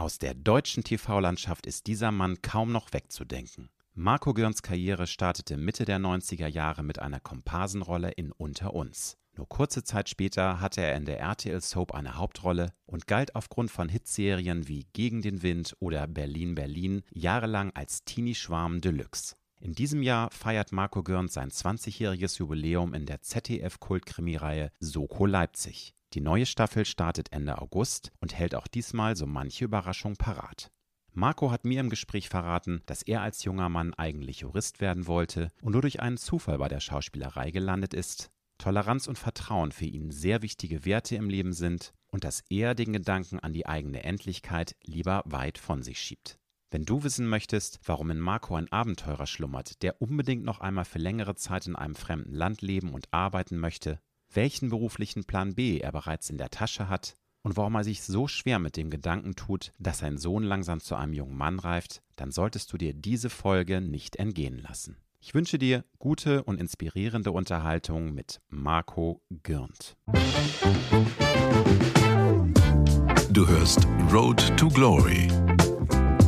Aus der deutschen TV-Landschaft ist dieser Mann kaum noch wegzudenken. Marco Görns Karriere startete Mitte der 90er Jahre mit einer Komparsenrolle in Unter uns. Nur kurze Zeit später hatte er in der RTL Soap eine Hauptrolle und galt aufgrund von Hitserien wie Gegen den Wind oder Berlin Berlin jahrelang als Teenie Schwarm Deluxe. In diesem Jahr feiert Marco Görns sein 20-jähriges Jubiläum in der ZDF-Kultkrimireihe Soko Leipzig. Die neue Staffel startet Ende August und hält auch diesmal so manche Überraschung parat. Marco hat mir im Gespräch verraten, dass er als junger Mann eigentlich Jurist werden wollte und nur durch einen Zufall bei der Schauspielerei gelandet ist, Toleranz und Vertrauen für ihn sehr wichtige Werte im Leben sind und dass er den Gedanken an die eigene Endlichkeit lieber weit von sich schiebt. Wenn du wissen möchtest, warum in Marco ein Abenteurer schlummert, der unbedingt noch einmal für längere Zeit in einem fremden Land leben und arbeiten möchte, welchen beruflichen Plan B er bereits in der Tasche hat und warum er sich so schwer mit dem Gedanken tut, dass sein Sohn langsam zu einem jungen Mann reift, dann solltest du dir diese Folge nicht entgehen lassen. Ich wünsche dir gute und inspirierende Unterhaltung mit Marco Gürnt. Du hörst Road to Glory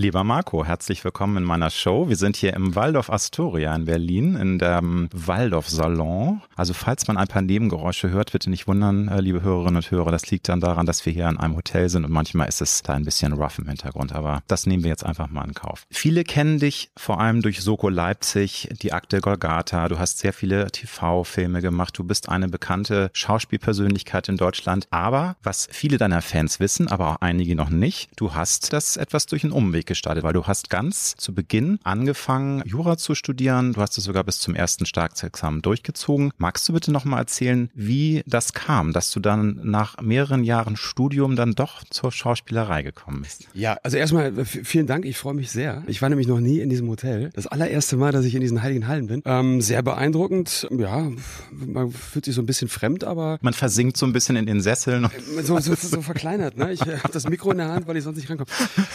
Lieber Marco, herzlich willkommen in meiner Show. Wir sind hier im Waldorf Astoria in Berlin, in dem Waldorf Salon. Also falls man ein paar Nebengeräusche hört, bitte nicht wundern, äh, liebe Hörerinnen und Hörer. Das liegt dann daran, dass wir hier in einem Hotel sind und manchmal ist es da ein bisschen rough im Hintergrund. Aber das nehmen wir jetzt einfach mal in Kauf. Viele kennen dich vor allem durch Soko Leipzig, die Akte Golgata. Du hast sehr viele TV-Filme gemacht. Du bist eine bekannte Schauspielpersönlichkeit in Deutschland. Aber was viele deiner Fans wissen, aber auch einige noch nicht, du hast das etwas durch einen Umweg gestartet, weil du hast ganz zu Beginn angefangen, Jura zu studieren. Du hast es sogar bis zum ersten Staatsexamen durchgezogen. Magst du bitte nochmal erzählen, wie das kam, dass du dann nach mehreren Jahren Studium dann doch zur Schauspielerei gekommen bist? Ja, also erstmal äh, vielen Dank. Ich freue mich sehr. Ich war nämlich noch nie in diesem Hotel. Das allererste Mal, dass ich in diesen heiligen Hallen bin. Ähm, sehr beeindruckend. Ja, man fühlt sich so ein bisschen fremd, aber man versinkt so ein bisschen in den Sesseln. So, so, so verkleinert. Ne? Ich äh, habe das Mikro in der Hand, weil ich sonst nicht rankomme.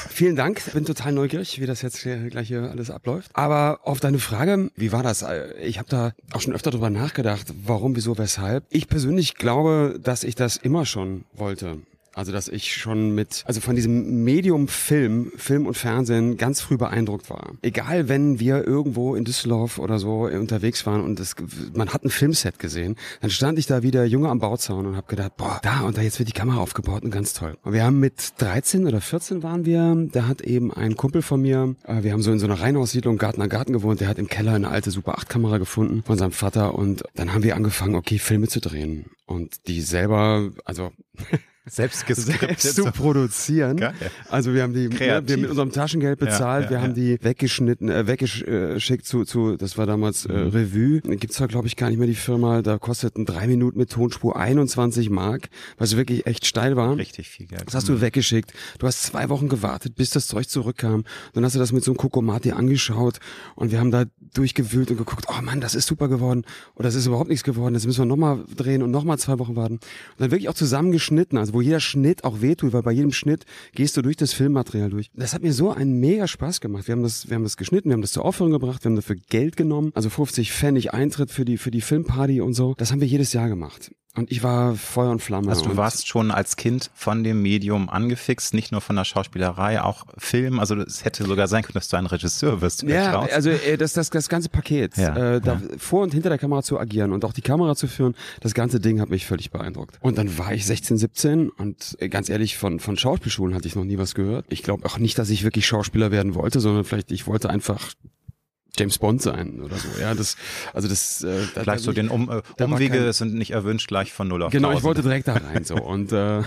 Vielen Dank. Bin bin total neugierig, wie das jetzt hier gleich hier alles abläuft. Aber auf deine Frage, wie war das? Ich habe da auch schon öfter drüber nachgedacht, warum, wieso, weshalb. Ich persönlich glaube, dass ich das immer schon wollte. Also, dass ich schon mit, also von diesem Medium Film, Film und Fernsehen ganz früh beeindruckt war. Egal, wenn wir irgendwo in Düsseldorf oder so unterwegs waren und es, man hat ein Filmset gesehen, dann stand ich da wieder Junge am Bauzaun und habe gedacht, boah, da und da jetzt wird die Kamera aufgebaut und ganz toll. Und wir haben mit 13 oder 14 waren wir, da hat eben ein Kumpel von mir, äh, wir haben so in so einer Reihenhaussiedlung Garten an Garten gewohnt, der hat im Keller eine alte Super 8 Kamera gefunden von seinem Vater und dann haben wir angefangen, okay, Filme zu drehen und die selber, also selbst, selbst zu produzieren. Geil. Also wir haben die, ne, wir haben mit unserem Taschengeld bezahlt, ja, ja, wir haben die weggeschnitten, äh, weggeschickt zu, zu, das war damals äh, mhm. Revue. Gibt's zwar glaube ich gar nicht mehr die Firma. Da kosteten drei Minuten mit Tonspur 21 Mark, was wirklich echt steil war. Richtig viel Geld. Das hast du mhm. weggeschickt. Du hast zwei Wochen gewartet, bis das Zeug zurückkam. Dann hast du das mit so einem Kokomati angeschaut und wir haben da durchgewühlt und geguckt, oh Mann, das ist super geworden oder das ist überhaupt nichts geworden. Jetzt müssen wir nochmal drehen und nochmal zwei Wochen warten. Und dann wirklich auch zusammengeschnitten. Also wo jeder Schnitt auch wehtut, weil bei jedem Schnitt gehst du durch das Filmmaterial durch. Das hat mir so einen mega Spaß gemacht. Wir haben das, wir haben das geschnitten, wir haben das zur Aufführung gebracht, wir haben dafür Geld genommen, also 50 Pfennig Eintritt für die, für die Filmparty und so. Das haben wir jedes Jahr gemacht. Und ich war Feuer und Flamme. Also du warst schon als Kind von dem Medium angefixt, nicht nur von der Schauspielerei, auch Film. Also es hätte sogar sein können, dass du ein Regisseur wirst. Ja, also äh, das, das, das ganze Paket, ja, äh, da ja. vor und hinter der Kamera zu agieren und auch die Kamera zu führen, das ganze Ding hat mich völlig beeindruckt. Und dann war ich 16, 17 und äh, ganz ehrlich, von, von Schauspielschulen hatte ich noch nie was gehört. Ich glaube auch nicht, dass ich wirklich Schauspieler werden wollte, sondern vielleicht ich wollte einfach James Bond sein oder so. Ja, das, also das. Äh, da, gleich so den um, äh, Umwege kein, sind nicht erwünscht gleich von null auf Genau, 1000. ich wollte direkt da rein so und äh,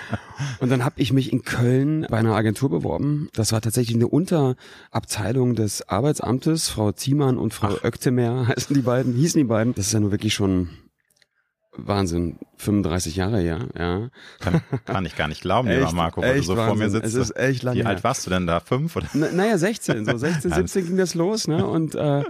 und dann habe ich mich in Köln bei einer Agentur beworben. Das war tatsächlich eine Unterabteilung des Arbeitsamtes. Frau Ziemann und Frau Ach. Öktemer heißen die beiden, hießen die beiden. Das ist ja nur wirklich schon Wahnsinn, 35 Jahre her, ja. Kann, kann ich gar nicht glauben, lieber Marco, weil du so Wahnsinn. vor mir sitzt. Es ist echt lange Wie alt warst du denn da? Fünf? Oder? Na, naja, 16, so 16, 17 ging das los, ne? Und äh,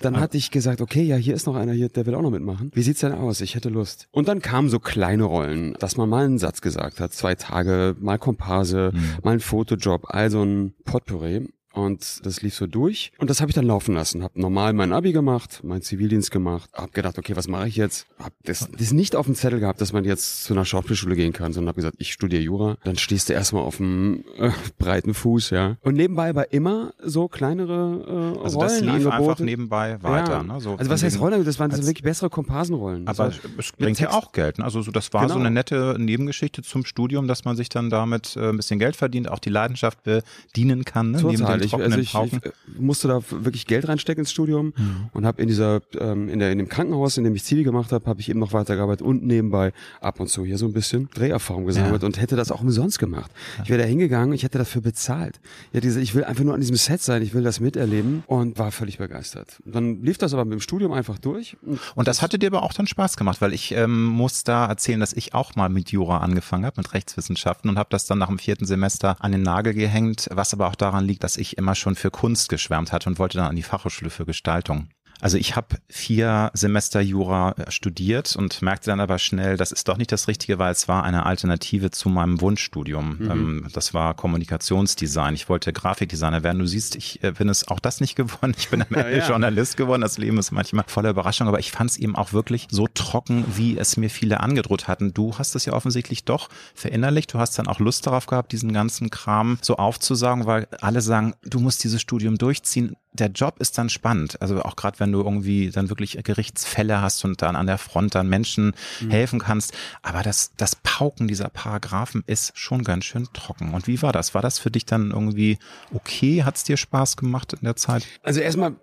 dann hatte ich gesagt, okay, ja, hier ist noch einer hier, der will auch noch mitmachen. Wie sieht's denn aus? Ich hätte Lust. Und dann kamen so kleine Rollen, dass man mal einen Satz gesagt hat, zwei Tage, mal Komparse, mal ein Fotojob, also ein Potpourri. Und das lief so durch. Und das habe ich dann laufen lassen. Hab normal mein Abi gemacht, meinen Zivildienst gemacht. Hab gedacht, okay, was mache ich jetzt? Hab das, das nicht auf dem Zettel gehabt, dass man jetzt zu einer Schauspielschule gehen kann, sondern hab gesagt, ich studiere Jura. Dann stehst du erstmal auf dem äh, breiten Fuß, ja. Und nebenbei war immer so kleinere äh, Also das lief einfach nebenbei weiter. Ja. Ne? So also was heißt Rollen? Das waren so wirklich bessere Komparsenrollen. Aber war es mit bringt ja auch Geld. Ne? Also so, das war so Genau. eine nette Nebengeschichte zum Studium, dass man sich dann damit äh, ein bisschen Geld verdient, auch die Leidenschaft bedienen kann, ne? Total. Ich, also ich, ich äh, musste da wirklich Geld reinstecken ins Studium und habe in dieser ähm, in der in dem Krankenhaus, in dem ich Zivi gemacht habe, habe ich eben noch weitergearbeitet und nebenbei ab und zu hier so ein bisschen Dreherfahrung gesammelt Ja. und hätte das auch umsonst gemacht. Ich wäre da hingegangen, ich hätte dafür bezahlt. Ja, diese, ich will einfach nur an diesem Set sein, ich will das miterleben und war völlig begeistert. Und dann lief das aber mit dem Studium einfach durch. Und das hatte dir aber auch dann Spaß gemacht, weil ich ähm, muss da erzählen, dass ich auch mal mit Jura angefangen habe, mit Rechtswissenschaften und habe das dann nach dem vierten Semester an den Nagel gehängt, was aber auch daran liegt, dass ich immer schon für Kunst geschwärmt hatte und wollte dann an die Fachhochschule für Gestaltung. Also ich habe vier Semester Jura äh, studiert und merkte dann aber schnell, das ist doch nicht das Richtige, weil es war eine Alternative zu meinem Wunschstudium. Ähm, das war Kommunikationsdesign. Ich wollte Grafikdesigner werden. Du siehst, ich äh, bin es auch das nicht geworden. Ich bin am Ende ja. Journalist geworden. Das Leben ist manchmal voller Überraschung, aber ich fand es eben auch wirklich so trocken, wie es mir viele angedroht hatten. Du hast es ja offensichtlich doch verinnerlicht. Du hast dann auch Lust darauf gehabt, diesen ganzen Kram so aufzusagen, weil alle sagen, du musst dieses Studium durchziehen. Der Job ist dann spannend. Also auch gerade wenn du irgendwie dann wirklich Gerichtsfälle hast und dann an der Front dann Menschen helfen kannst. Aber das, das Pauken dieser Paragraphen ist schon ganz schön trocken. Und wie war das? War das für dich dann irgendwie okay? Hat es dir Spaß gemacht in der Zeit? Also erstmal,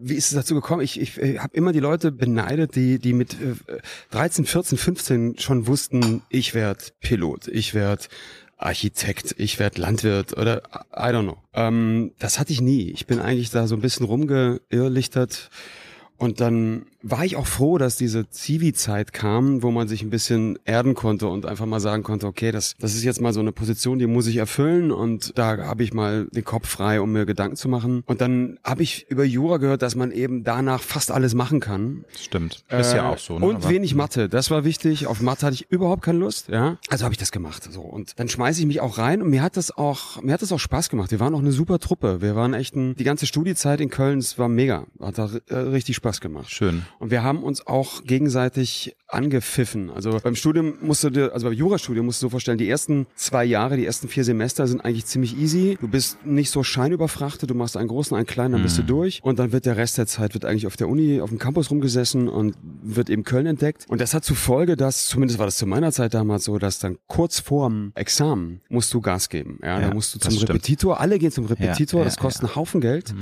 wie ist es dazu gekommen? Ich, ich, ich habe immer die Leute beneidet, die, die mit äh, 13, 14, 15 schon wussten, ich werde Pilot, ich werde Architekt, ich werde Landwirt oder I don't know. Ähm, das hatte ich nie. Ich bin eigentlich da so ein bisschen rumgeirrlichtert. Und dann war ich auch froh, dass diese Zivi-Zeit kam, wo man sich ein bisschen erden konnte und einfach mal sagen konnte, okay, das, das ist jetzt mal so eine Position, die muss ich erfüllen und da habe ich mal den Kopf frei, um mir Gedanken zu machen. Und dann habe ich über Jura gehört, dass man eben danach fast alles machen kann. Stimmt. Ist ja Äh, auch so. Ne? Und Aber- wenig Mathe, das war wichtig. Auf Mathe hatte ich überhaupt keine Lust, ja. Also habe ich das gemacht. So und dann schmeiße ich mich auch rein und mir hat das auch, mir hat das auch Spaß gemacht. Wir waren auch eine super Truppe. Wir waren echt ein, die ganze Studiezeit in Köln, es war mega, hat da äh, richtig Spaß gemacht. Schön. Und wir haben uns auch gegenseitig angepfiffen. Also beim Studium musst du dir, also beim Jurastudium musst du dir so vorstellen, die ersten zwei Jahre, die ersten vier Semester sind eigentlich ziemlich easy. Du bist nicht so scheinüberfrachtet, du machst einen großen, einen kleinen, dann bist du durch. Und dann wird der Rest der Zeit wird eigentlich auf der Uni, auf dem Campus rumgesessen und wird eben Köln entdeckt. Und das hat zur Folge, dass, zumindest war das zu meiner Zeit damals so, dass dann kurz vorm Examen musst du Gas geben. Ja, Ja, da musst du zum. Repetitor. Alle gehen zum Repetitor. Ja, das kostet einen Haufen Geld.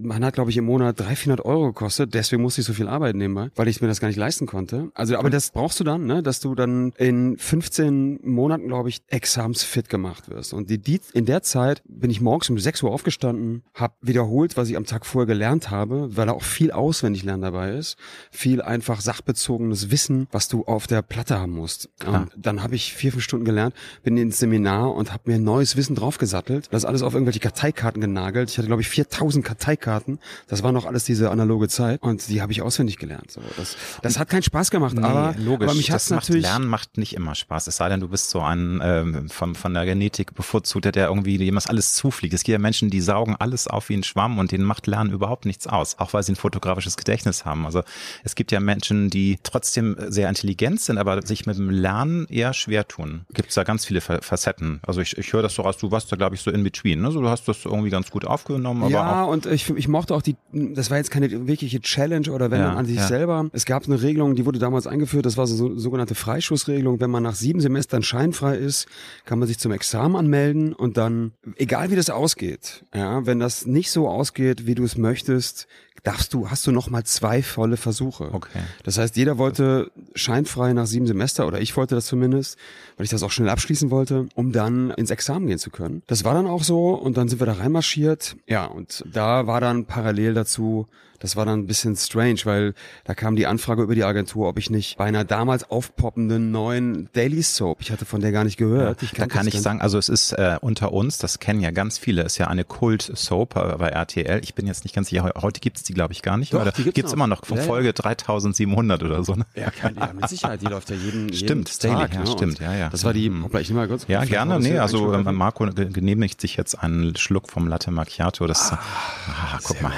Man hat, glaube ich, im Monat 300, 400 Euro gekostet. Deswegen musste ich so viel arbeiten nebenbei, weil ich mir das gar nicht leisten konnte. Also, aber das brauchst du dann, ne, dass du dann in 15 Monaten, glaube ich, examsfit gemacht wirst. Und die, die, in der Zeit bin ich morgens um 6 Uhr aufgestanden, habe wiederholt, was ich am Tag vorher gelernt habe, weil da auch viel auswendig lernen dabei ist. Viel einfach sachbezogenes Wissen, was du auf der Platte haben musst. Und dann habe ich vier, fünf Stunden gelernt, bin ins Seminar und habe mir neues Wissen draufgesattelt. Das alles auf irgendwelche Karteikarten genagelt. Ich hatte, glaube ich, 4000 Karteikarten. Das war noch alles diese analoge Zeit. Und die habe ich auswendig gelernt. So, das, das hat keinen Spaß gemacht, aber, logisch. aber mich hat's macht natürlich... Lernen macht nicht immer Spaß. Es sei denn, du bist so ein ähm, von, von der Genetik bevorzugter, der irgendwie dem das alles zufliegt. Es gibt ja Menschen, die saugen alles auf wie ein Schwamm und denen macht Lernen überhaupt nichts aus, auch weil sie ein fotografisches Gedächtnis haben. Also es gibt ja Menschen, die trotzdem sehr intelligent sind, aber sich mit dem Lernen eher schwer tun. Gibt es da ganz viele Fa- Facetten. Also ich, ich höre das so raus, du warst da glaube ich so in between. Ne? So, du hast das irgendwie ganz gut aufgenommen, aber ja, und ich, ich mochte auch die, das war jetzt keine wirkliche Challenge oder wenn Ja, man an sich ja. selber. Es gab eine Regelung, die wurde damals eingeführt, das war so, so sogenannte Freischussregelung. Wenn man nach sieben Semestern scheinfrei ist, kann man sich zum Examen anmelden und dann, egal wie das ausgeht, ja, wenn das nicht so ausgeht, wie du es möchtest, darfst du, hast du noch mal zwei volle Versuche. Okay. Das heißt, jeder wollte scheinfrei nach sieben Semester, oder ich wollte das zumindest, weil ich das auch schnell abschließen wollte, um dann ins Examen gehen zu können. Das war dann auch so und dann sind wir da reinmarschiert. Ja, und da war dann parallel dazu das war dann ein bisschen strange, weil da kam die Anfrage über die Agentur, ob ich nicht bei einer damals aufpoppenden neuen Daily Soap, ich hatte von der gar nicht gehört. Ja, da kann ich sagen, also es ist äh, unter uns, das kennen ja ganz viele, ist ja eine Kult-Soap bei RTL. Ich bin jetzt nicht ganz sicher, heute gibt es die glaube ich gar nicht, Doch, aber die gibt's, gibt's immer noch von ja, Folge 3700 oder so. Ne? Ja, kann, ja, mit Sicherheit, die läuft ja jeden, stimmt, jeden Daily, Tag. ja, stimmt, ja, ja. Das war die, Mhm. hoppla, ich nehme mal kurz. Ja, gerne. Nee, also äh, Marco ge- genehmigt sich jetzt einen Schluck vom Latte Macchiato. Das, ah, guck mal,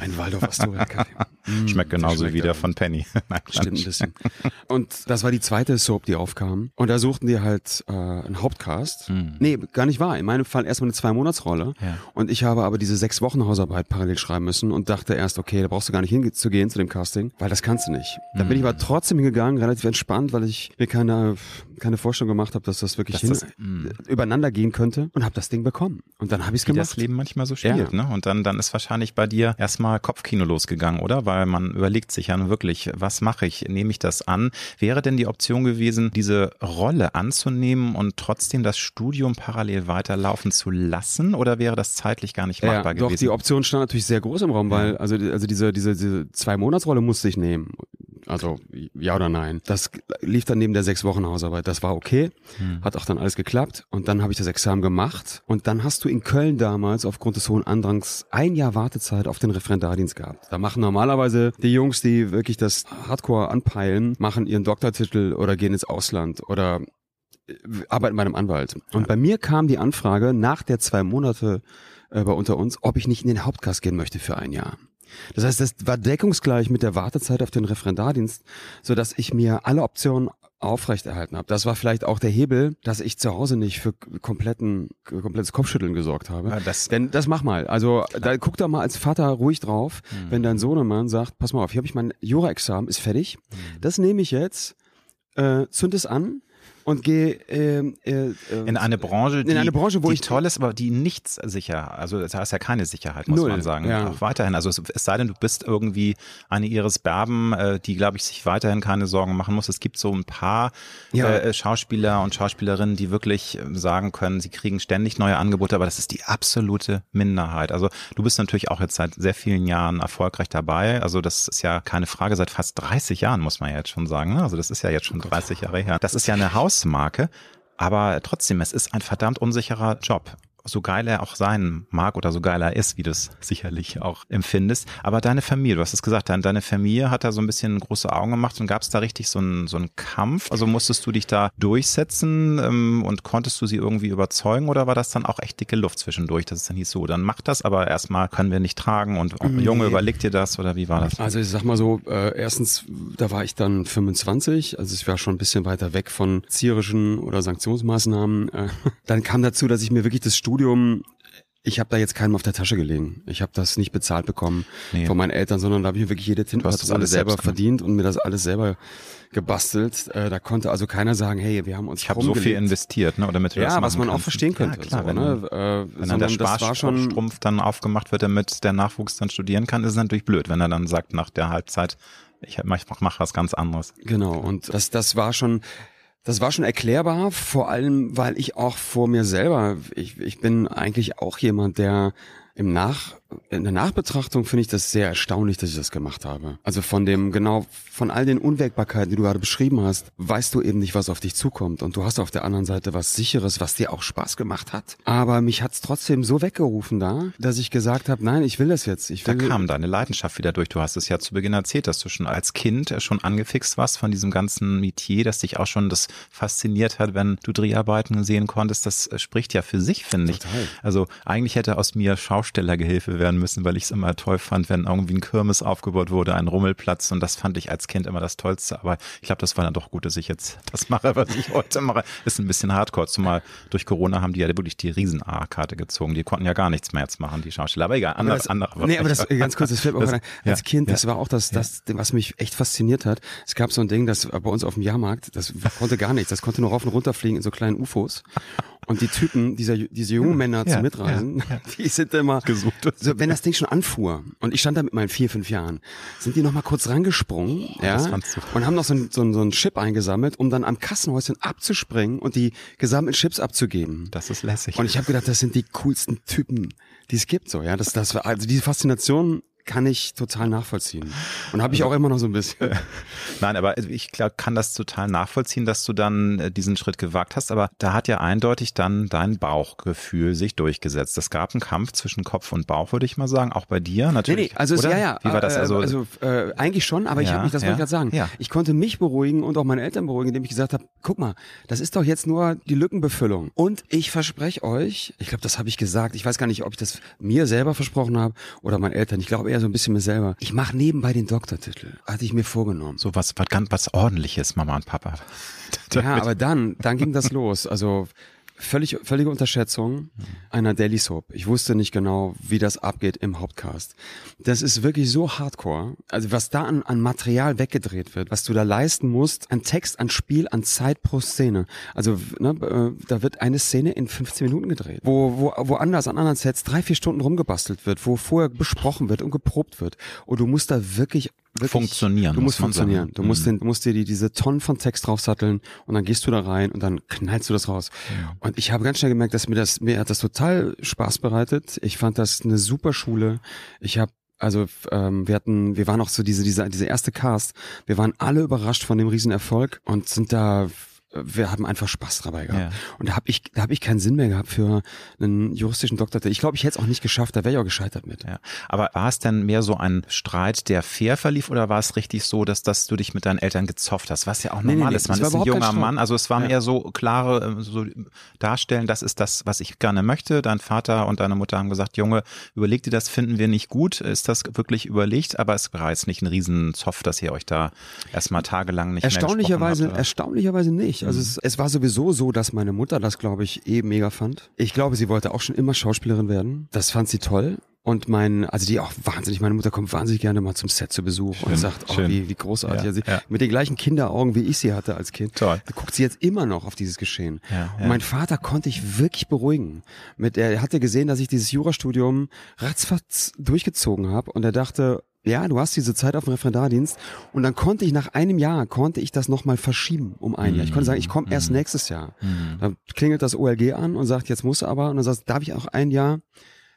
Ein Waldorf Astoria Kaffee. schmeckt genauso schmeckt wie der er. von Penny. Nein, Stimmt ein bisschen. Und das war die zweite Soap, die aufkam. Und da suchten die halt äh, einen Hauptcast. Nee, gar nicht wahr. In meinem Fall erstmal eine Zwei-Monats-Rolle. Ja. Und ich habe aber diese sechs Wochen Hausarbeit parallel schreiben müssen und dachte erst, okay, da brauchst du gar nicht hinzugehen zu dem Casting, weil das kannst du nicht. Dann bin ich aber trotzdem hingegangen, relativ entspannt, weil ich mir keine, keine Vorstellung gemacht habe, dass das wirklich Dass hin, das- übereinander gehen könnte und habe das Ding bekommen. Und dann habe ich es gemacht. das Leben manchmal so spielt. Ja. Ne? Und dann, dann ist wahrscheinlich bei dir erstmal Kopfkino losgegangen, oder? Weil man überlegt sich ja nun wirklich, was mache ich? Nehme ich das an? Wäre denn die Option gewesen, diese Rolle anzunehmen und trotzdem das Studium parallel weiterlaufen zu lassen? Oder wäre das zeitlich gar nicht machbar ja, doch, gewesen? die Option stand natürlich sehr groß im Raum, weil also, also diese, diese, diese Zwei-Monats-Rolle musste ich nehmen. Also ja oder nein. Das lief dann neben der sechs Wochen Hausarbeit. Das war okay, Hm. hat auch dann alles geklappt. Und dann habe ich das Examen gemacht. Und dann hast du in Köln damals aufgrund des hohen Andrangs ein Jahr Wartezeit auf den Referendardienst gehabt. Da machen normalerweise die Jungs, die wirklich das Hardcore anpeilen, machen ihren Doktortitel oder gehen ins Ausland oder äh, arbeiten bei einem Anwalt. Und bei mir kam die Anfrage nach der zwei Monate äh, bei unter uns, ob ich nicht in den Hauptcast gehen möchte für ein Jahr. Das heißt, das war deckungsgleich mit der Wartezeit auf den Referendardienst, so dass ich mir alle Optionen aufrechterhalten habe. Das war vielleicht auch der Hebel, dass ich zu Hause nicht für kompletten, komplettes Kopfschütteln gesorgt habe. Ja, das- Denn das mach mal. Also da guck doch mal als Vater ruhig drauf, Hm. wenn dein Sohnemann sagt, pass mal auf, hier habe ich mein Jura-Examen, ist fertig. Hm. Das nehme ich jetzt, äh, zünd es an und gehe ähm, äh, äh, in eine Branche, die, in eine Branche, wo die ich toll ist, aber die nichts sicher, also da ist ja keine Sicherheit, muss Null, man sagen. ja. Auch weiterhin, also es, es sei denn, du bist irgendwie eine Iris Berben, äh, die, glaube ich, sich weiterhin keine Sorgen machen muss. Es gibt so ein paar Ja. äh, Schauspieler und Schauspielerinnen, die wirklich äh, sagen können, sie kriegen ständig neue Angebote, aber das ist die absolute Minderheit. Also du bist natürlich auch jetzt seit sehr vielen Jahren erfolgreich dabei. Also das ist ja keine Frage, seit fast 30 Jahren, muss man ja jetzt schon sagen. ne? Also das ist ja jetzt schon 30 Jahre her. Das ist ja eine Hausmarke. Aber trotzdem, es ist ein verdammt unsicherer Job. So geil er auch sein mag oder so geil er ist, wie du es sicherlich auch empfindest. Aber deine Familie, du hast es gesagt, dein- deine Familie hat da so ein bisschen große Augen gemacht und gab es da richtig so einen, so einen Kampf? Also musstest du dich da durchsetzen ähm, und konntest du sie irgendwie überzeugen oder war das dann auch echt dicke Luft zwischendurch, dass es dann hieß so, dann mach das, aber erstmal können wir nicht tragen und oh, Junge, überleg dir das oder wie war das? Also ich sag mal so, äh, erstens, da war ich dann 25, also ich war schon ein bisschen weiter weg von zierischen oder Sanktionsmaßnahmen. Äh, dann kam dazu, dass ich mir wirklich das Studium, ich habe da jetzt keinem auf der Tasche gelegen. Ich habe das nicht bezahlt bekommen Nee. von meinen Eltern, sondern da habe ich mir wirklich jede hast das Tintenpatrone alles selber verdient und mir das alles selber gebastelt. Äh, da konnte also keiner sagen, hey, wir haben uns Ich habe so viel investiert, ne? Oder das Ja, was man auch kannst. verstehen könnte. Ja, klar, so, wenn, ne? äh, wenn dann der Sparstrumpf dann aufgemacht wird, damit der Nachwuchs dann studieren kann, ist es natürlich blöd, wenn er dann sagt nach der Halbzeit, ich mach, mach was ganz anderes. Genau, und das, das war schon, das war schon erklärbar, vor allem, weil ich auch vor mir selber, ich, ich bin eigentlich auch jemand, der im Nach, in der Nachbetrachtung finde ich das sehr erstaunlich, dass ich das gemacht habe. Also von dem, genau, von all den Unwägbarkeiten, die du gerade beschrieben hast, weißt du eben nicht, was auf dich zukommt. Und du hast auf der anderen Seite was Sicheres, was dir auch Spaß gemacht hat. Aber mich hat's trotzdem so weggerufen da, dass ich gesagt habe, nein, ich will das jetzt. Ich Da will, kam deine Leidenschaft wieder durch. Du hast es ja zu Beginn erzählt, dass du schon als Kind schon angefixt warst von diesem ganzen Metier, dass dich auch schon das fasziniert hat, wenn du Dreharbeiten sehen konntest. Das äh, spricht ja für sich, finde ich. Also eigentlich hätte aus mir Schaustellergehilfe werden müssen, weil ich es immer toll fand, wenn irgendwie ein Kirmes aufgebaut wurde, ein Rummelplatz. Und das fand ich als Kind immer das Tollste. Aber ich glaube, das war dann doch gut, dass ich jetzt das mache, was ich heute mache. Ist ein bisschen hardcore. Zumal durch Corona haben die ja wirklich die Riesen-A-Karte gezogen. Die konnten ja gar nichts mehr jetzt machen, die Schausteller. Aber egal, Aber andere, nee, aber das ganz kurz, das fällt mir auch ein. Als ja, Kind, ja. das war auch das, das, was mich echt fasziniert hat. Es gab so ein Ding, das bei uns auf dem Jahrmarkt, das konnte gar nichts, das konnte nur rauf und runter fliegen in so kleinen UFOs. Und die Typen, dieser, diese jungen Männer Ja, zum Mitreisen, ja, ja. die sind immer Gesucht. So, wenn das Ding schon anfuhr und ich stand da mit meinen vier, fünf Jahren, sind die noch mal kurz rangesprungen, ja, fandst du. und haben noch so ein, so, ein, so ein Chip eingesammelt, um dann am Kassenhäuschen abzuspringen und die gesammelten Chips abzugeben. Das ist lässig. Und ich habe gedacht, das sind die coolsten Typen, die es gibt, so, ja. Das, das war, also diese Faszination kann ich total nachvollziehen. Und habe ich auch immer noch so ein bisschen. Nein, aber ich glaub, kann das total nachvollziehen, dass du dann äh, diesen Schritt gewagt hast. Aber da hat ja eindeutig dann dein Bauchgefühl sich durchgesetzt. Es gab einen Kampf zwischen Kopf und Bauch, würde ich mal sagen. Auch bei dir Nee, natürlich. nee, also es, oder? ja, ja. Wie war das? äh, Also, also äh, eigentlich schon, aber ich Ja, habe mich, das wollte ja, ich gerade sagen. ja. Ich konnte mich beruhigen und auch meine Eltern beruhigen, indem ich gesagt habe, guck mal, das ist doch jetzt nur die Lückenbefüllung. Und ich verspreche euch, ich glaube, das habe ich gesagt, ich weiß gar nicht, ob ich das mir selber versprochen habe oder meinen Eltern. Ich glaube eher so ein bisschen mir selber. Ich mache nebenbei den Doktortitel. Hatte ich mir vorgenommen. so was, was ganz was ordentliches, Mama und Papa. Ja, aber dann, dann ging das los. Also völlig, völlige Unterschätzung einer Daily Soap. Ich wusste nicht genau, wie das abgeht im Hauptcast. Das ist wirklich so hardcore. Also was da an, an Material weggedreht wird, was du da leisten musst, an Text, an Spiel, an Zeit pro Szene. Also ne, äh, da wird eine Szene in 15 Minuten gedreht, wo, wo woanders an anderen Sets drei, vier Stunden rumgebastelt wird, wo vorher besprochen wird und geprobt wird. Und du musst da wirklich wirklich Funktionieren, Du muss musst funktionieren. sagen. Du musst, Mhm. den, du musst dir die, diese Tonnen von Text draufsatteln und dann gehst du da rein und dann knallst du das raus. Und ich habe ganz schnell gemerkt, dass mir das, mir hat das total Spaß bereitet. Ich fand das eine super Schule. Ich habe also ähm, wir hatten, wir waren auch so diese, diese, diese erste Cast. Wir waren alle überrascht von dem Riesenerfolg und sind da wir haben einfach Spaß dabei gehabt. Ja. Und da habe ich, da habe ich keinen Sinn mehr gehabt für einen juristischen Doktor. Ich glaube, ich hätte es auch nicht geschafft, da wäre ich auch gescheitert mit. Ja. Aber war es denn mehr so ein Streit, der fair verlief, oder war es richtig so, dass, dass du dich mit deinen Eltern gezofft hast? Was ja auch Nee, nee, normal nee, ist. Man ist ein junger. Mann. Also es war Ja. eher so klare, äh, so darstellen, das ist das, was ich gerne möchte. Dein Vater und deine Mutter haben gesagt, Junge, überleg dir das, finden wir nicht gut. Ist das wirklich überlegt? Aber es war jetzt nicht ein Riesenzoff, dass ihr euch da erstmal tagelang nicht Erstaunlicherweise, mehr habt, erstaunlicherweise nicht. Also es, es war sowieso so, dass meine Mutter das, glaube ich, eh mega fand. Ich glaube, sie wollte auch schon immer Schauspielerin werden. Das fand sie toll. Und mein, also die auch wahnsinnig, meine Mutter kommt wahnsinnig gerne mal zum Set zu Besuch und sagt, oh, schön. wie, wie großartig. Ja, also, ja. Mit den gleichen Kinderaugen, wie ich sie hatte als Kind. Toll. Da guckt sie jetzt immer noch auf dieses Geschehen. Ja. Und mein Vater konnte ich wirklich beruhigen. Mit, er hatte gesehen, dass ich dieses Jurastudium ratzfatz durchgezogen habe und er dachte, ja, du hast diese Zeit auf dem Referendardienst und dann konnte ich nach einem Jahr, konnte ich das nochmal verschieben um ein Jahr. Ich konnte sagen, ich komme erst nächstes Jahr. Dann klingelt das OLG an und sagt, jetzt muss aber und dann sagst, darf ich auch ein Jahr?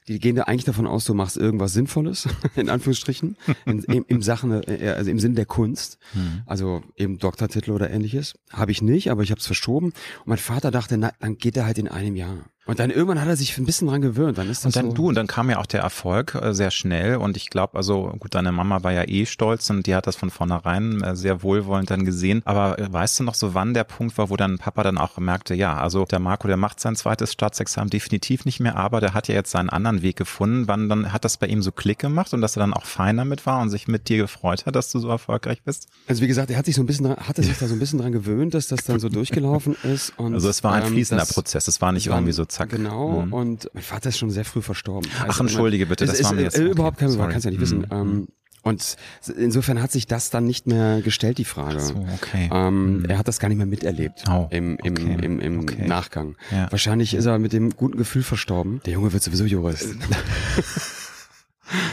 Die gehen da eigentlich davon aus, du machst irgendwas Sinnvolles, in Anführungsstrichen, in, im, im Sachen, äh, also im Sinne der Kunst, also eben Doktortitel oder ähnliches. Habe ich nicht, aber ich habe es verschoben. Und mein Vater dachte, na, dann geht er halt in einem Jahr. Und dann irgendwann hat er sich ein bisschen dran gewöhnt. Dann ist das Und dann so. du, und dann kam ja auch der Erfolg äh, sehr schnell. Und ich glaube, also gut, deine Mama war ja eh stolz und die hat das von vornherein äh, sehr wohlwollend dann gesehen. Aber äh, weißt du noch so, wann der Punkt war, wo dein Papa dann auch merkte, ja, also der Marco, der macht sein zweites Staatsexamen definitiv nicht mehr, aber der hat ja jetzt seinen anderen Weg gefunden. Wann dann hat das bei ihm so Klick gemacht und dass er dann auch fein damit war und sich mit dir gefreut hat, dass du so erfolgreich bist? Also wie gesagt, er hat sich so ein bisschen, dran, hatte sich da so ein bisschen dran gewöhnt, dass das dann so durchgelaufen ist. Und, Also es war ein ähm, fließender Prozess, es war nicht irgendwie so zack. Genau. Mhm. Und mein Vater ist schon sehr früh verstorben. Ach, entschuldige bitte, das ist, war mir jetzt- äh, okay, überhaupt kein sorry. kannst ja nicht Mhm. wissen. Ähm, und insofern hat sich das dann nicht mehr gestellt, die Frage. So, okay. Ähm, Mhm. Er hat das gar nicht mehr miterlebt Oh, im, im, okay, im, im okay. Nachgang. Ja. Wahrscheinlich ist er mit dem guten Gefühl verstorben. Der Junge wird sowieso Jurist.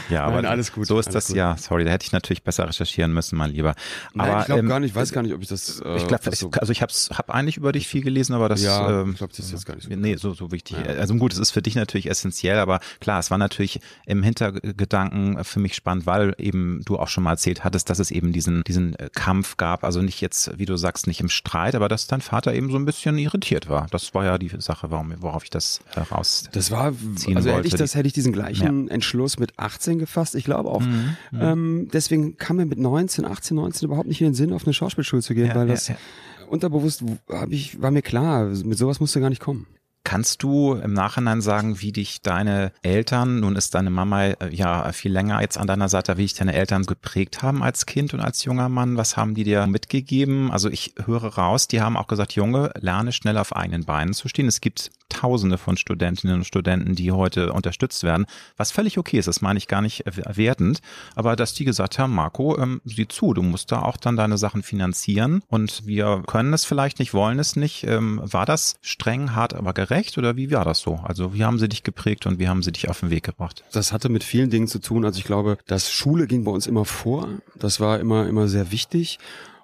Ja, aber Nein, alles gut, so ist das gut. ja. Sorry, da hätte ich natürlich besser recherchieren müssen, mein Lieber. Nein, aber ich glaube ähm, gar nicht, weiß gar nicht, ob ich das. Äh, Ich glaube, so, also ich hab's, hab eigentlich über dich viel gelesen, aber das, Ja, ähm, ich glaub, das ist jetzt gar nicht so Nee, so, so wichtig. Ja. Also gut, es ist für dich natürlich essentiell, aber klar, es war natürlich im Hintergedanken für mich spannend, weil eben du auch schon mal erzählt hattest, dass es eben diesen, diesen äh, Kampf gab, also nicht jetzt, wie du sagst, nicht im Streit, aber dass dein Vater eben so ein bisschen irritiert war. Das war ja die Sache, warum, worauf ich das heraus. Das war, also hätte ich das, hätte ich diesen gleichen Entschluss mit 18 gefasst. Ich glaube auch. Mhm, Ähm, deswegen kam mir mit 19, 18, 19 überhaupt nicht in den Sinn, auf eine Schauspielschule zu gehen, Ja, weil ja, das ja. unterbewusst hab ich, war mir klar, mit sowas musste gar nicht kommen. Kannst du im Nachhinein sagen, wie dich deine Eltern, nun ist deine Mama äh, ja viel länger jetzt an deiner Seite, wie dich deine Eltern geprägt haben als Kind und als junger Mann? Was haben die dir mitgegeben? Also ich höre raus, die haben auch gesagt, Junge, lerne schnell auf eigenen Beinen zu stehen. Es gibt tausende von Studentinnen und Studenten, die heute unterstützt werden, was völlig okay ist, das meine ich gar nicht wertend, aber dass die gesagt haben, Marco, ähm, sieh zu, du musst da auch dann deine Sachen finanzieren und wir können es vielleicht nicht, wollen es nicht. Ähm, war das streng, hart, aber gerecht schlecht oder wie war das so? Also wie haben sie dich geprägt und wie haben sie dich auf den Weg gebracht? Das hatte mit vielen Dingen zu tun. Also ich glaube, dass Schule ging bei uns immer vor. Das war immer, immer sehr wichtig.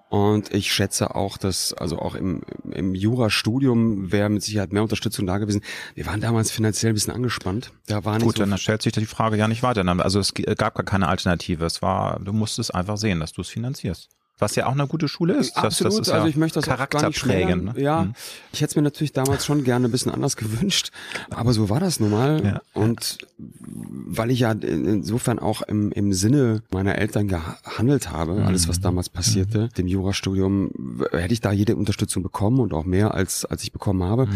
Und ich schätze auch, dass, also auch im, im Jurastudium wäre mit Sicherheit mehr Unterstützung da gewesen. Wir waren damals finanziell ein bisschen angespannt. Da war nicht Gut, so dann stellt sich die Frage ja nicht weiter. Also es gab gar keine Alternative. Es war, du musstest einfach sehen, dass du es finanzierst. Was ja auch eine gute Schule ist. Das, Absolut, das ist also ja ich möchte das auch gar nicht schmälern. Ne? Ja, mhm. ich hätte es mir natürlich damals schon gerne ein bisschen anders gewünscht, aber so war das nun mal. Ja. Und weil ich ja insofern auch im, im Sinne meiner Eltern gehandelt habe, mhm. alles was damals passierte, mhm. dem Jurastudium, hätte ich da jede Unterstützung bekommen und auch mehr als, als ich bekommen habe. Mhm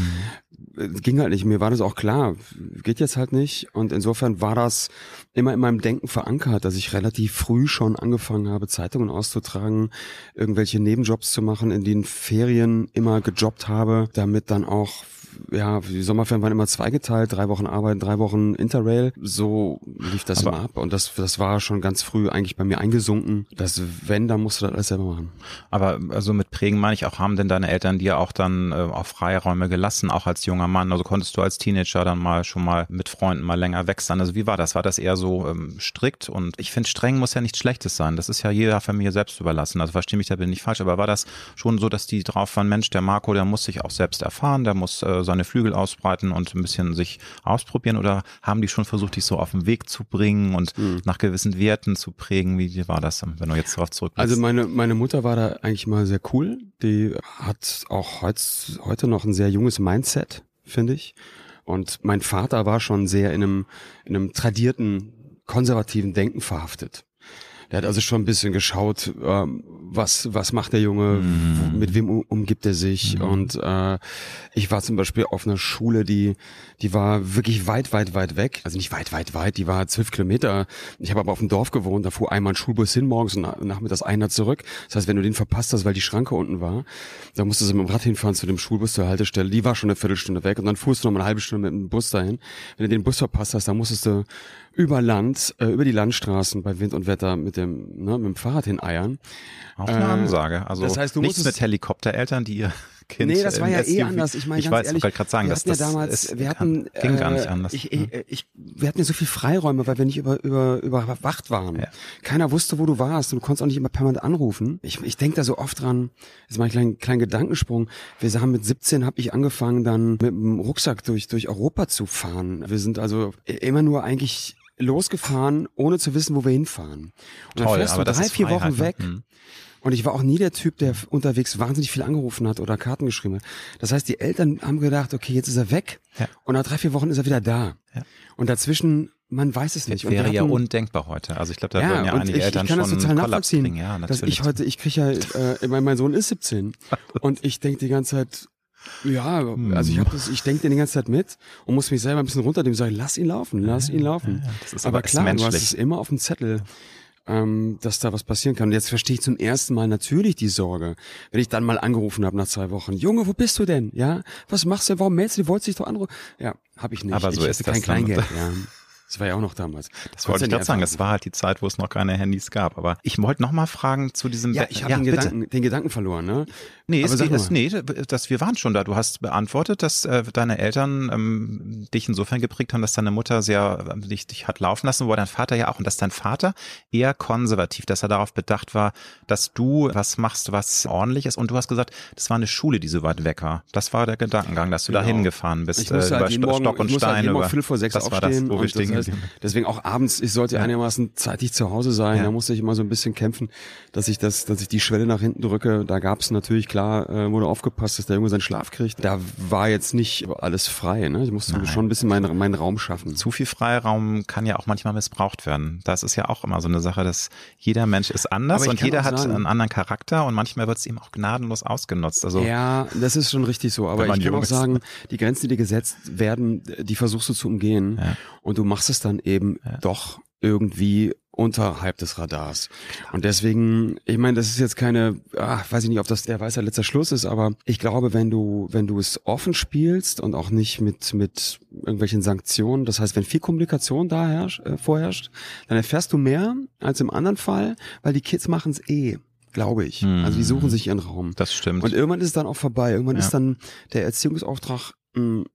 ging halt nicht. Mir war das auch klar. Geht jetzt halt nicht. Und insofern war das immer in meinem Denken verankert, dass ich relativ früh schon angefangen habe, Zeitungen auszutragen, irgendwelche Nebenjobs zu machen, in den Ferien immer gejobbt habe, damit dann auch ja, die Sommerferien waren immer zweigeteilt, drei Wochen Arbeit, drei Wochen Interrail. So lief das Aber immer ab. Und das, das war schon ganz früh eigentlich bei mir eingesunken, dass wenn, dann musst du das alles selber machen. Aber also mit Prägen meine ich auch, haben denn deine Eltern dir auch dann äh, auch Freiräume gelassen, auch als junger Mann? Also konntest du als Teenager dann mal schon mal mit Freunden mal länger weg sein? Also wie war das? War das eher so ähm, strikt? Und ich finde, streng muss ja nichts Schlechtes sein. Das ist ja jeder Familie selbst überlassen. Also verstehe mich da bin ich falsch. Aber war das schon so, dass die drauf waren, Mensch, der Marco, der muss sich auch selbst erfahren, der muss äh, seine Flügel ausbreiten und ein bisschen sich ausprobieren oder haben die schon versucht, dich so auf den Weg zu bringen und mhm. nach gewissen Werten zu prägen? Wie war das, wenn du jetzt darauf zurückblickst? Also meine, meine Mutter war da eigentlich mal sehr cool. Die hat auch heut, heute noch ein sehr junges Mindset, finde ich. Und mein Vater war schon sehr in einem, in einem tradierten, konservativen Denken verhaftet. Der hat also schon ein bisschen geschaut, ähm, was, was macht der Junge, mhm. mit wem umgibt er sich. Mhm. Und äh, ich war zum Beispiel auf einer Schule, die, die war wirklich weit, weit, weit weg. Also nicht weit, weit, weit, die war zwölf Kilometer. Ich habe aber auf dem Dorf gewohnt, da fuhr einmal ein Schulbus hin morgens und nachmittags einer zurück. Das heißt, wenn du den verpasst hast, weil die Schranke unten war, dann musstest du mit dem Rad hinfahren zu dem Schulbus zur Haltestelle. Die war schon eine Viertelstunde weg und dann fuhrst du noch mal eine halbe Stunde mit dem Bus dahin. Wenn du den Bus verpasst hast, dann musstest du über Land, äh, über die Landstraßen bei Wind und Wetter mit dem, ne, mit dem Fahrrad hineiern. Auch eine äh, Ansage. Also das heißt, du nichts mit Helikoptereltern, die ihr Kind. Nee, das war ja eh anders. Ich meine, ich ganz weiß, ehrlich, ich gerade sagen, wir dass das ja damals, ist, wir hatten, ging gar nicht anders. Ich, ich, ich, wir hatten ja so viel Freiräume, weil wir nicht über, über, überwacht waren. Ja. Keiner wusste, wo du warst und du konntest auch nicht immer permanent anrufen. Ich, ich denke da so oft dran, jetzt mal einen kleinen, kleinen Gedankensprung. Wir haben mit 17 habe ich angefangen, dann mit dem Rucksack durch, durch Europa zu fahren. Wir sind also immer nur eigentlich losgefahren, ohne zu wissen, wo wir hinfahren. Und Toll, dann fährst du drei, vier Wochen ne? weg. Hm. Und ich war auch nie der Typ, der unterwegs wahnsinnig viel angerufen hat oder Karten geschrieben hat. Das heißt, die Eltern haben gedacht, okay, jetzt ist er weg. Ja. Und nach drei, vier Wochen ist er wieder da. Ja. Und dazwischen, man weiß es nicht. Das wäre hatten, ja undenkbar heute. Also ich glaube, da ja, würden ja einige ich, Eltern ich kann schon das total nachvollziehen, bringen. Ja, dass ich heute, ich kriege ja, äh, mein, mein Sohn ist 17 und ich denke die ganze Zeit, ja, also ich habe das, ich denke den die ganze Zeit mit und muss mich selber ein bisschen runternehmen und sagen, lass ihn laufen, lass ihn laufen. Ja, das ist aber, aber klar, du hast es immer auf dem Zettel, ähm, dass da was passieren kann. Und jetzt verstehe ich zum ersten Mal natürlich die Sorge, wenn ich dann mal angerufen habe nach zwei Wochen. Junge, wo bist du denn? Ja, was machst du? Warum meldest du? Du wolltest dich doch anrufen. Ja, habe ich nicht. Aber so ich ist kein das Kleingeld. Ja. Das war ja auch noch damals. Das wollte ich gerade sagen. Es war halt die Zeit, wo es noch keine Handys gab. Aber ich wollte noch mal fragen zu diesem. Ja, ich habe ja, den, Gedanken, den Gedanken verloren. Ne? Nee, es, es, nee, das, wir waren schon da. Du hast beantwortet, dass äh, deine Eltern ähm, dich insofern geprägt haben, dass deine Mutter sehr äh, dich, dich hat laufen lassen, wo dein Vater ja auch und dass dein Vater eher konservativ, dass er darauf bedacht war, dass du was machst, was ordentlich ist. Und du hast gesagt, das war eine Schule, die so weit weg war. Das war der Gedankengang, dass du genau. da hingefahren bist. Ich musste äh, halt über Stock und ich Stein. Halt über, vor sechs das aufstehen. War das, stehen heißt, deswegen auch abends, ich sollte ja. einigermaßen zeitig zu Hause sein. Ja. Da musste ich immer so ein bisschen kämpfen, dass ich das, dass ich die Schwelle nach hinten drücke. Da gab es natürlich klar, äh, wurde aufgepasst, dass der Junge seinen Schlaf kriegt. Da war jetzt nicht alles frei. Ne? Ich musste Nein. schon ein bisschen meinen, meinen Raum schaffen. Zu viel Freiraum kann ja auch manchmal missbraucht werden. Das ist ja auch immer so eine Sache, dass jeder Mensch ist anders und jeder hat sagen, einen anderen Charakter und manchmal wird es ihm auch gnadenlos ausgenutzt. Also ja, das ist schon richtig so. Aber ich kann auch sagen, die Grenzen, die dir gesetzt werden, die versuchst du zu umgehen. Ja. Und du machst es dann eben ja. doch irgendwie unterhalb des Radars. Und deswegen, ich meine, das ist jetzt keine, ach, weiß ich nicht, ob das der weiße letzter Schluss ist, aber ich glaube, wenn du, wenn du es offen spielst und auch nicht mit, mit irgendwelchen Sanktionen, das heißt, wenn viel Kommunikation da herrscht, äh, vorherrscht, dann erfährst du mehr als im anderen Fall, weil die Kids machen es eh glaube ich. Hm. Also die suchen sich ihren Raum. Das stimmt. Und irgendwann ist es dann auch vorbei. Irgendwann ja. ist dann der Erziehungsauftrag mh, hm,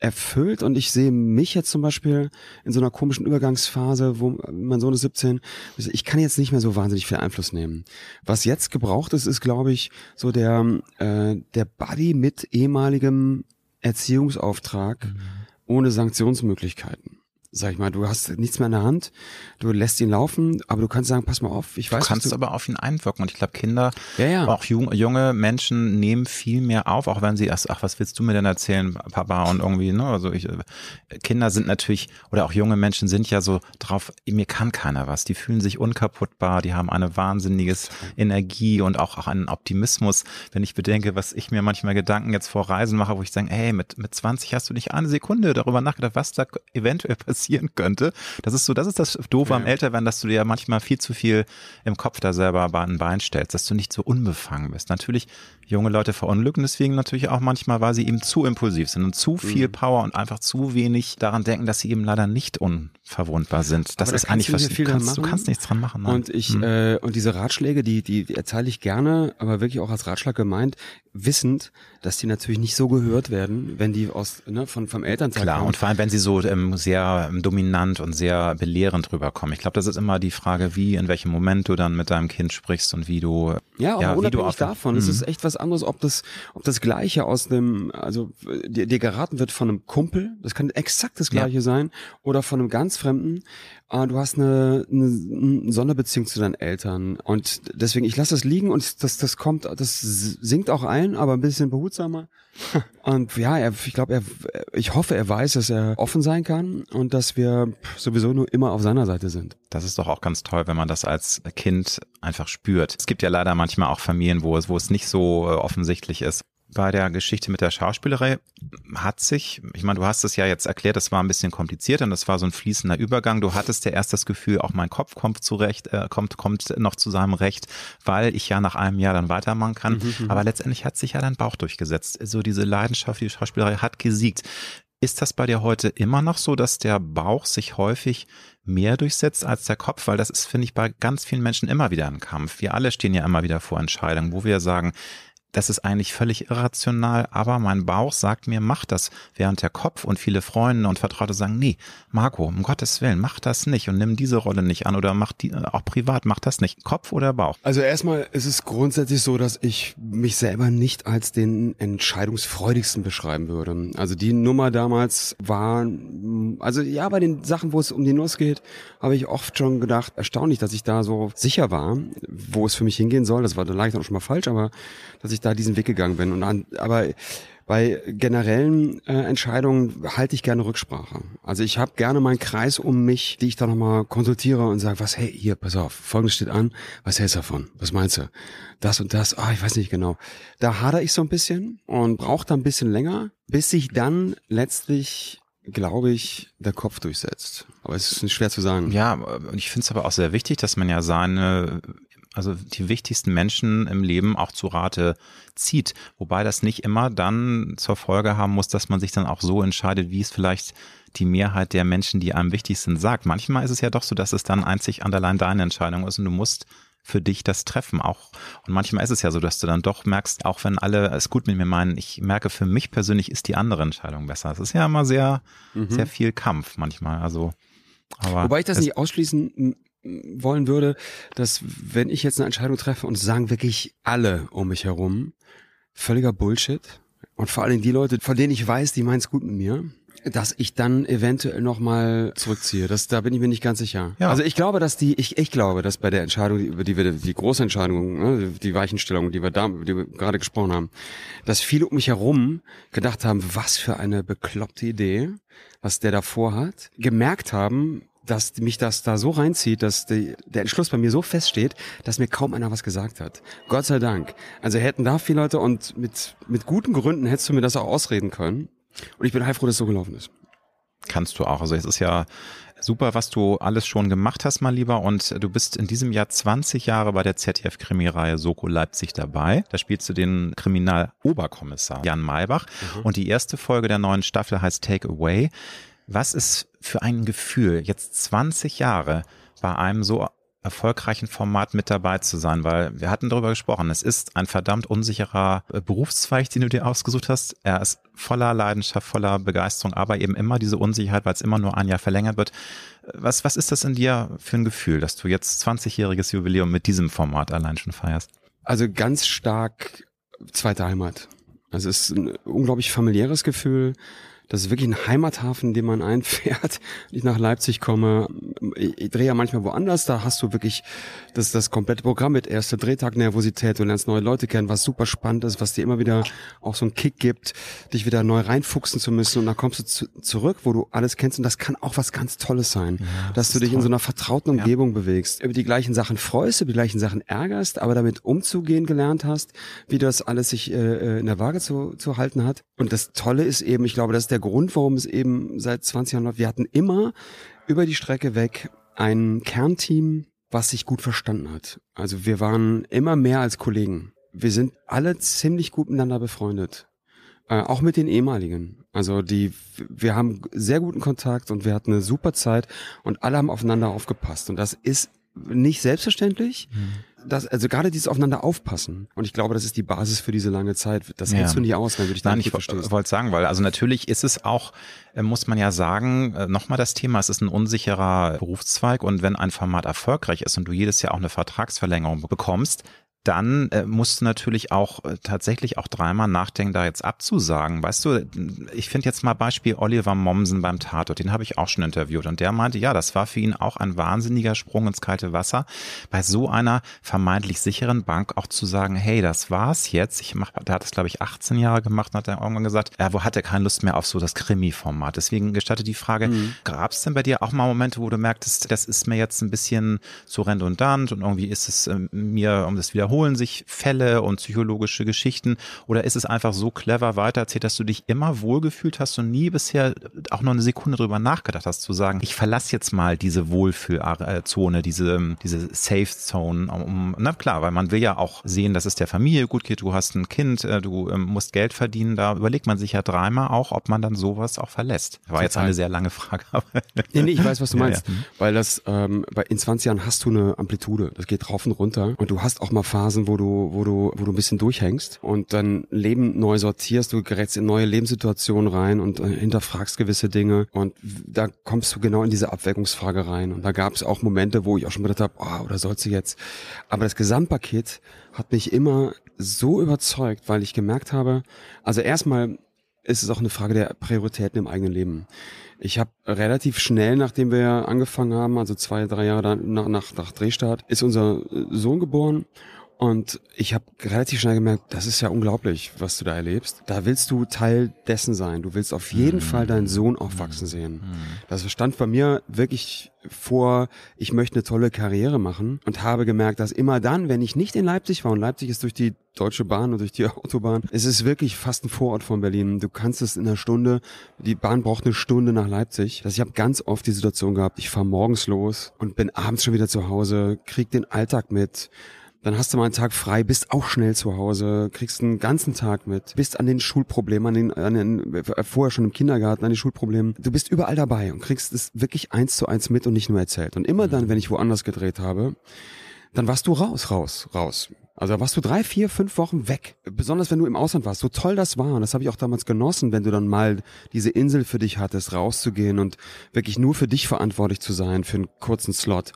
erfüllt und ich sehe mich jetzt zum Beispiel in so einer komischen Übergangsphase, wo mein Sohn ist 17, ich kann jetzt nicht mehr so wahnsinnig viel Einfluss nehmen. Was jetzt gebraucht ist, ist glaube ich so der, äh, der Buddy mit ehemaligem Erziehungsauftrag mhm. ohne Sanktionsmöglichkeiten sag ich mal, du hast nichts mehr in der Hand, du lässt ihn laufen, aber du kannst sagen, pass mal auf, ich weiß. Du kannst du aber auf ihn einwirken und ich glaube, Kinder, ja, ja. auch jung, junge Menschen nehmen viel mehr auf, auch wenn sie erst, ach, was willst du mir denn erzählen, Papa und irgendwie, ne, also ich, Kinder sind natürlich, oder auch junge Menschen sind ja so drauf, mir kann keiner was, die fühlen sich unkaputtbar, die haben eine wahnsinniges Energie und auch, auch einen Optimismus, wenn ich bedenke, was ich mir manchmal Gedanken jetzt vor Reisen mache, wo ich sage, hey, mit, mit 20 hast du nicht eine Sekunde darüber nachgedacht, was da eventuell passiert passieren könnte. Das ist so, das ist das Doofe ja. am Älterwerden, dass du dir ja manchmal viel zu viel im Kopf da selber ein Bein stellst, dass du nicht so unbefangen bist. Natürlich, junge Leute verunglücken deswegen natürlich auch manchmal, weil sie eben zu impulsiv sind und zu viel mhm. Power und einfach zu wenig daran denken, dass sie eben leider nicht unverwundbar sind. Das Aber ist da eigentlich was du kannst, du kannst nichts dran machen. Nein. Und ich mhm. äh, und diese Ratschläge, die die, die erteile ich gerne, aber wirklich auch als Ratschlag gemeint, wissend, dass die natürlich nicht so gehört werden, wenn die aus ne, von vom Elternteil Klar, kommen. und vor allem wenn sie so ähm, sehr ähm, dominant und sehr belehrend rüberkommen. Ich glaube, das ist immer die Frage, wie in welchem Moment du dann mit deinem Kind sprichst und wie du ja, aber ja, unabhängig davon, es ist mhm. echt was anderes, ob das ob das Gleiche aus einem also dir, dir geraten wird von einem Kumpel, das kann exakt das Gleiche ja. sein, oder von einem ganz Fremden ah, du hast eine, eine Sonderbeziehung zu deinen Eltern und deswegen, ich lasse das liegen und das, das kommt, das sinkt auch ein, aber ein bisschen behutsamer. Und ja, er, ich glaube, er, ich hoffe, er weiß, dass er offen sein kann und dass wir sowieso nur immer auf seiner Seite sind. Das ist doch auch ganz toll, wenn man das als Kind einfach spürt. Es gibt ja leider manchmal auch Familien, wo es, wo es nicht so äh, offensichtlich ist bei der Geschichte mit der Schauspielerei hat sich, ich meine, du hast es ja jetzt erklärt, das war ein bisschen kompliziert und das war so ein fließender Übergang. Du hattest ja erst das Gefühl, auch mein Kopf kommt zurecht, äh, kommt, kommt noch zu seinem Recht, weil ich ja nach einem Jahr dann weitermachen kann. Mhm, mhm, Aber letztendlich hat sich ja dein Bauch durchgesetzt. So diese Leidenschaft, die Schauspielerei hat gesiegt. Ist das bei dir heute immer noch so, dass der Bauch sich häufig mehr durchsetzt als der Kopf? Weil das ist, finde ich, bei ganz vielen Menschen immer wieder ein Kampf. Wir alle stehen ja immer wieder vor Entscheidungen, wo wir sagen, das ist eigentlich völlig irrational, aber mein Bauch sagt mir, mach das, während der Kopf und viele Freunde und Vertraute sagen, nee, Marco, um Gottes Willen, mach das nicht und nimm diese Rolle nicht an oder mach die, auch privat, mach das nicht. Kopf oder Bauch? Also erstmal ist es grundsätzlich so, dass ich mich selber nicht als den entscheidungsfreudigsten beschreiben würde. Also die Nummer damals war, also ja, bei den Sachen, wo es um die Nuss geht, habe ich oft schon gedacht, erstaunlich, dass ich da so sicher war, wo es für mich hingehen soll. Das war dann leicht auch schon mal falsch, aber dass ich da diesen Weg gegangen bin. Und an, aber bei generellen äh, Entscheidungen halte ich gerne Rücksprache. Also ich habe gerne meinen Kreis um mich, die ich da nochmal konsultiere und sage, was, hey, hier, pass auf, folgendes steht an, was hältst du davon? Was meinst du? Das und das, ah, ich weiß nicht genau. Da hader ich so ein bisschen und brauche da ein bisschen länger, bis sich dann letztlich glaube ich, der Kopf durchsetzt. Aber es ist schwer zu sagen. Ja, und ich finde es aber auch sehr wichtig, dass man ja seine also die wichtigsten Menschen im Leben auch zu Rate zieht. Wobei das nicht immer dann zur Folge haben muss, dass man sich dann auch so entscheidet, wie es vielleicht die Mehrheit der Menschen, die einem wichtig sind, sagt. Manchmal ist es ja doch so, dass es dann einzig und allein deine Entscheidung ist und du musst für dich das treffen auch. Und manchmal ist es ja so, dass du dann doch merkst, auch wenn alle es gut mit mir meinen, ich merke, für mich persönlich ist die andere Entscheidung besser. Es ist ja immer sehr, mhm. sehr viel Kampf manchmal. Also, aber Wobei ich das nicht ausschließen wollen würde, dass wenn ich jetzt eine Entscheidung treffe und sagen wirklich alle um mich herum, völliger Bullshit und vor allem die Leute, von denen ich weiß, die meinen es gut mit mir, dass ich dann eventuell nochmal zurückziehe. Das, da bin ich mir nicht ganz sicher. Ja. Also ich glaube, dass die, ich, ich glaube, dass bei der Entscheidung, über die wir, die große Entscheidung, ne, die Weichenstellung, die wir da, die wir gerade gesprochen haben, dass viele um mich herum gedacht haben, was für eine bekloppte Idee, was der davor hat, gemerkt haben, dass mich das da so reinzieht, dass die, der Entschluss bei mir so feststeht, dass mir kaum einer was gesagt hat. Gott sei Dank. Also hätten da viele Leute und mit, mit guten Gründen hättest du mir das auch ausreden können. Und ich bin heilfroh, dass es so gelaufen ist. Kannst du auch. Also es ist ja super, was du alles schon gemacht hast, mal lieber. Und du bist in diesem Jahr 20 Jahre bei der ZDF-Krimireihe Soko Leipzig dabei. Da spielst du den Kriminaloberkommissar Jan Maybach. Mhm. Und die erste Folge der neuen Staffel heißt Take Away. Was ist für ein Gefühl, jetzt 20 Jahre bei einem so erfolgreichen Format mit dabei zu sein, weil wir hatten darüber gesprochen. Es ist ein verdammt unsicherer äh, Berufszweig, den du dir ausgesucht hast. Er ist voller Leidenschaft, voller Begeisterung, aber eben immer diese Unsicherheit, weil es immer nur ein Jahr verlängert wird. Was, was ist das in dir für ein Gefühl, dass du jetzt 20-jähriges Jubiläum mit diesem Format allein schon feierst? Also ganz stark zweite Heimat. Also es ist ein unglaublich familiäres Gefühl. Das ist wirklich ein Heimathafen, in den man einfährt. Wenn ich nach Leipzig komme, ich, ich drehe ja manchmal woanders, da hast du wirklich das, das komplette Programm mit erster Drehtag Nervosität, du lernst neue Leute kennen, was super spannend ist, was dir immer wieder auch so einen Kick gibt, dich wieder neu reinfuchsen zu müssen und dann kommst du zu, zurück, wo du alles kennst und das kann auch was ganz Tolles sein, ja, dass du dich toll. in so einer vertrauten Umgebung ja. bewegst, über die gleichen Sachen freust, über die gleichen Sachen ärgerst, aber damit umzugehen gelernt hast, wie das alles sich äh, in der Waage zu, zu halten hat. Und das Tolle ist eben, ich glaube, das ist der Grund, warum es eben seit 20 Jahren läuft. Wir hatten immer über die Strecke weg ein Kernteam, was sich gut verstanden hat. Also wir waren immer mehr als Kollegen. Wir sind alle ziemlich gut miteinander befreundet. Äh, auch mit den ehemaligen. Also die, wir haben sehr guten Kontakt und wir hatten eine super Zeit und alle haben aufeinander aufgepasst. Und das ist nicht selbstverständlich. Mhm das, also gerade dieses aufeinander aufpassen. Und ich glaube, das ist die Basis für diese lange Zeit. Das hältst du nie aus, wenn du dich da nicht verstehst. Ich wollte sagen, weil also natürlich ist es auch, äh, muss man ja sagen, äh, nochmal das Thema, es ist ein unsicherer Berufszweig und wenn ein Format erfolgreich ist und du jedes Jahr auch eine Vertragsverlängerung bekommst, dann äh, musst du natürlich auch äh, tatsächlich auch dreimal nachdenken, da jetzt abzusagen. Weißt du, ich finde jetzt mal Beispiel Oliver Mommsen beim Tatort, den habe ich auch schon interviewt und der meinte, ja, das war für ihn auch ein wahnsinniger Sprung ins kalte Wasser, bei so einer vermeintlich sicheren Bank auch zu sagen, hey, das war's jetzt. Ich mach, der hat das glaube ich 18 Jahre gemacht und hat er irgendwann gesagt, er wo hat er keine Lust mehr auf so das Krimi-Format. Deswegen gestatte die Frage, mhm. gab es denn bei dir auch mal Momente, wo du merktest, das ist mir jetzt ein bisschen zu redundant und irgendwie ist es äh, mir, um das wiederholen wiederholen sich Fälle und psychologische Geschichten oder ist es einfach so clever weitererzählt, dass du dich immer wohlgefühlt hast und nie bisher auch noch eine Sekunde drüber nachgedacht hast, zu sagen, ich verlasse jetzt mal diese Wohlfühlzone, diese, diese Safe Zone, um, na klar, weil man will ja auch sehen, dass es der Familie gut geht, du hast ein Kind, äh, du ähm, musst Geld verdienen, da überlegt man sich ja dreimal auch, ob man dann sowas auch verlässt. War jetzt eine sehr lange Frage. Aber nee, nee, ich weiß, was du meinst, ja, ja. weil das, ähm, in 20 Jahren hast du eine Amplitude, das geht rauf und runter und du hast auch mal Phasen, Phasen, wo du, wo du, wo du ein bisschen durchhängst und dann Leben neu sortierst, du gerätst in neue Lebenssituationen rein und äh, hinterfragst gewisse Dinge und da kommst du genau in diese Abwägungsfrage rein. Und da gab es auch Momente, wo ich auch schon gedacht habe, oh, oder sollst du jetzt? Aber das Gesamtpaket hat mich immer so überzeugt, weil ich gemerkt habe, also erstmal ist es auch eine Frage der Prioritäten im eigenen Leben. Ich habe relativ schnell, nachdem wir angefangen haben, also zwei, drei Jahre nach, nach, nach Drehstart, ist unser Sohn geboren und ich habe relativ schnell gemerkt, das ist ja unglaublich, was du da erlebst. Da willst du Teil dessen sein. Du willst auf jeden mhm. Fall deinen Sohn aufwachsen mhm. sehen. Mhm. Das stand bei mir wirklich vor, ich möchte eine tolle Karriere machen und habe gemerkt, dass immer dann, wenn ich nicht in Leipzig war, und Leipzig ist durch die Deutsche Bahn und durch die Autobahn, es ist wirklich fast ein Vorort von Berlin. Du kannst es in einer Stunde, die Bahn braucht eine Stunde nach Leipzig. Also ich habe ganz oft die Situation gehabt, ich fahre morgens los und bin abends schon wieder zu Hause, krieg den Alltag mit dann hast du mal einen Tag frei, bist auch schnell zu Hause, kriegst einen ganzen Tag mit, bist an den Schulproblemen, an den, an den äh, vorher schon im Kindergarten, an den Schulproblemen. Du bist überall dabei und kriegst es wirklich eins zu eins mit und nicht nur erzählt. Und immer dann, wenn ich woanders gedreht habe, dann warst du raus, raus, raus. Also da warst du drei, vier, fünf Wochen weg. Besonders wenn du im Ausland warst. So toll das war. Und das habe ich auch damals genossen, wenn du dann mal diese Insel für dich hattest, rauszugehen und wirklich nur für dich verantwortlich zu sein, für einen kurzen Slot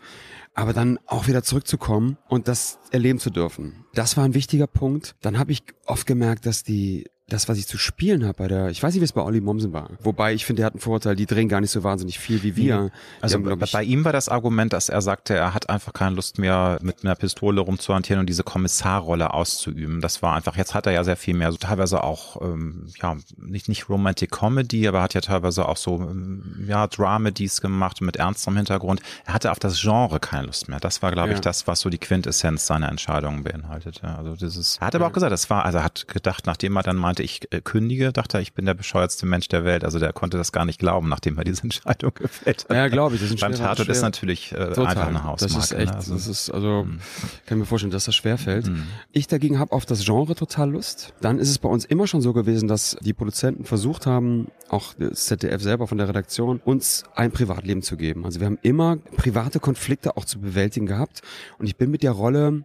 aber dann auch wieder zurückzukommen und das erleben zu dürfen. Das war ein wichtiger Punkt. Dann habe ich oft gemerkt, dass die das, was ich zu spielen habe bei der, ich weiß nicht, wie es bei Olli Mommsen war. Wobei ich finde, er hat einen Vorteil, die drehen gar nicht so wahnsinnig viel wie wir. Also haben, bei, bei ihm war das Argument, dass er sagte, er hat einfach keine Lust mehr, mit einer Pistole rumzuhantieren und diese Kommissarrolle auszuüben. Das war einfach, jetzt hat er ja sehr viel mehr, so teilweise auch, ähm, ja, nicht, nicht Romantic Comedy, aber hat ja teilweise auch so, ähm, ja, Dramedies gemacht mit ernstem Hintergrund. Er hatte auf das Genre keine Lust mehr. Das war, glaube ja. ich, das, was so die Quintessenz seiner Entscheidungen beinhaltete. Also dieses, er hat aber auch gesagt, das war, also er hat gedacht, nachdem er dann mal meinte, ich äh, kündige, dachte er, ich bin der bescheuertste Mensch der Welt. Also der konnte das gar nicht glauben, nachdem er diese Entscheidung gefällt hat. Ja, glaube ich. Das ist Beim Tatort ist natürlich äh, einfach eine Hausmarke. Das ist echt, ne? also, das ist, also, mhm. kann mir vorstellen, dass das schwerfällt. Mhm. Ich dagegen habe auf das Genre total Lust. Dann ist es bei uns immer schon so gewesen, dass die Produzenten versucht haben, auch das ZDF selber von der Redaktion, uns ein Privatleben zu geben. Also wir haben immer private Konflikte auch zu bewältigen gehabt. Und ich bin mit der Rolle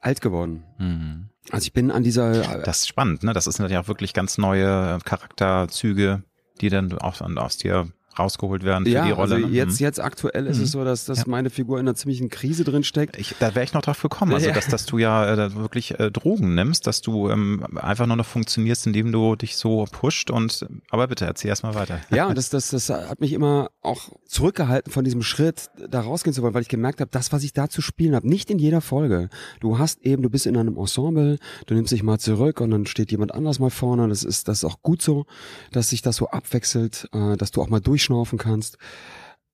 alt geworden. Mhm. Also ich bin an dieser. Das ist spannend, ne? Das sind ja auch wirklich ganz neue Charakterzüge, die dann auch aus dir rausgeholt werden für ja, die Rolle. Also jetzt, mhm. jetzt aktuell ist mhm. es so, dass, dass ja. meine Figur in einer ziemlichen Krise drin steckt. Ich, da wäre ich noch drauf gekommen, also dass, dass du ja äh, wirklich äh, Drogen nimmst, dass du ähm, einfach nur noch funktionierst, indem du dich so pusht und aber bitte erzähl erst mal weiter. Ja, und das, das, das hat mich immer auch zurückgehalten von diesem Schritt, da rausgehen zu wollen, weil ich gemerkt habe, das, was ich da zu spielen habe, nicht in jeder Folge. Du hast eben, du bist in einem Ensemble, du nimmst dich mal zurück und dann steht jemand anders mal vorne. Das ist, das ist auch gut so, dass sich das so abwechselt, äh, dass du auch mal durch durchschnaufen kannst.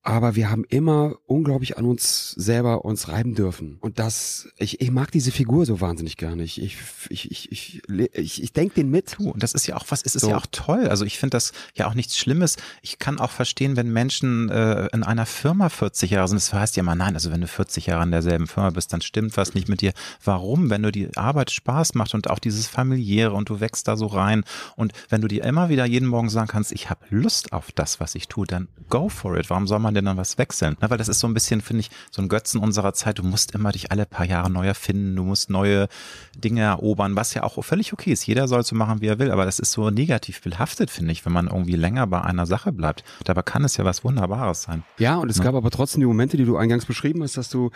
Aber wir haben immer unglaublich an uns selber uns reiben dürfen. Und das, ich, ich mag diese Figur so wahnsinnig gerne. Ich, ich, ich, ich, ich, ich, ich denke den mit. Du, und das ist ja auch was, ist es so. ja auch toll. Also ich finde das ja auch nichts Schlimmes. Ich kann auch verstehen, wenn Menschen äh, in einer Firma 40 Jahre sind. Das heißt ja immer, nein, also wenn du 40 Jahre in derselben Firma bist, dann stimmt was nicht mit dir. Warum? Wenn du die Arbeit Spaß macht und auch dieses familiäre und du wächst da so rein und wenn du dir immer wieder jeden Morgen sagen kannst, ich habe Lust auf das, was ich tue, dann go for it. Warum soll man dann was wechseln? Na, weil das ist so ein bisschen, finde ich, so ein Götzen unserer Zeit. Du musst immer dich alle paar Jahre neu erfinden, du musst neue Dinge erobern, was ja auch völlig okay ist. Jeder soll so machen, wie er will, aber das ist so negativ behaftet, finde ich, wenn man irgendwie länger bei einer Sache bleibt. Dabei kann es ja was Wunderbares sein. Ja, und es ja. gab aber trotzdem die Momente, die du eingangs beschrieben hast, dass du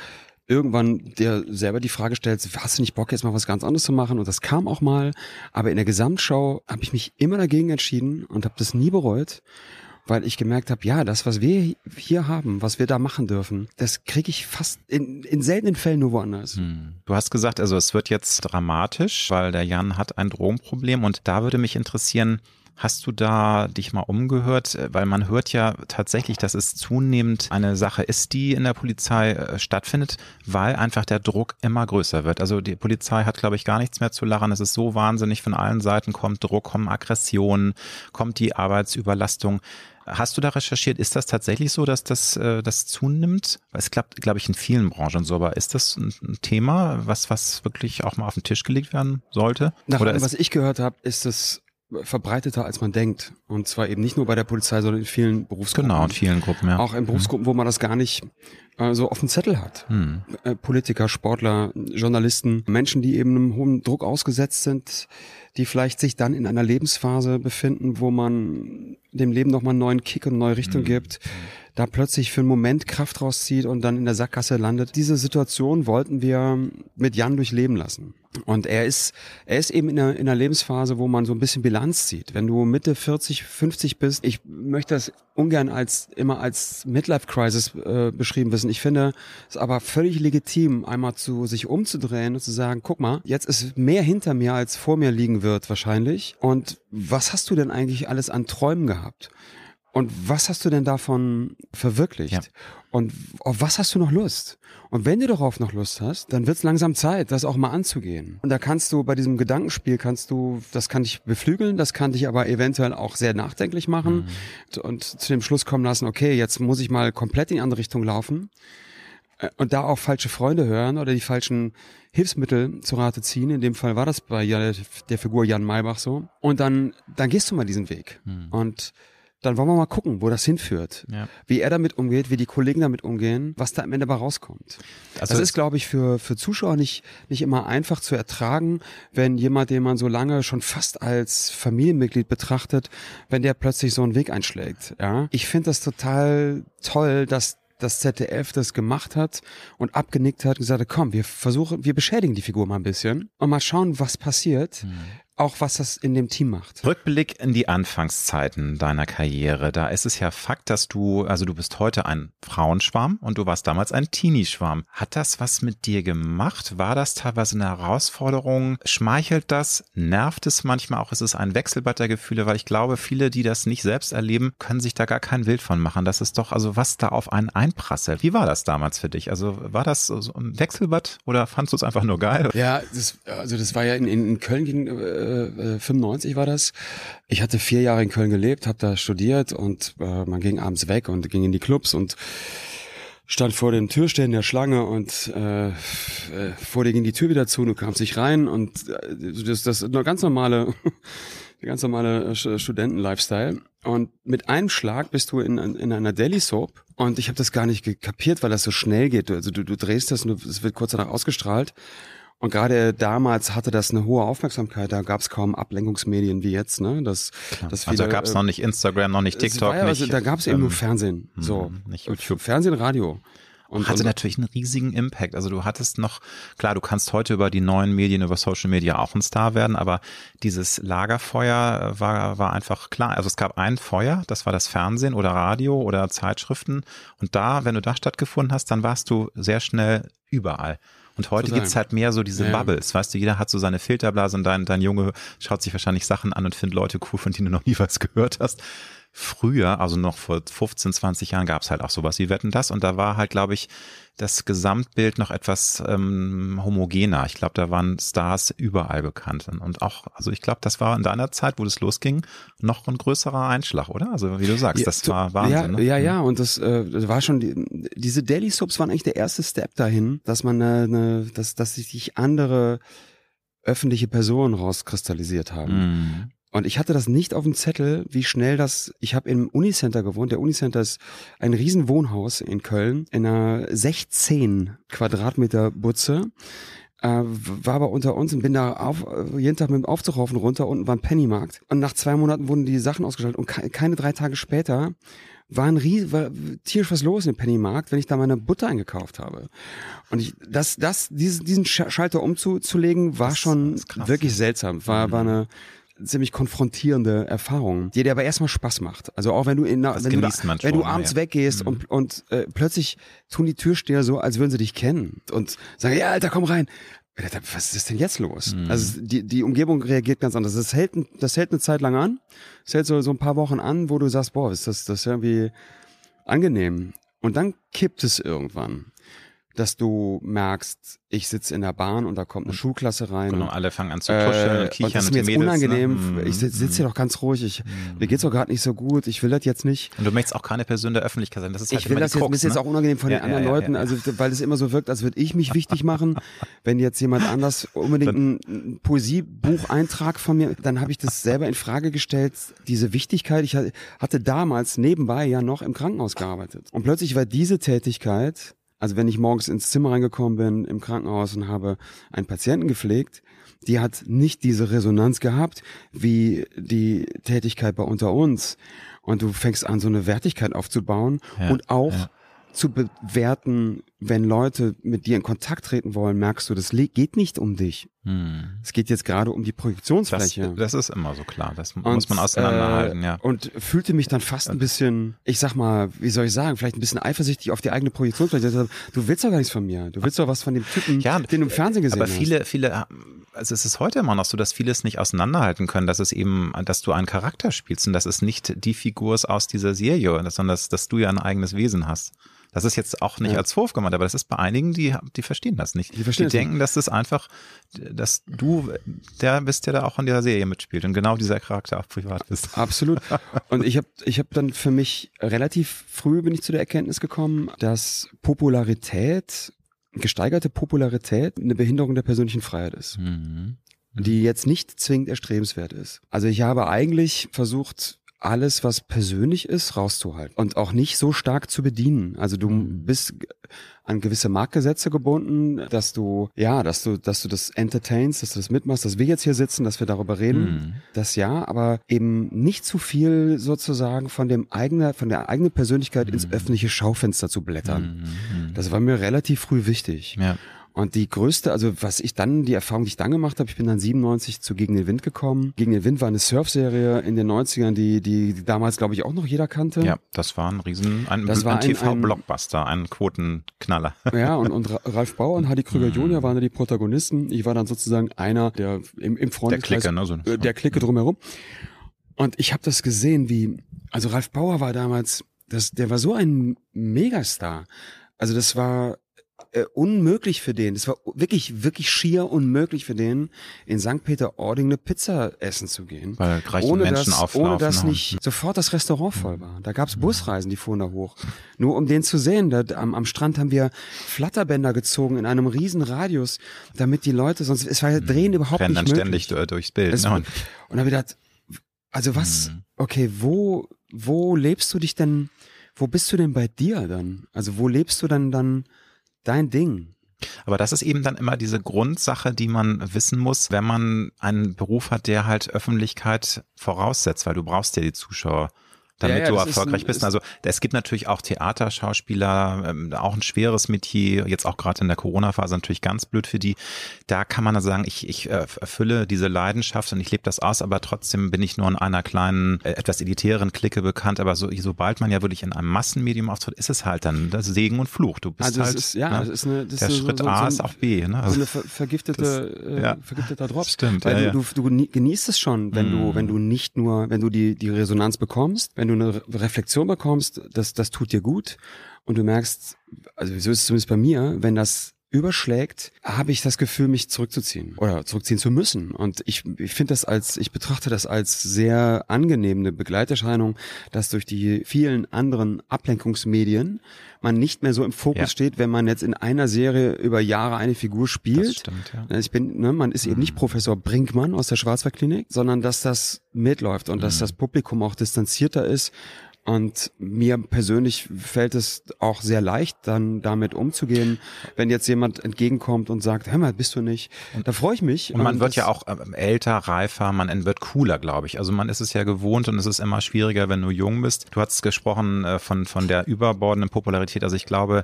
irgendwann dir selber die Frage stellst, hast du nicht Bock jetzt mal was ganz anderes zu machen? Und das kam auch mal, aber in der Gesamtschau habe ich mich immer dagegen entschieden und habe das nie bereut weil ich gemerkt habe, ja, das, was wir hier haben, was wir da machen dürfen, das kriege ich fast in, in seltenen Fällen nur woanders. Hm. Du hast gesagt, also es wird jetzt dramatisch, weil der Jan hat ein Drogenproblem und da würde mich interessieren, Hast du da dich mal umgehört? Weil man hört ja tatsächlich, dass es zunehmend eine Sache ist, die in der Polizei äh, stattfindet, weil einfach der Druck immer größer wird. Also die Polizei hat, glaube ich, gar nichts mehr zu lachen. Es ist so wahnsinnig, von allen Seiten kommt Druck, kommen Aggressionen, kommt die Arbeitsüberlastung. Hast du da recherchiert? Ist das tatsächlich so, dass das, äh, das zunimmt? Es klappt, glaube ich, in vielen Branchen so, aber ist das ein Thema, was, was wirklich auch mal auf den Tisch gelegt werden sollte? Nach allem, was ich gehört habe, ist es verbreiteter, als man denkt. Und zwar eben nicht nur bei der Polizei, sondern in vielen Berufsgruppen. Genau, in vielen Gruppen, ja. Auch in Berufsgruppen, wo man das gar nicht äh, so auf dem Zettel hat. Hm. Äh, Politiker, Sportler, Journalisten, Menschen, die eben einem hohen Druck ausgesetzt sind, die vielleicht sich dann in einer Lebensphase befinden, wo man dem Leben nochmal einen neuen Kick und eine neue Richtung hm. gibt, da plötzlich für einen Moment Kraft rauszieht und dann in der Sackgasse landet. Diese Situation wollten wir mit Jan durchleben lassen. Und er ist, er ist eben in einer, in einer Lebensphase, wo man so ein bisschen Bilanz zieht. Wenn du Mitte 40, 50 bist, ich möchte das ungern als immer als Midlife Crisis äh, beschrieben wissen. Ich finde es aber völlig legitim, einmal zu sich umzudrehen und zu sagen, guck mal, jetzt ist mehr hinter mir als vor mir liegen wird wahrscheinlich. Und was hast du denn eigentlich alles an Träumen gehabt? Und was hast du denn davon verwirklicht? Ja. Und auf was hast du noch Lust? Und wenn du darauf noch Lust hast, dann wird es langsam Zeit, das auch mal anzugehen. Und da kannst du bei diesem Gedankenspiel kannst du, das kann dich beflügeln, das kann dich aber eventuell auch sehr nachdenklich machen mhm. und zu dem Schluss kommen lassen, okay, jetzt muss ich mal komplett in die andere Richtung laufen äh, und da auch falsche Freunde hören oder die falschen Hilfsmittel zu Rate ziehen. In dem Fall war das bei der Figur Jan Maybach so. Und dann, dann gehst du mal diesen Weg. Mhm. Und dann wollen wir mal gucken, wo das hinführt. Ja. Wie er damit umgeht, wie die Kollegen damit umgehen, was da am Ende bei rauskommt. Also das ist, glaube ich, für, für Zuschauer nicht, nicht immer einfach zu ertragen, wenn jemand, den man so lange schon fast als Familienmitglied betrachtet, wenn der plötzlich so einen Weg einschlägt. Ja? Ich finde das total toll, dass das ZDF das gemacht hat und abgenickt hat und gesagt hat, komm, wir versuchen, wir beschädigen die Figur mal ein bisschen und mal schauen, was passiert. Mhm auch was das in dem Team macht. Rückblick in die Anfangszeiten deiner Karriere. Da ist es ja Fakt, dass du, also du bist heute ein Frauenschwarm und du warst damals ein Teenie-Schwarm. Hat das was mit dir gemacht? War das teilweise eine Herausforderung? Schmeichelt das? Nervt es manchmal auch? Ist es ein Wechselbad der Gefühle? Weil ich glaube, viele, die das nicht selbst erleben, können sich da gar kein Bild von machen. Das ist doch, also was da auf einen einprasselt. Wie war das damals für dich? Also war das so ein Wechselbad oder fandst du es einfach nur geil? Ja, das, also das war ja in, in Köln ging, äh, äh, 95 war das. Ich hatte vier Jahre in Köln gelebt, habe da studiert und äh, man ging abends weg und ging in die Clubs und stand vor den Türstellen der Schlange und äh, äh, vor dir ging die Tür wieder zu, du kamst nicht rein und äh, das, das ist eine ganz normale, ganz normale äh, Studenten-Lifestyle. Und mit einem Schlag bist du in, in einer Daily Soap und ich habe das gar nicht kapiert, weil das so schnell geht. Also du, du drehst das und es wird kurz danach ausgestrahlt. Und gerade damals hatte das eine hohe Aufmerksamkeit. Da gab es kaum Ablenkungsmedien wie jetzt. Ne? Das, das also da gab es noch nicht Instagram, noch nicht TikTok. Ja, also da gab es eben ähm, nur Fernsehen. So, hm, nicht YouTube. Fernsehen, Radio. Und, hatte und, natürlich einen riesigen Impact. Also du hattest noch, klar, du kannst heute über die neuen Medien, über Social Media auch ein Star werden, aber dieses Lagerfeuer war, war einfach klar. Also es gab ein Feuer, das war das Fernsehen oder Radio oder Zeitschriften. Und da, wenn du da stattgefunden hast, dann warst du sehr schnell überall. Und heute gibt's halt mehr so diese ja. Bubbles, weißt du, jeder hat so seine Filterblase und dein, dein Junge schaut sich wahrscheinlich Sachen an und findet Leute cool, von denen du noch nie was gehört hast. Früher, also noch vor 15, 20 Jahren gab es halt auch sowas wie Wetten das. Und da war halt, glaube ich, das Gesamtbild noch etwas ähm, homogener. Ich glaube, da waren Stars überall bekannt und auch, also ich glaube, das war in deiner Zeit, wo das losging, noch ein größerer Einschlag, oder? Also wie du sagst, das ja, war Wahnsinn. Ja, ne? ja, ja, und das, äh, das war schon, die, diese Daily Soaps waren eigentlich der erste Step dahin, dass man eine, eine dass, dass sich andere öffentliche Personen rauskristallisiert haben. Mhm. Und ich hatte das nicht auf dem Zettel, wie schnell das, ich habe im Unicenter gewohnt. Der Unicenter ist ein riesen Wohnhaus in Köln, in einer 16 Quadratmeter Butze. Äh, war aber unter uns und bin da auf, jeden Tag mit dem Aufzug rauf und runter. Unten war ein Pennymarkt. Und nach zwei Monaten wurden die Sachen ausgeschaltet. Und keine drei Tage später war ein Ries war tierisch was los im Pennymarkt, wenn ich da meine Butter eingekauft habe. Und ich, das, das, diesen, diesen Schalter umzulegen, war das, schon krass, wirklich seltsam. War, mhm. war eine ziemlich konfrontierende Erfahrung, die dir aber erstmal Spaß macht. Also auch wenn du in wenn, du, da, wenn du abends ja. weggehst mhm. und, und äh, plötzlich tun die Türsteher so, als würden sie dich kennen und sagen, ja, Alter, komm rein. Was ist denn jetzt los? Mhm. Also die, die Umgebung reagiert ganz anders. Das hält, das hält eine Zeit lang an. Das hält so, so ein paar Wochen an, wo du sagst, boah, ist das, das ist irgendwie angenehm. Und dann kippt es irgendwann dass du merkst, ich sitze in der Bahn und da kommt eine Schulklasse rein. Genau, alle fangen an zu kuscheln äh, und kichern. Und das ist mir jetzt Mädels, ne? unangenehm. Ne? Ich sitze sitz hier doch ganz ruhig. Ich, mm. Mir geht's doch gerade nicht so gut. Ich will das jetzt nicht. Und du möchtest auch keine Person der Öffentlichkeit sein. Das ist halt ich will das jetzt, Krux, ist jetzt ne? auch unangenehm von ja, den anderen ja, ja, Leuten, also weil es immer so wirkt, als würde ich mich wichtig machen. Wenn jetzt jemand anders unbedingt ein, ein Poesiebucheintrag von mir, dann habe ich das selber in Frage gestellt, diese Wichtigkeit. Ich hatte damals nebenbei ja noch im Krankenhaus gearbeitet. Und plötzlich war diese Tätigkeit also wenn ich morgens ins Zimmer reingekommen bin im Krankenhaus und habe einen Patienten gepflegt, die hat nicht diese Resonanz gehabt wie die Tätigkeit bei unter uns. Und du fängst an, so eine Wertigkeit aufzubauen ja, und auch ja. zu bewerten, wenn Leute mit dir in Kontakt treten wollen, merkst du, das geht nicht um dich. Hm. Es geht jetzt gerade um die Projektionsfläche. Das, das ist immer so klar. Das und, muss man auseinanderhalten, äh, ja. Und fühlte mich dann fast ein bisschen, ich sag mal, wie soll ich sagen, vielleicht ein bisschen eifersüchtig auf die eigene Projektionsfläche. Du willst doch gar nichts von mir. Du willst doch was von dem Typen, ja, den du im Fernsehen gesehen aber viele, hast. viele, also es ist heute immer noch so, dass viele es nicht auseinanderhalten können, dass es eben, dass du einen Charakter spielst und dass es nicht die Figur ist aus dieser Serie, sondern dass, dass du ja ein eigenes Wesen hast. Das ist jetzt auch nicht ja. als Vorwurf gemeint, aber das ist bei einigen, die, die verstehen das nicht. Die, verstehen die denken, dass das einfach, dass du der bist, der da auch in dieser Serie mitspielt und genau dieser Charakter auch privat bist. Absolut. Und ich habe ich hab dann für mich relativ früh bin ich zu der Erkenntnis gekommen, dass Popularität, gesteigerte Popularität eine Behinderung der persönlichen Freiheit ist. Mhm die jetzt nicht zwingend erstrebenswert ist. Also ich habe eigentlich versucht, alles, was persönlich ist, rauszuhalten und auch nicht so stark zu bedienen. Also du mhm. bist an gewisse Marktgesetze gebunden, dass du, ja, dass du, dass du das entertainst, dass du das mitmachst, dass wir jetzt hier sitzen, dass wir darüber reden. Mhm. Das ja, aber eben nicht zu viel sozusagen von dem eigenen, von der eigenen Persönlichkeit mhm. ins öffentliche Schaufenster zu blättern. Mhm. mhm. Das war mir relativ früh wichtig. Ja. Und die größte, also was ich dann, die Erfahrung, die ich dann gemacht habe, ich bin dann 97 zu Gegen den Wind gekommen. Gegen den Wind war eine Surfserie in den 90ern, die, die, die damals, glaube ich, auch noch jeder kannte. Ja, das war ein riesen, ein, das ein, ein TV-Blockbuster, ein Quotenknaller. Ja, und, und Ralf Bauer und Hadi Krüger mhm. Junior waren da die Protagonisten. Ich war dann sozusagen einer der im, im Freundeskreis, der Clique, ne? so, äh, der Clique drumherum. Und ich habe das gesehen, wie, also Ralf Bauer war damals, das, der war so ein Megastar. Also das war äh, unmöglich für den. Es war wirklich, wirklich schier unmöglich für den, in St. Peter-Ording eine Pizza essen zu gehen. Weil reiche ohne Menschen dass, auflaufen ohne dass nicht sofort das Restaurant voll war. Da gab's Busreisen, die fuhren da hoch. Nur um den zu sehen. Da, am, am Strand haben wir Flatterbänder gezogen in einem riesen Radius, damit die Leute, sonst es war ja Drehen überhaupt Rennen nicht dann möglich. ständig du- durchs Bild. Es, Ne? und Und dann habe ich gedacht, also was, Mhm. okay, wo, wo lebst du dich denn, wo bist du denn bei dir dann? Also wo lebst du dann dann dein Ding? Aber das ist eben dann immer diese Grundsache, die man wissen muss, wenn man einen Beruf hat, der halt Öffentlichkeit voraussetzt, weil du brauchst ja die Zuschauer. Damit Ja, ja, du ist erfolgreich ein- bist. ist- Also es gibt natürlich auch Theaterschauspieler, ähm, auch ein schweres Metier, jetzt auch gerade in der Corona-Phase natürlich ganz blöd für die. Da kann man dann sagen, ich, ich äh, erfülle diese Leidenschaft und ich lebe das aus, aber trotzdem bin ich nur in einer kleinen, äh, etwas elitären Clique bekannt. Aber so, sobald man ja wirklich in einem Massenmedium auftritt, ist es halt dann das Segen und Fluch. Du bist Also halt, ist, ja, ne? ist eine, das der ist so- Schritt so, A so, ist auch B. Ne? so Also, eine ver vergiftete, das- äh, ja. vergifteter Drops. Stimmt, Weil ja, du, du, du genie- genießt es schon, wenn du, Mm. wenn du nicht nur, wenn du die, die Resonanz bekommst, wenn du eine Re- Reflexion bekommst, das, das tut dir gut. Und du merkst, also so ist es zumindest bei mir, wenn das überschlägt, habe ich das Gefühl, mich zurückzuziehen oder zurückziehen zu müssen. Und ich, ich finde das als, ich betrachte das als sehr angenehme Begleiterscheinung, dass durch die vielen anderen Ablenkungsmedien man nicht mehr so im Fokus Ja. steht, wenn man jetzt in einer Serie über Jahre eine Figur spielt. das stimmt, ja. Ich bin, ne, man ist eben Mhm. nicht Professor Brinkmann aus der Schwarzwaldklinik, sondern dass das mitläuft und Mhm. dass das Publikum auch distanzierter ist. Und mir persönlich fällt es auch sehr leicht, dann damit umzugehen, wenn jetzt jemand entgegenkommt und sagt, hör mal, bist du nicht? Da freue ich mich. Und man wird ja auch ähm, älter, reifer, man wird cooler, glaube ich. Also man ist es ja gewohnt und es ist immer schwieriger, wenn du jung bist. Du hast gesprochen äh, von, von der überbordenden Popularität. Also ich glaube,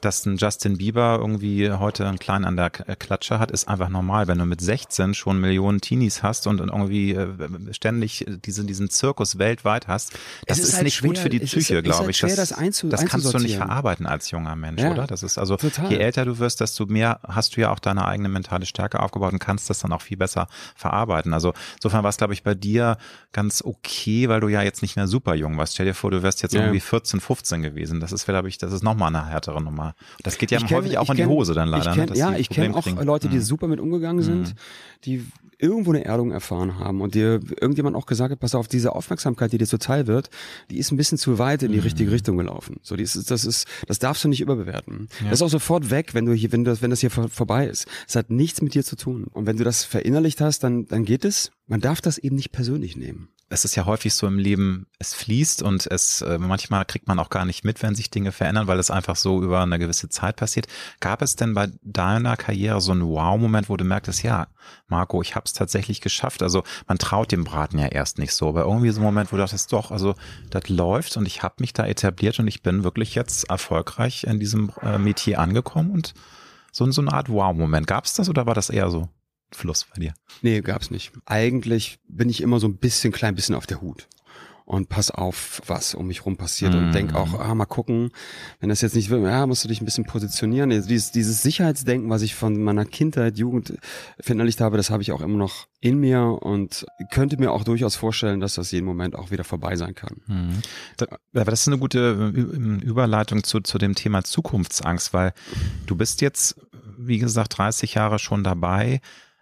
dass ein Justin Bieber irgendwie heute einen kleinen an der äh, Klatsche hat, ist einfach normal. Wenn du mit 16 schon Millionen Teenies hast und, irgendwie äh, ständig diesen, diesen Zirkus weltweit hast, das ist, ist halt nicht gut schwer- für die Psyche, glaube halt ich. schwer, das einzu- das kannst du nicht verarbeiten als junger Mensch, Ja. oder? Das ist also, Total. je älter du wirst, desto mehr hast du ja auch deine eigene mentale Stärke aufgebaut und kannst das dann auch viel besser verarbeiten. Also insofern war es, glaube ich, bei dir ganz okay, weil du ja jetzt nicht mehr super jung warst. Stell dir vor, du wärst jetzt Ja. irgendwie 14, 15 gewesen. Das ist, glaube ich, das ist nochmal eine härtere Nummer. Das geht ja kenn- häufig auch ich in die kenn- Hose dann leider. Ich kenn, ne, ja, ich kenne auch kriegen. Leute, die Mhm. super mit umgegangen sind, die irgendwo eine Erdung erfahren haben und dir irgendjemand auch gesagt hat, pass auf, diese Aufmerksamkeit, die dir zuteil wird, die ist ein bisschen zu weit in die Mhm. richtige Richtung gelaufen. So, die ist, das ist, das darfst du nicht überbewerten. Das ist auch sofort weg, wenn du hier, wenn das, wenn das hier vor, vorbei ist. Es hat nichts mit dir zu tun. Und wenn du das verinnerlicht hast, dann, dann geht es. Man darf das eben nicht persönlich nehmen. Es ist ja häufig so im Leben, es fließt und es äh, manchmal kriegt man auch gar nicht mit, wenn sich Dinge verändern, weil es einfach so über eine gewisse Zeit passiert. Gab es denn bei deiner Karriere so einen Wow-Moment, wo du merktest, ja, Marco, ich habe es tatsächlich geschafft. Also man traut dem Braten ja erst nicht so, aber irgendwie so ein Moment, wo du dachtest, doch, also das läuft und ich habe mich da etabliert und ich bin wirklich jetzt erfolgreich in diesem äh, Metier angekommen und so, so eine Art Wow-Moment. Gab es das oder war das eher so Fluss bei dir? Nee, gab's nicht. Eigentlich bin ich immer so ein bisschen, klein bisschen auf der Hut. Und pass auf, was um mich rum passiert und Mhm. denk auch, ah, mal gucken, wenn das jetzt nicht will, ja, musst du dich ein bisschen positionieren. Dieses, dieses Sicherheitsdenken, was ich von meiner Kindheit, Jugend verinnerlicht habe, das habe ich auch immer noch in mir und könnte mir auch durchaus vorstellen, dass das jeden Moment auch wieder vorbei sein kann. Mhm. Da, aber das ist eine gute äh, Ü- Überleitung zu, zu dem Thema Zukunftsangst, weil du bist jetzt, wie gesagt, 30 Jahre schon dabei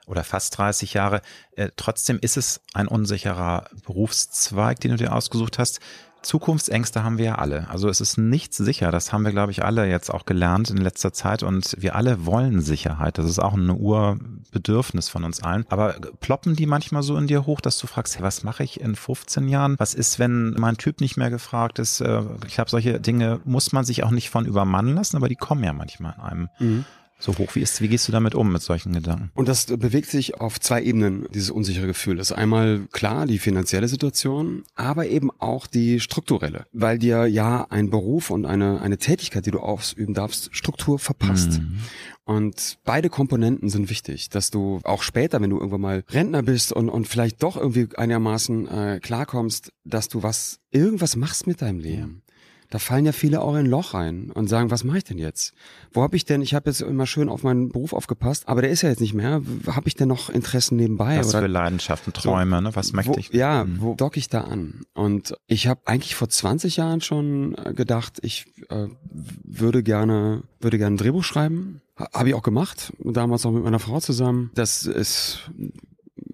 oder fast 30 Jahre. Äh, trotzdem ist es ein unsicherer Berufszweig, den du dir ausgesucht hast. Zukunftsängste haben wir ja alle. Also es ist nichts sicher. Das haben wir, glaube ich, alle jetzt auch gelernt in letzter Zeit. Und wir alle wollen Sicherheit. Das ist auch ein Urbedürfnis von uns allen. Aber ploppen die manchmal so in dir hoch, dass du fragst, hey, was mache ich in 15 Jahren? Was ist, wenn mein Typ nicht mehr gefragt ist? Äh, Ich glaube, solche Dinge muss man sich auch nicht von übermannen lassen, aber die kommen ja manchmal in einem so hoch. Wie, ist, wie gehst du damit um, mit solchen Gedanken? Und das bewegt sich auf zwei Ebenen, dieses unsichere Gefühl. Das ist einmal klar die finanzielle Situation, aber eben auch die strukturelle. Weil dir ja ein Beruf und eine, eine Tätigkeit, die du ausüben darfst, Struktur verpasst. Mhm. Und beide Komponenten sind wichtig, dass du auch später, wenn du irgendwann mal Rentner bist und, und vielleicht doch irgendwie einigermaßen äh, klarkommst, dass du was, irgendwas machst mit deinem Leben. Da fallen ja viele auch in ein Loch rein und sagen, was mache ich denn jetzt? Wo habe ich denn, ich habe jetzt immer schön auf meinen Beruf aufgepasst, aber der ist ja jetzt nicht mehr. Habe ich denn noch Interessen nebenbei? Was oder? für Leidenschaften, Träume, so, ne? Was möchte wo, ich? Ja, mhm. wo docke ich da an? Und ich habe eigentlich vor 20 Jahren schon äh, gedacht, ich äh, würde gerne, würde gerne ein Drehbuch schreiben. Habe ich auch gemacht, damals auch mit meiner Frau zusammen. Das ist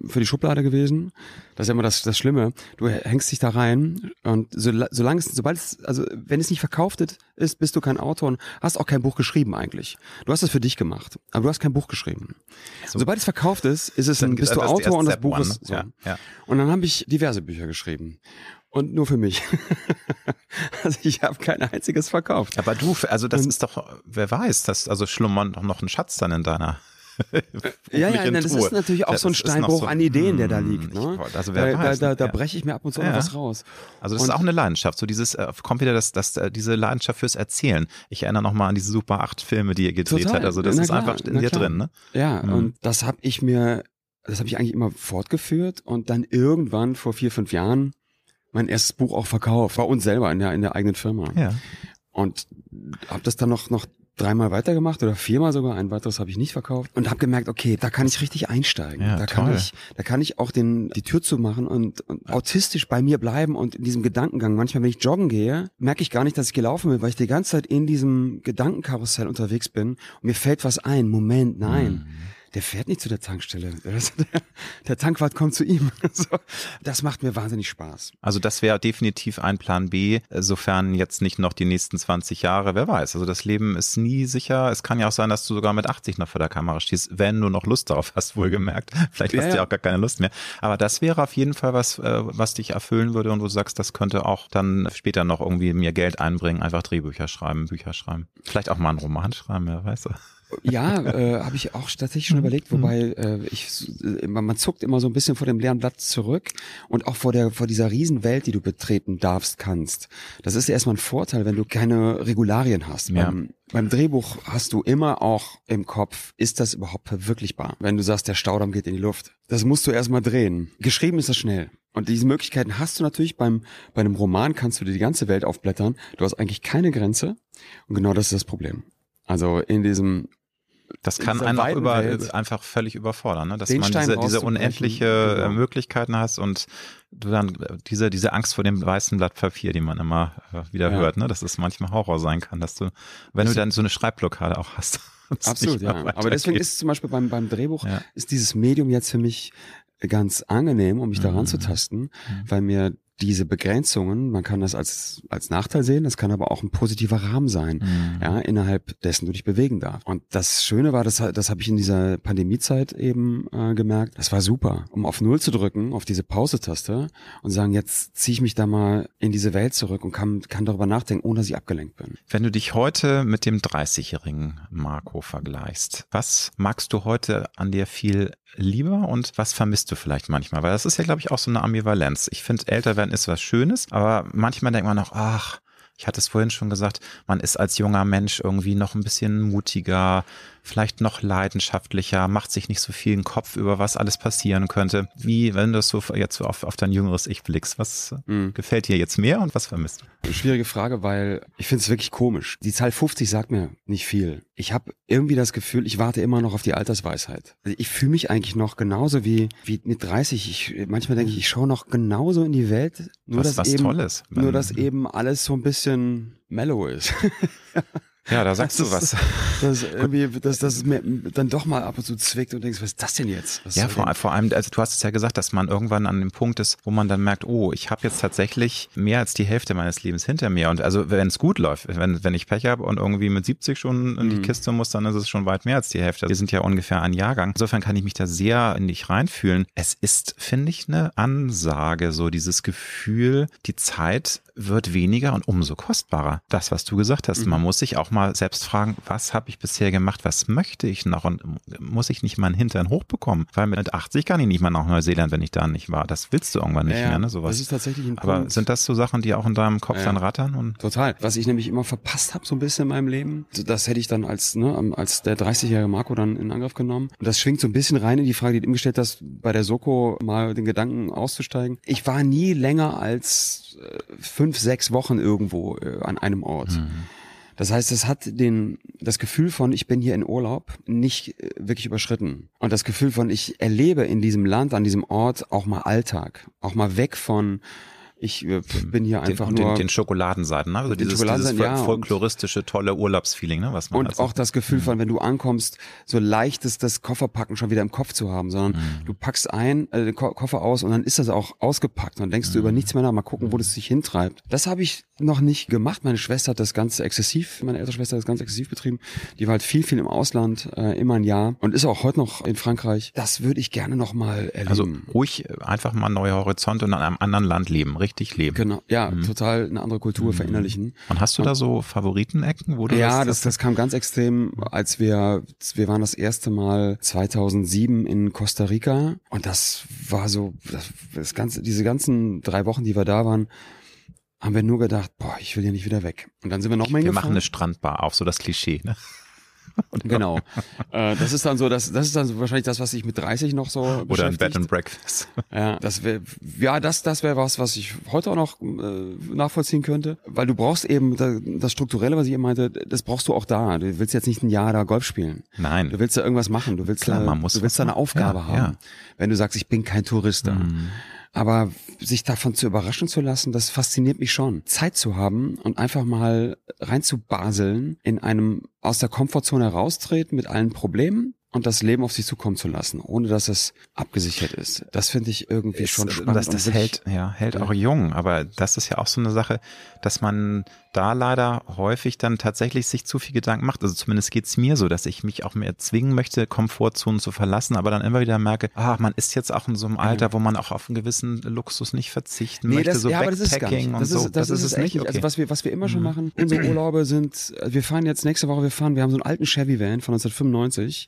für die Schublade gewesen. Das ist ja immer das, das Schlimme. Du hängst dich da rein und so, solange es, sobald es, also wenn es nicht verkauft ist, bist du kein Autor und hast auch kein Buch geschrieben eigentlich. Du hast es für dich gemacht, aber du hast kein Buch geschrieben. So. Sobald es verkauft ist, ist es ein, bist du Autor und das Buch ist ne? so. Ja, ja. Und dann habe ich diverse Bücher geschrieben. Und nur für mich. also ich habe kein einziges verkauft. Aber du, also das und, ist doch, wer weiß, das also schlummert doch noch ein Schatz dann in deiner ja, ja, nein, das ist natürlich auch das so ein Steinbruch so, an Ideen, der da hm, liegt. Ne? Ich, also wer da, weiß, da, da, da breche ich mir ab und zu ja. was raus. Also das und ist auch eine Leidenschaft. So dieses äh, kommt wieder das, das, äh, diese Leidenschaft fürs Erzählen. Ich erinnere noch mal an diese Super 8 Filme, die ihr gedreht total. habt. Also das ist einfach in dir drin. Ne? Ja, mhm. und das habe ich mir, das habe ich eigentlich immer fortgeführt und dann irgendwann vor vier, fünf Jahren mein erstes Buch auch verkauft, bei uns selber in der, in der eigenen Firma. Ja. Und habe das dann noch, noch dreimal weitergemacht oder viermal sogar, ein weiteres habe ich nicht verkauft und habe gemerkt, okay, da kann ich richtig einsteigen. Ja, da toll. kann ich, da kann ich auch den die Tür zumachen und, und autistisch bei mir bleiben und in diesem Gedankengang. Manchmal, wenn ich joggen gehe, merke ich gar nicht, dass ich gelaufen bin, weil ich die ganze Zeit in diesem Gedankenkarussell unterwegs bin und mir fällt was ein. Moment, nein. Mhm der fährt nicht zu der Tankstelle. Der, Tankwart kommt zu ihm. Das macht mir wahnsinnig Spaß. Also das wäre definitiv ein Plan B, sofern jetzt nicht noch die nächsten 20 Jahre, wer weiß. Also das Leben ist nie sicher. Es kann ja auch sein, dass du sogar mit 80 noch vor der Kamera stehst, wenn du noch Lust darauf hast, wohlgemerkt. Vielleicht hast ja, du ja auch gar keine Lust mehr. Aber das wäre auf jeden Fall was, äh, was dich erfüllen würde und wo du sagst, das könnte auch dann später noch irgendwie mir Geld einbringen, einfach Drehbücher schreiben, Bücher schreiben. Vielleicht auch mal einen Roman schreiben, wer weiß. Ja, äh, habe ich auch tatsächlich schon mhm. überlegt, wobei mhm. äh, ich äh, man zuckt immer so ein bisschen vor dem leeren Blatt zurück und auch vor der vor dieser Riesenwelt, die du betreten darfst, kannst. Das ist erstmal ein Vorteil, wenn du keine Regularien hast. Ja. Beim, beim Drehbuch hast du immer auch im Kopf, ist das überhaupt verwirklichbar? Wenn du sagst, der Staudamm geht in die Luft. Das musst du erstmal drehen. Geschrieben ist das schnell. Und diese Möglichkeiten hast du natürlich beim, bei einem Roman kannst du dir die ganze Welt aufblättern. Du hast eigentlich keine Grenze. Und genau das ist das Problem. Also in diesem das kann einen auch über, einfach völlig überfordern, ne? dass man diese, diese unendliche genau. Möglichkeiten hast und du dann diese, diese Angst vor dem weißen Blatt Papier, die man immer äh, wieder ja. hört, ne? dass es manchmal Horror sein kann, dass du, wenn das du dann so eine Schreibblockade auch hast. Absolut, ja. Aber deswegen ist zum Beispiel beim, beim Drehbuch, ja. ist dieses Medium jetzt für mich ganz angenehm, um mich mhm. daran zu tasten, mhm. weil mir diese Begrenzungen, man kann das als, als Nachteil sehen, das kann aber auch ein positiver Rahmen sein, mhm. ja, innerhalb dessen du dich bewegen darfst. Und das Schöne war, das, das habe ich in dieser Pandemiezeit eben äh, gemerkt, das war super, um auf Null zu drücken, auf diese Pause-Taste und sagen, jetzt ziehe ich mich da mal in diese Welt zurück und kann, kann darüber nachdenken, ohne dass ich abgelenkt bin. Wenn du dich heute mit dem 30-jährigen Marco vergleichst, was magst du heute an dir viel lieber und was vermisst du vielleicht manchmal? Weil das ist ja, glaube ich, auch so eine Ambivalenz. Ich finde, älter werden ist was Schönes, aber manchmal denkt man auch, ach, ich hatte es vorhin schon gesagt, man ist als junger Mensch irgendwie noch ein bisschen mutiger, vielleicht noch leidenschaftlicher, macht sich nicht so viel einen Kopf über was alles passieren könnte. Wie, wenn du so jetzt auf, auf dein jüngeres Ich blickst, was mhm. gefällt dir jetzt mehr und was vermisst du? Schwierige Frage, weil ich finde es wirklich komisch. Die Zahl 50 sagt mir nicht viel. Ich habe irgendwie das Gefühl, ich warte immer noch auf die Altersweisheit. Also ich fühle mich eigentlich noch genauso wie, wie mit 30. Ich, manchmal denke ich, ich schaue noch genauso in die Welt. Nur was, dass was eben, Tolles. Nur dass eben alles so ein bisschen mellow ist. Ja, da sagst das, du was. Dass irgendwie, dass das mir dann doch mal ab und zu zwickt und denkst, was ist das denn jetzt? Was ja, vor, vor allem, also du hast es ja gesagt, dass man irgendwann an dem Punkt ist, wo man dann merkt, oh, ich habe jetzt tatsächlich mehr als die Hälfte meines Lebens hinter mir. Und also wenn es gut läuft, wenn, wenn ich Pech habe und irgendwie mit 70 schon in die mhm. Kiste muss, dann ist es schon weit mehr als die Hälfte. Wir sind ja ungefähr ein Jahrgang. Insofern kann ich mich da sehr in dich reinfühlen. Es ist, finde ich, eine Ansage, so dieses Gefühl, die Zeit wird weniger und umso kostbarer. Das, was du gesagt hast, mhm. man muss sich auch mal selbst fragen, was habe ich bisher gemacht, was möchte ich noch und muss ich nicht meinen Hintern hochbekommen? Weil mit 80 kann ich nicht mal nach Neuseeland, wenn ich da nicht war. Das willst du irgendwann nicht ja, mehr, ne? Sowas. Das ist tatsächlich ein Aber Punkt. sind das so Sachen, die auch in deinem Kopf ja. dann rattern? Und Total. Was ich nämlich immer verpasst habe, so ein bisschen in meinem Leben, das hätte ich dann als, ne, als der 30-jährige Marco dann in Angriff genommen. Und das schwingt so ein bisschen rein in die Frage, die du ihm gestellt hast, bei der Soko mal den Gedanken auszusteigen. Ich war nie länger als fünf sechs Wochen irgendwo äh, an einem Ort. Mhm. Das heißt, es hat den, das Gefühl von, ich bin hier in Urlaub, nicht äh, wirklich überschritten. Und das Gefühl von, ich erlebe in diesem Land, an diesem Ort auch mal Alltag. Auch mal weg von, ich äh, bin hier einfach den, nur. Den, den Schokoladenseiten, ne? Also dieses, dieses ja, und- folkloristische, tolle Urlaubsfeeling, ne? Was man und also, auch das Gefühl von, wenn du ankommst, so leicht ist das Kofferpacken schon wieder im Kopf zu haben, sondern Mhm. du packst ein, äh, den Ko Koffer aus und dann ist das auch ausgepackt. Dann denkst du Mhm. über nichts mehr nach, mal gucken, wo das sich hintreibt. Das habe ich noch nicht gemacht. Meine Schwester hat das ganz exzessiv, meine ältere Schwester hat das ganz exzessiv betrieben. Die war halt viel, viel im Ausland, äh, immer ein Jahr und ist auch heute noch in Frankreich. Das würde ich gerne noch mal erleben. also ruhig einfach mal neue Horizonte und in einem anderen Land leben, richtig leben. Genau, ja, total eine andere Kultur verinnerlichen. Und hast du da so Favoritenecken, wo du Ja, das, das, das kam ganz extrem, als wir, wir waren das erste Mal 2007 in Costa Rica und das war so, das, das ganze, diese ganzen drei Wochen, die wir da waren, haben wir nur gedacht, boah, ich will hier nicht wieder weg. Und dann sind wir nochmal wir hingefahren. machen eine Strandbar auf, so das Klischee, ne? Genau. äh, das ist dann so, das, das ist dann so wahrscheinlich das, was ich mit 30 noch so Oder ein. Bed and Breakfast. Ja, das wäre, ja, das, das wäre was, was ich heute auch noch äh, nachvollziehen könnte, weil du brauchst eben da- das Strukturelle, was ich eben meinte, das brauchst du auch da. Du willst jetzt nicht ein Jahr da Golf spielen. Nein. Du willst da irgendwas machen. Du willst Klar, da, man muss du willst da eine. Aufgabe Ja, haben. ja. Mhm. Wenn du sagst, ich bin kein Tourist da. Aber sich davon zu überraschen zu lassen, das fasziniert mich schon. Zeit zu haben und einfach mal reinzubaseln in einem aus der Komfortzone heraustreten mit allen Problemen und das Leben auf sich zukommen zu lassen, ohne dass es abgesichert ist. Das finde ich irgendwie schon Ist, spannend. Das, das hält, ja, hält Ja. auch jung, aber das ist ja auch so eine Sache, dass man da leider häufig dann tatsächlich sich zu viel Gedanken macht. Also zumindest geht's mir so, dass ich mich auch mehr zwingen möchte, Komfortzonen zu verlassen, aber dann immer wieder merke, ah, man ist jetzt auch in so einem Alter, wo man auch auf einen gewissen Luxus nicht verzichten Nee, möchte, das, so ja, aber das ist gar Backpacking und Das so. ist, das, ist, es nicht. Also Okay. Mhm. was wir, was wir immer schon machen, unsere Urlaube sind, äh, wir fahren jetzt nächste Woche, wir fahren, wir haben so einen alten Chevy Van von 1995.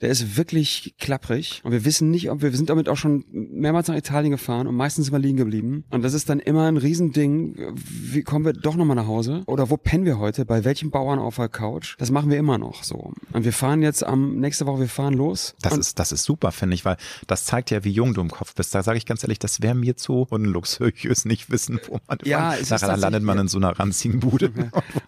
Der ist wirklich klapprig und wir wissen nicht, ob wir, wir sind damit auch schon mehrmals nach Italien gefahren und meistens wir liegen geblieben. Und das ist dann immer ein Riesending. Wie kommen wir doch nochmal nach Hause? Oder wo pennen wir heute? Bei welchem Bauern auf der Couch? Das machen wir immer noch so. Und wir fahren jetzt am, nächste Woche, wir fahren los. Das ist, das ist super, finde ich, weil das zeigt ja, wie jung du im Kopf bist. Da sage ich ganz ehrlich, das wäre mir zu unluxuriös nicht wissen, wo man Ja, ist nachher landet man in so einer ranzigen Bude.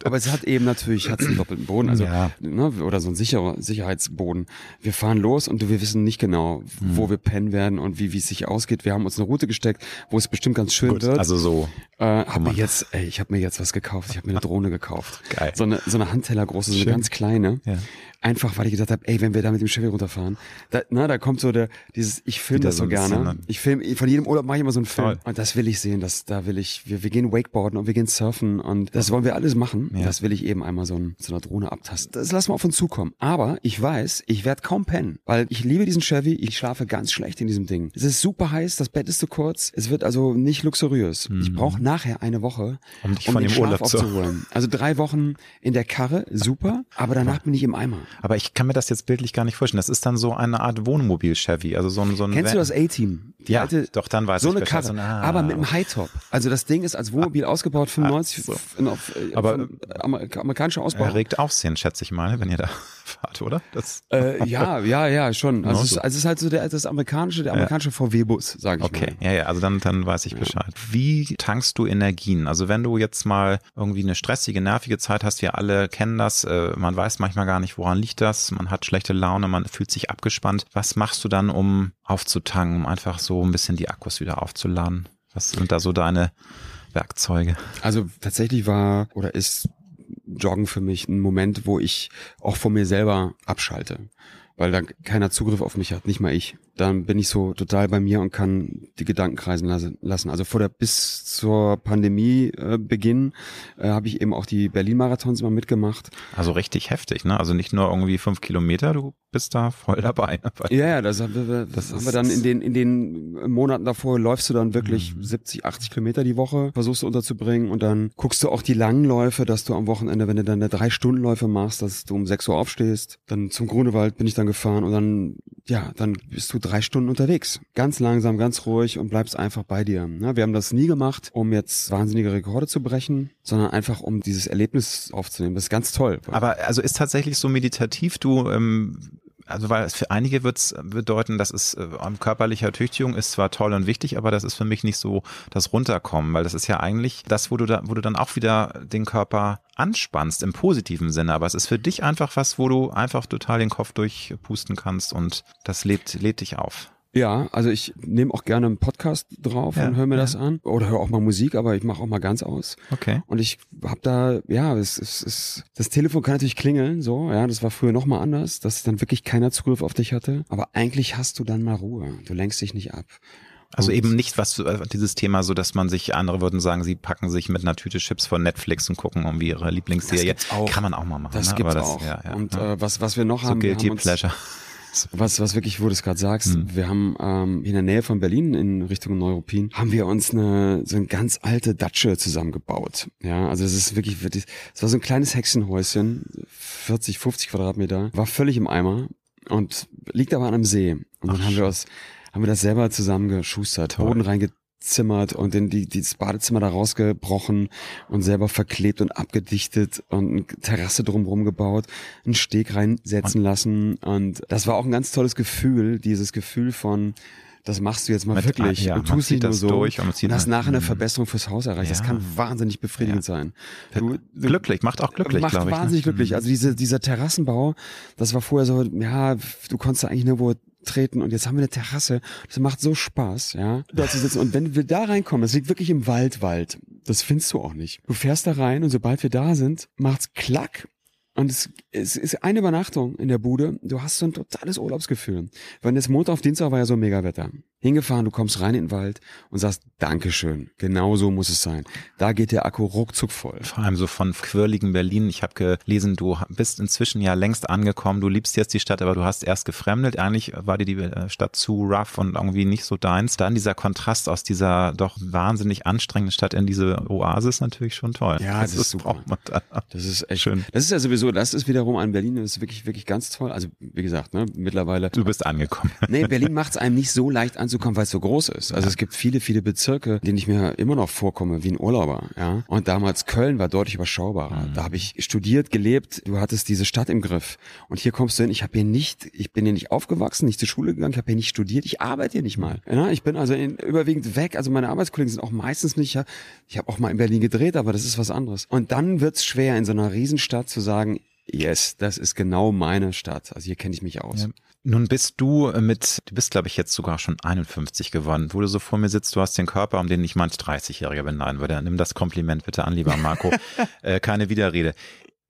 Aber es hat eben natürlich hat's einen doppelten Boden, also Ja. ne, oder so ein sicherer Sicherheitsboden. Wir fahren los und wir wissen nicht genau, wo wir pennen werden und wie wie es sich ausgeht. Wir haben uns eine Route gesteckt, wo es bestimmt ganz schön Gut, wird. also so. Äh, hab mir jetzt, ey, ich habe mir jetzt was gekauft. Ich habe mir eine Drohne gekauft. Geil. So eine so eine Handteller große, so eine Schön. ganz kleine. Ja. Einfach, weil ich gedacht habe, ey, wenn wir da mit dem Chevy runterfahren, da, na, da kommt so der dieses, ich filme das so so ein bisschen, gerne. ne? Ich film, von jedem Urlaub mache ich immer so einen Film. Toll. Und das will ich sehen. Das, da will ich, wir, wir gehen Wakeboarden und wir gehen surfen und das wollen wir alles machen. Ja. Das will ich eben einmal so, ein, so einer Drohne abtasten. Das lassen wir auf uns zukommen. Aber ich weiß, ich werde kaum pennen, weil ich liebe diesen Chevy. Ich schlafe ganz schlecht in diesem Ding. Es ist super heiß, das Bett ist zu kurz. Es wird also nicht luxuriös. Ich brauche nachher eine Woche, Um dich von den dem Schlaf Urlaub zu- aufzuholen. Also drei Wochen in der Karre, super. Aber danach bin ich im Eimer. Aber ich kann mir das jetzt bildlich gar nicht vorstellen. Das ist dann so eine Art Wohnmobil-Chevy, also so ein, so ein Kennst Van. du das A-Team? Ja, alte- doch, dann weiß so ich eine Bescheid. Karre, So, ah, aber mit einem Hightop. Also das Ding ist als Wohnmobil ausgebaut, 95 so. in, auf, äh, Aber- von, Amer amerikanischer Ausbau. Erregt Aufsehen, schätze ich mal, wenn ihr da fahrt, oder? Das, Äh, ja, ja, ja, schon. Also, Genau es, so. also es ist halt so der, das amerikanische, der amerikanische VW-Bus, sage ich okay, mal. ja, ja, also dann, dann weiß ich Bescheid. Wie tankst du Energien? Also wenn du jetzt mal irgendwie eine stressige, nervige Zeit hast, wir alle kennen das, äh, man weiß manchmal gar nicht, woran liegt das, man hat schlechte Laune, man fühlt sich abgespannt. Was machst du dann, um aufzutanken, um einfach so ein bisschen die Akkus wieder aufzuladen? Was sind da so deine Werkzeuge? Also tatsächlich war oder ist Joggen für mich ein Moment, wo ich auch von mir selber abschalte. Weil da keiner Zugriff auf mich hat, nicht mal ich. Dann bin ich so total bei mir und kann die Gedanken kreisen lasse- lassen. Also vor der bis zur Pandemie äh, Beginn äh, habe ich eben auch die Berlin-Marathons immer mitgemacht. Also richtig heftig, ne? Also nicht nur irgendwie fünf Kilometer, du bist da voll dabei. Ja, ja, das haben wir, das haben wir dann in den, in den Monaten davor läufst du dann wirklich 70, 80 Kilometer die Woche, versuchst du unterzubringen und dann guckst du auch die langen Läufe, dass du am Wochenende, wenn du dann eine drei Stunden Läufe machst, dass du um 6 Uhr aufstehst, dann zum Grunewald bin ich dann gefahren und dann, ja, dann bist du drei Stunden unterwegs. Ganz langsam, ganz ruhig und bleibst einfach bei dir. Ne? Wir haben das nie gemacht, um jetzt wahnsinnige Rekorde zu brechen, sondern einfach um dieses Erlebnis aufzunehmen. Das ist ganz toll. Aber also ist tatsächlich so meditativ, du ähm, also weil es für einige wird bedeuten, dass es äh, körperlicher Tüchtigung ist zwar toll und wichtig, aber das ist für mich nicht so das Runterkommen, weil das ist ja eigentlich das, wo du da, wo du dann auch wieder den Körper anspannst im positiven Sinne, aber es ist für dich einfach was, wo du einfach total den Kopf durchpusten kannst und das lebt, lädt dich auf. Ja, also ich nehme auch gerne einen Podcast drauf Ja, und höre mir ja. das an. Oder höre auch mal Musik, aber ich mache auch mal ganz aus. Okay. Und ich habe da, ja, es, es, es, das Telefon kann natürlich klingeln, so, ja, das war früher noch mal anders, dass dann wirklich keiner Zugriff auf dich hatte. Aber eigentlich hast du dann mal Ruhe. Du lenkst dich nicht ab. Also Und- eben nicht was äh, dieses Thema so, dass man sich, andere würden sagen, sie packen sich mit einer Tüte Chips von Netflix und gucken irgendwie ihre Lieblingsserie. Kann man auch mal machen. Das ne? gibt's das, auch. Ja, ja, und ja. Äh, was, was wir noch so haben, wir guilty haben uns, pleasure. Was, was wirklich, wo du es gerade sagst, Hm. wir haben ähm, in der Nähe von Berlin in Richtung Neuruppin, haben wir uns eine so eine ganz alte Datsche zusammengebaut. Ja, also es ist wirklich, wirklich, es war so ein kleines Hexenhäuschen, 40, 50 Quadratmeter, war völlig im Eimer und liegt aber an einem See. Und dann Ach, haben wir aus, haben wir das selber zusammengeschustert, Toll. Boden reingezimmert und in die, die das Badezimmer da rausgebrochen und selber verklebt und abgedichtet und eine Terrasse drumherum gebaut, einen Steg reinsetzen lassen und das war auch ein ganz tolles Gefühl, dieses Gefühl von das machst du jetzt mal Mit- wirklich ja, und tust nicht nur das so durch und und hast nachher eine Mhm. Verbesserung fürs Haus erreicht. Das Ja. kann wahnsinnig befriedigend Ja. sein. Du, du, glücklich, macht auch glücklich, macht ich. ne? wahnsinnig glücklich. Also diese, dieser Terrassenbau, das war vorher so, ja, du konntest eigentlich nirgendwo treten und jetzt haben wir eine Terrasse. Das macht so Spaß, ja, da zu sitzen. Und wenn wir da reinkommen, das liegt wirklich im Wald, Wald. Das findest du auch nicht. Du fährst da rein und sobald wir da sind, macht's klack. Und es, es ist eine Übernachtung in der Bude. Du hast so ein totales Urlaubsgefühl. Wenn jetzt Montag auf Dienstag war ja so mega Wetter. Hingefahren, du kommst rein in den Wald und sagst, Dankeschön. Genau so muss es sein. Da geht der Akku ruckzuck voll. Vor allem so von quirligen Berlin. Ich habe gelesen, du bist inzwischen ja längst angekommen. Du liebst jetzt die Stadt, aber du hast erst gefremdet. Eigentlich war dir die äh, Stadt zu rough und irgendwie nicht so deins. Dann dieser Kontrast aus dieser doch wahnsinnig anstrengenden Stadt in diese Oasis natürlich schon toll. Ja, das ist super. da. Das ist echt Schön. Das ist ja sowieso, das ist wiederum an Berlin, das ist wirklich, wirklich ganz toll. Also, wie gesagt, ne, mittlerweile. Du bist angekommen. Nee, Berlin macht es einem nicht so leicht anzukommen, weil es so groß ist. Also es gibt viele, viele Bezirke, denen ich mir immer noch vorkomme wie ein Urlauber. Ja? Und damals Köln war deutlich überschaubarer. Da habe ich studiert, gelebt, du hattest diese Stadt im Griff. Und hier kommst du hin, ich habe hier nicht, ich bin hier nicht aufgewachsen, nicht zur Schule gegangen, ich habe hier nicht studiert, ich arbeite hier nicht mal. Ja? Ich bin also in, überwiegend weg, also meine Arbeitskollegen sind auch meistens nicht, ich habe auch mal in Berlin gedreht, aber das ist was anderes. Und dann wird's schwer, in so einer Riesenstadt zu sagen, yes, das ist genau meine Stadt. Also hier kenne ich mich aus. Ja. Nun bist du mit, du bist glaube ich jetzt sogar schon 51 geworden. Wo du so vor mir sitzt, du hast den Körper, um den ich manch 30-Jähriger beneiden würde. Nimm das Kompliment bitte an, lieber Marco. äh, keine Widerrede.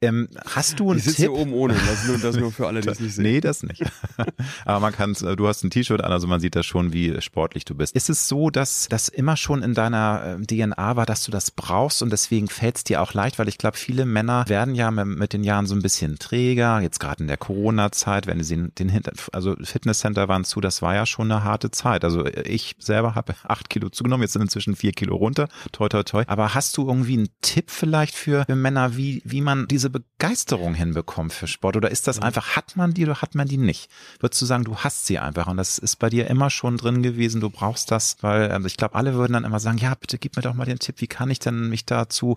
Ähm, hast du einen Ich Tipp? hier oben ohne, das nur, das nur für alle, die es nicht sehen. Nee, das nicht. Aber man kann, du hast ein T-Shirt an, also man sieht das schon, wie sportlich du bist. Ist es so, dass das immer schon in deiner äh, DNA war, dass du das brauchst und deswegen fällt es dir auch leicht, weil ich glaube, viele Männer werden ja mit, den Jahren so ein bisschen träger, jetzt gerade in der Corona-Zeit, wenn sie den Hinter, also Fitnesscenter waren zu, das war ja schon eine harte Zeit. Also ich selber habe acht Kilo zugenommen, jetzt sind inzwischen vier Kilo runter, toi toi toi. Aber hast du irgendwie einen Tipp vielleicht für Männer, wie, wie man diese Begeisterung hinbekommt für Sport? Oder ist das einfach, hat man die oder hat man die nicht? Würdest du sagen, du hast sie einfach und das ist bei dir immer schon drin gewesen, du brauchst das, weil also ich glaube, alle würden dann immer sagen, ja, bitte gib mir doch mal den Tipp, wie kann ich denn mich dazu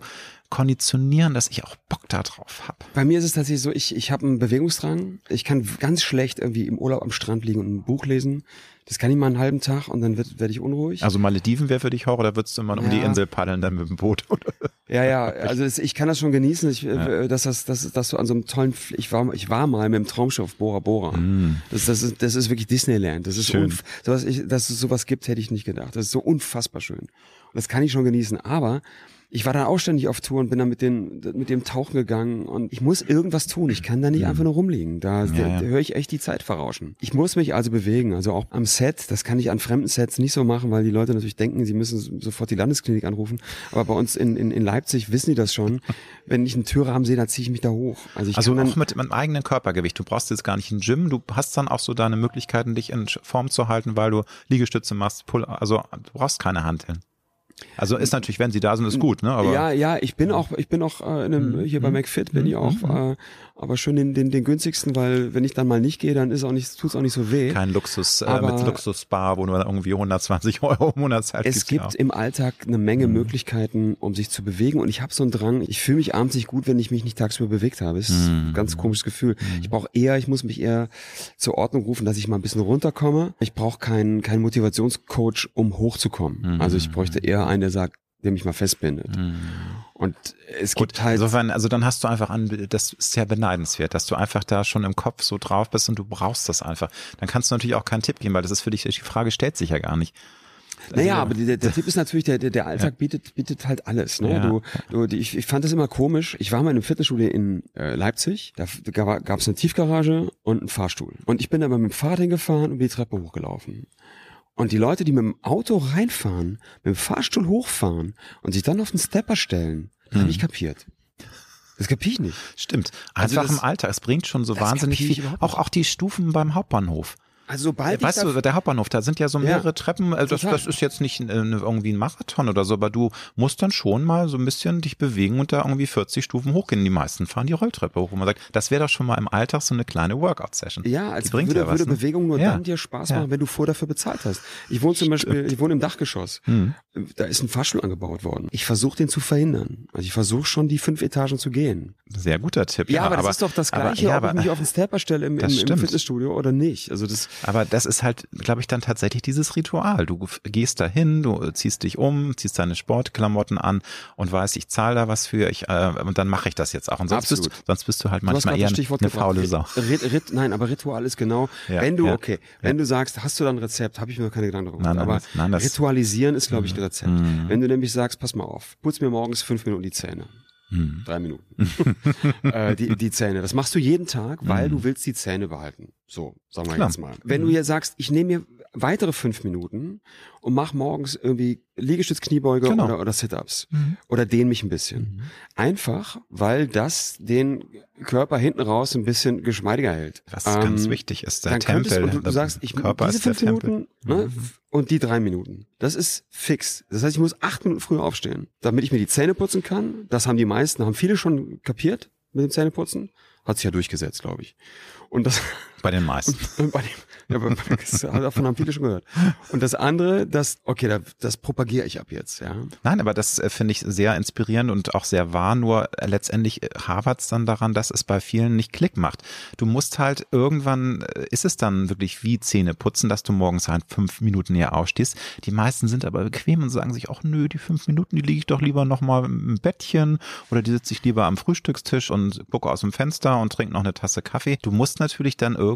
konditionieren, dass ich auch Bock da drauf habe? Bei mir ist es tatsächlich so, ich, ich habe einen Bewegungsdrang. Ich kann ganz schlecht irgendwie im Urlaub am Strand liegen und ein Buch lesen. Das kann ich mal einen halben Tag und dann werde werd ich unruhig. Also Malediven wäre für dich Horror, oder würdest du mal um die Ja. Insel paddeln dann mit dem Boot? Oder? Ja, ja, also das, ich kann das schon genießen, ich, äh, dass, das, dass, dass du an so einem tollen, ich war, ich war mal mit dem Traumschiff Bora Bora. Das, das, ist, das ist wirklich Disneyland. Das ist Schön. sowas, ich, dass es sowas gibt, hätte ich nicht gedacht. Das ist so unfassbar schön. Und das kann ich schon genießen. Aber ich war dann auch ständig auf Tour und bin dann mit, den, mit dem Tauchen gegangen und ich muss irgendwas tun. Ich kann da nicht einfach nur rumliegen. Da, ja. da höre ich echt die Zeit verrauschen. Ich muss mich also bewegen. Also auch am Set, das kann ich an fremden Sets nicht so machen, weil die Leute natürlich denken, sie müssen sofort die Landesklinik anrufen. Aber bei uns in, in, in Leipzig wissen die das schon. Wenn ich einen Türrahmen sehe, dann ziehe ich mich da hoch. Also ich Also kann auch mit, dem eigenen Körpergewicht. Du brauchst jetzt gar nicht ein Gym. Du hast dann auch so deine Möglichkeiten, dich in Form zu halten, weil du Liegestütze machst. Pull, also du brauchst keine Hanteln. Also ist natürlich, wenn sie da sind, ist gut, ne? Aber ja, ja, ich bin auch, ich bin auch äh, in einem, hier bei McFit bin ich auch, äh, aber schön den, den, den günstigsten, weil wenn ich dann mal nicht gehe, dann ist auch nicht, tut's auch nicht so weh. kein Luxus äh, Aber- mit Luxusbar, wo du irgendwie 120 Euro im Monat zahlst. Es gibt im Alltag eine Menge Möglichkeiten, um sich zu bewegen. Und ich habe so einen Drang, ich fühle mich abends nicht gut, wenn ich mich nicht tagsüber bewegt habe. Das ist ein ganz komisches Gefühl. Ich brauche eher, ich muss mich eher zur Ordnung rufen, dass ich mal ein bisschen runterkomme. Ich brauche keinen keinen Motivationscoach, um hochzukommen. Also ich bräuchte eher einen, der sagt, der mich mal festbindet. Und es Gut, gibt halt insofern, also dann hast du einfach an, das ist sehr beneidenswert, dass du einfach da schon im Kopf so drauf bist und du brauchst das einfach. Dann kannst du natürlich auch keinen Tipp geben, weil das ist für dich, die Frage stellt sich ja gar nicht. Naja, aber der, der Tipp ist natürlich, der, der, Alltag bietet, bietet halt alles. Ne? Ja. Du, du, die, ich, ich fand das immer komisch. Ich war mal in einem Fitnessstudio in äh, Leipzig. Da gab es eine Tiefgarage und einen Fahrstuhl. Und ich bin da mal mit dem Fahrrad hingefahren und bin die Treppe hochgelaufen. Und die Leute, die mit dem Auto reinfahren, mit dem Fahrstuhl hochfahren und sich dann auf den Stepper stellen, Mhm. hab ich kapiert. Das kapier ich nicht. Stimmt. Also Einfach das- im Alltag. Es bringt schon so wahnsinnig viel. Auch, auch die Stufen beim Hauptbahnhof. Also sobald weißt ich da, du, der Hauptbahnhof, da sind ja so Ja, mehrere Treppen. Also das, das ist jetzt nicht äh, irgendwie ein Marathon oder so, aber du musst dann schon mal so ein bisschen dich bewegen und da irgendwie 40 Stufen hochgehen. Die meisten fahren die Rolltreppe hoch, wo man sagt, das wäre doch schon mal im Alltag so eine kleine Workout-Session. Ja, als bringt würde, ja was, würde ne? Bewegung nur Ja. dann dir Spaß Ja. machen, wenn du vorher dafür bezahlt hast. Ich wohne zum Beispiel, ich wohne im Dachgeschoss. Hm. Da ist ein Fahrstuhl angebaut worden. Ich versuche den zu verhindern. Also ich versuche schon die fünf Etagen zu gehen. Sehr guter Tipp. Ja, aber, das ist doch das aber- Gleiche, ja, ob ich aber- mich auf den Stepper stelle im, im, im stimmt. Fitnessstudio oder nicht. Also das, Aber das ist halt, glaube ich, dann tatsächlich dieses Ritual. Du gehst dahin, du ziehst dich um, ziehst deine Sportklamotten an und weißt, ich zahle da was für, ich, äh, und dann mache ich das jetzt auch. Und sonst bist, du, Absolut. sonst bist du halt du manchmal gerade eher das Stichwort eine gebracht. faule Sau. Rit, Rit, nein, aber Ritual ist genau, Ja, wenn du, ja, okay, wenn du sagst, hast du dann ein Rezept, habe ich mir noch keine Gedanken darüber Nein, gemacht. nein, aber das- nein, das- Mhm. Ritualisieren ist, glaube ich, ein Rezept. Wenn du nämlich sagst, pass mal auf, putz mir morgens fünf Minuten die Zähne. Mhm. Drei Minuten. äh, die, die Zähne. Das machst du jeden Tag, weil du willst die Zähne behalten. So, sagen wir Mhm. Klar. jetzt mal. Wenn du jetzt sagst, ich nehme mir weitere fünf Minuten und mach morgens irgendwie Liegestütz, Kniebeuge Genau. oder, oder Sit-Ups oder dehn mich ein bisschen. Einfach, weil das den Körper hinten raus ein bisschen geschmeidiger hält. Was ganz Ähm, wichtig ist, der Tempel. und du, du sagst, ich Körper diese fünf Minuten ne, und die drei Minuten. Das ist fix. Das heißt, ich muss acht Minuten früher aufstehen, damit ich mir die Zähne putzen kann. Das haben die meisten, haben viele schon kapiert mit dem Zähneputzen. Hat sich ja durchgesetzt, glaube ich. Und das Bei den meisten. und bei dem, ja, das, davon haben viele schon gehört. Und das andere, das, okay, da, das propagiere ich ab jetzt, ja. Nein, aber das äh, finde ich sehr inspirierend und auch sehr wahr. Nur äh, letztendlich hapert es dann daran, dass es bei vielen nicht Klick macht. Du musst halt irgendwann, äh, ist es dann wirklich wie Zähne putzen, dass du morgens halt fünf Minuten näher aufstehst. Die meisten sind aber bequem und sagen sich, ach nö, die fünf Minuten, die liege ich doch lieber nochmal im Bettchen oder die sitze ich lieber am Frühstückstisch und gucke aus dem Fenster und trinke noch eine Tasse Kaffee. Du musst natürlich dann irgendwie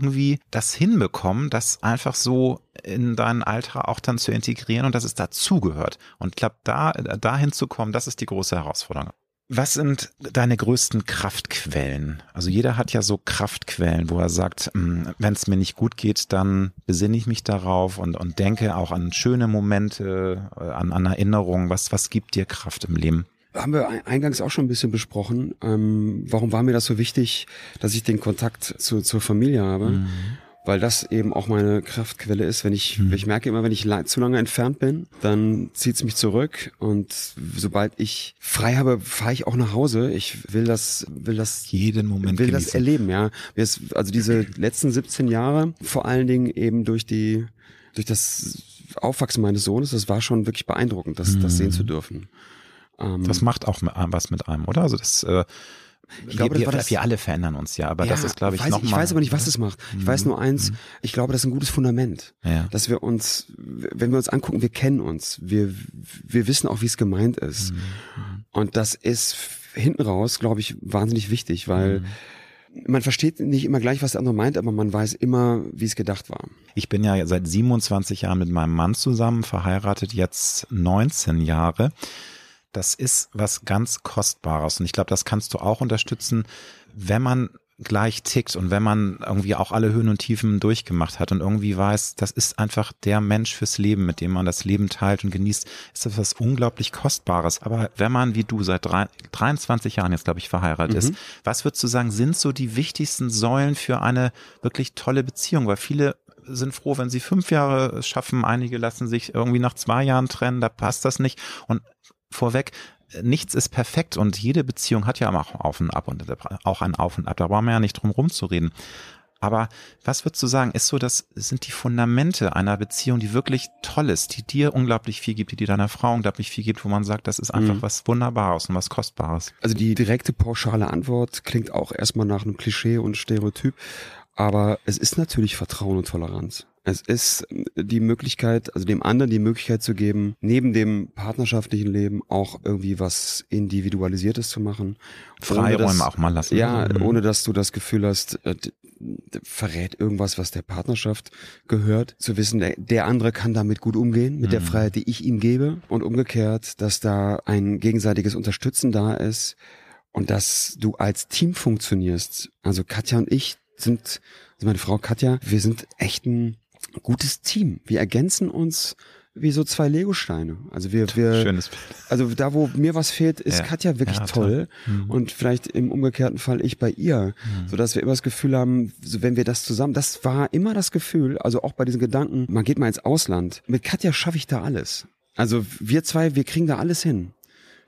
das hinbekommen, das einfach so in deinen Alltag auch dann zu integrieren und dass es dazugehört. Und ich glaube, da, dahin zu kommen, das ist die große Herausforderung. Was sind deine größten Kraftquellen? Also jeder hat ja so Kraftquellen, wo er sagt, wenn es mir nicht gut geht, dann besinne ich mich darauf und, und denke auch an schöne Momente, äh, an, an Erinnerungen. Was, was gibt dir Kraft im Leben? Haben wir ein- eingangs auch schon ein bisschen besprochen. Ähm, warum war mir das so wichtig, dass ich den Kontakt zu, zur Familie habe? Weil das eben auch meine Kraftquelle ist. Wenn ich, ich merke immer, wenn ich zu lange entfernt bin, dann zieht es mich zurück. Und sobald ich frei habe, fahre ich auch nach Hause. Ich will das, will das Jeden Moment will das genießen. erleben, ja. Also diese letzten 17 Jahre, vor allen Dingen eben durch die, durch das Aufwachsen meines Sohnes, das war schon wirklich beeindruckend, das, das sehen zu dürfen. Ähm, Das macht auch was mit einem, oder? Also das, äh, Ich glaube, das wir, das- wir alle verändern uns ja, aber das Ja, ist, glaube ich, weiß, noch Ich mal, weiß aber nicht, was es macht. Ich weiß nur eins, ich glaube, das ist ein gutes Fundament. Ja. Dass wir uns, wenn wir uns angucken, wir kennen uns. Wir, wir wissen auch, wie es gemeint ist. Und das ist hinten raus, glaube ich, wahnsinnig wichtig, weil man versteht nicht immer gleich, was der andere meint, aber man weiß immer, wie es gedacht war. Ich bin ja seit 27 Jahren mit meinem Mann zusammen, verheiratet jetzt 19 Jahre. Das ist was ganz Kostbares und ich glaube, das kannst du auch unterstützen, wenn man gleich tickt und wenn man irgendwie auch alle Höhen und Tiefen durchgemacht hat und irgendwie weiß, das ist einfach der Mensch fürs Leben, mit dem man das Leben teilt und genießt, ist das was unglaublich Kostbares. Aber wenn man wie du seit drei, 23 Jahren jetzt, glaube ich, verheiratet ist, was würdest du sagen, sind so die wichtigsten Säulen für eine wirklich tolle Beziehung? Weil viele sind froh, wenn sie fünf Jahre schaffen. Einige lassen sich irgendwie nach zwei Jahren trennen, da passt das nicht. Und vorweg, nichts ist perfekt und jede Beziehung hat ja auch Auf und Ab und auch ein Auf und Ab. Da brauchen wir ja nicht drum rumzureden. Aber was würdest du sagen, ist so, das sind die Fundamente einer Beziehung, die wirklich toll ist, die dir unglaublich viel gibt, die dir deiner Frau unglaublich viel gibt, wo man sagt, das ist einfach mhm. was Wunderbares und was Kostbares. Also die direkte pauschale Antwort klingt auch erstmal nach einem Klischee und Stereotyp, aber es ist natürlich Vertrauen und Toleranz. Es ist die Möglichkeit, also dem anderen die Möglichkeit zu geben, neben dem partnerschaftlichen Leben auch irgendwie was Individualisiertes zu machen. Freiräume auch mal lassen. Ja, mhm. ohne dass du das Gefühl hast, äh, verrät irgendwas, was der Partnerschaft gehört. Zu wissen, der, der andere kann damit gut umgehen, mit mhm. der Freiheit, die ich ihm gebe. Und umgekehrt, dass da ein gegenseitiges Unterstützen da ist und dass du als Team funktionierst. Also Katja und ich sind, also meine Frau Katja, wir sind echt ein gutes Team. Wir ergänzen uns wie so zwei Legosteine. Also wir, wir, Schönes Bild. also da, wo mir was fehlt, ist ja. Katja wirklich ja, toll. Mhm. Und vielleicht im umgekehrten Fall ich bei ihr, mhm. so dass wir immer das Gefühl haben, so wenn wir das zusammen, das war immer das Gefühl, also auch bei diesen Gedanken, man geht mal ins Ausland. Mit Katja schaffe ich da alles. Also wir zwei, wir kriegen da alles hin.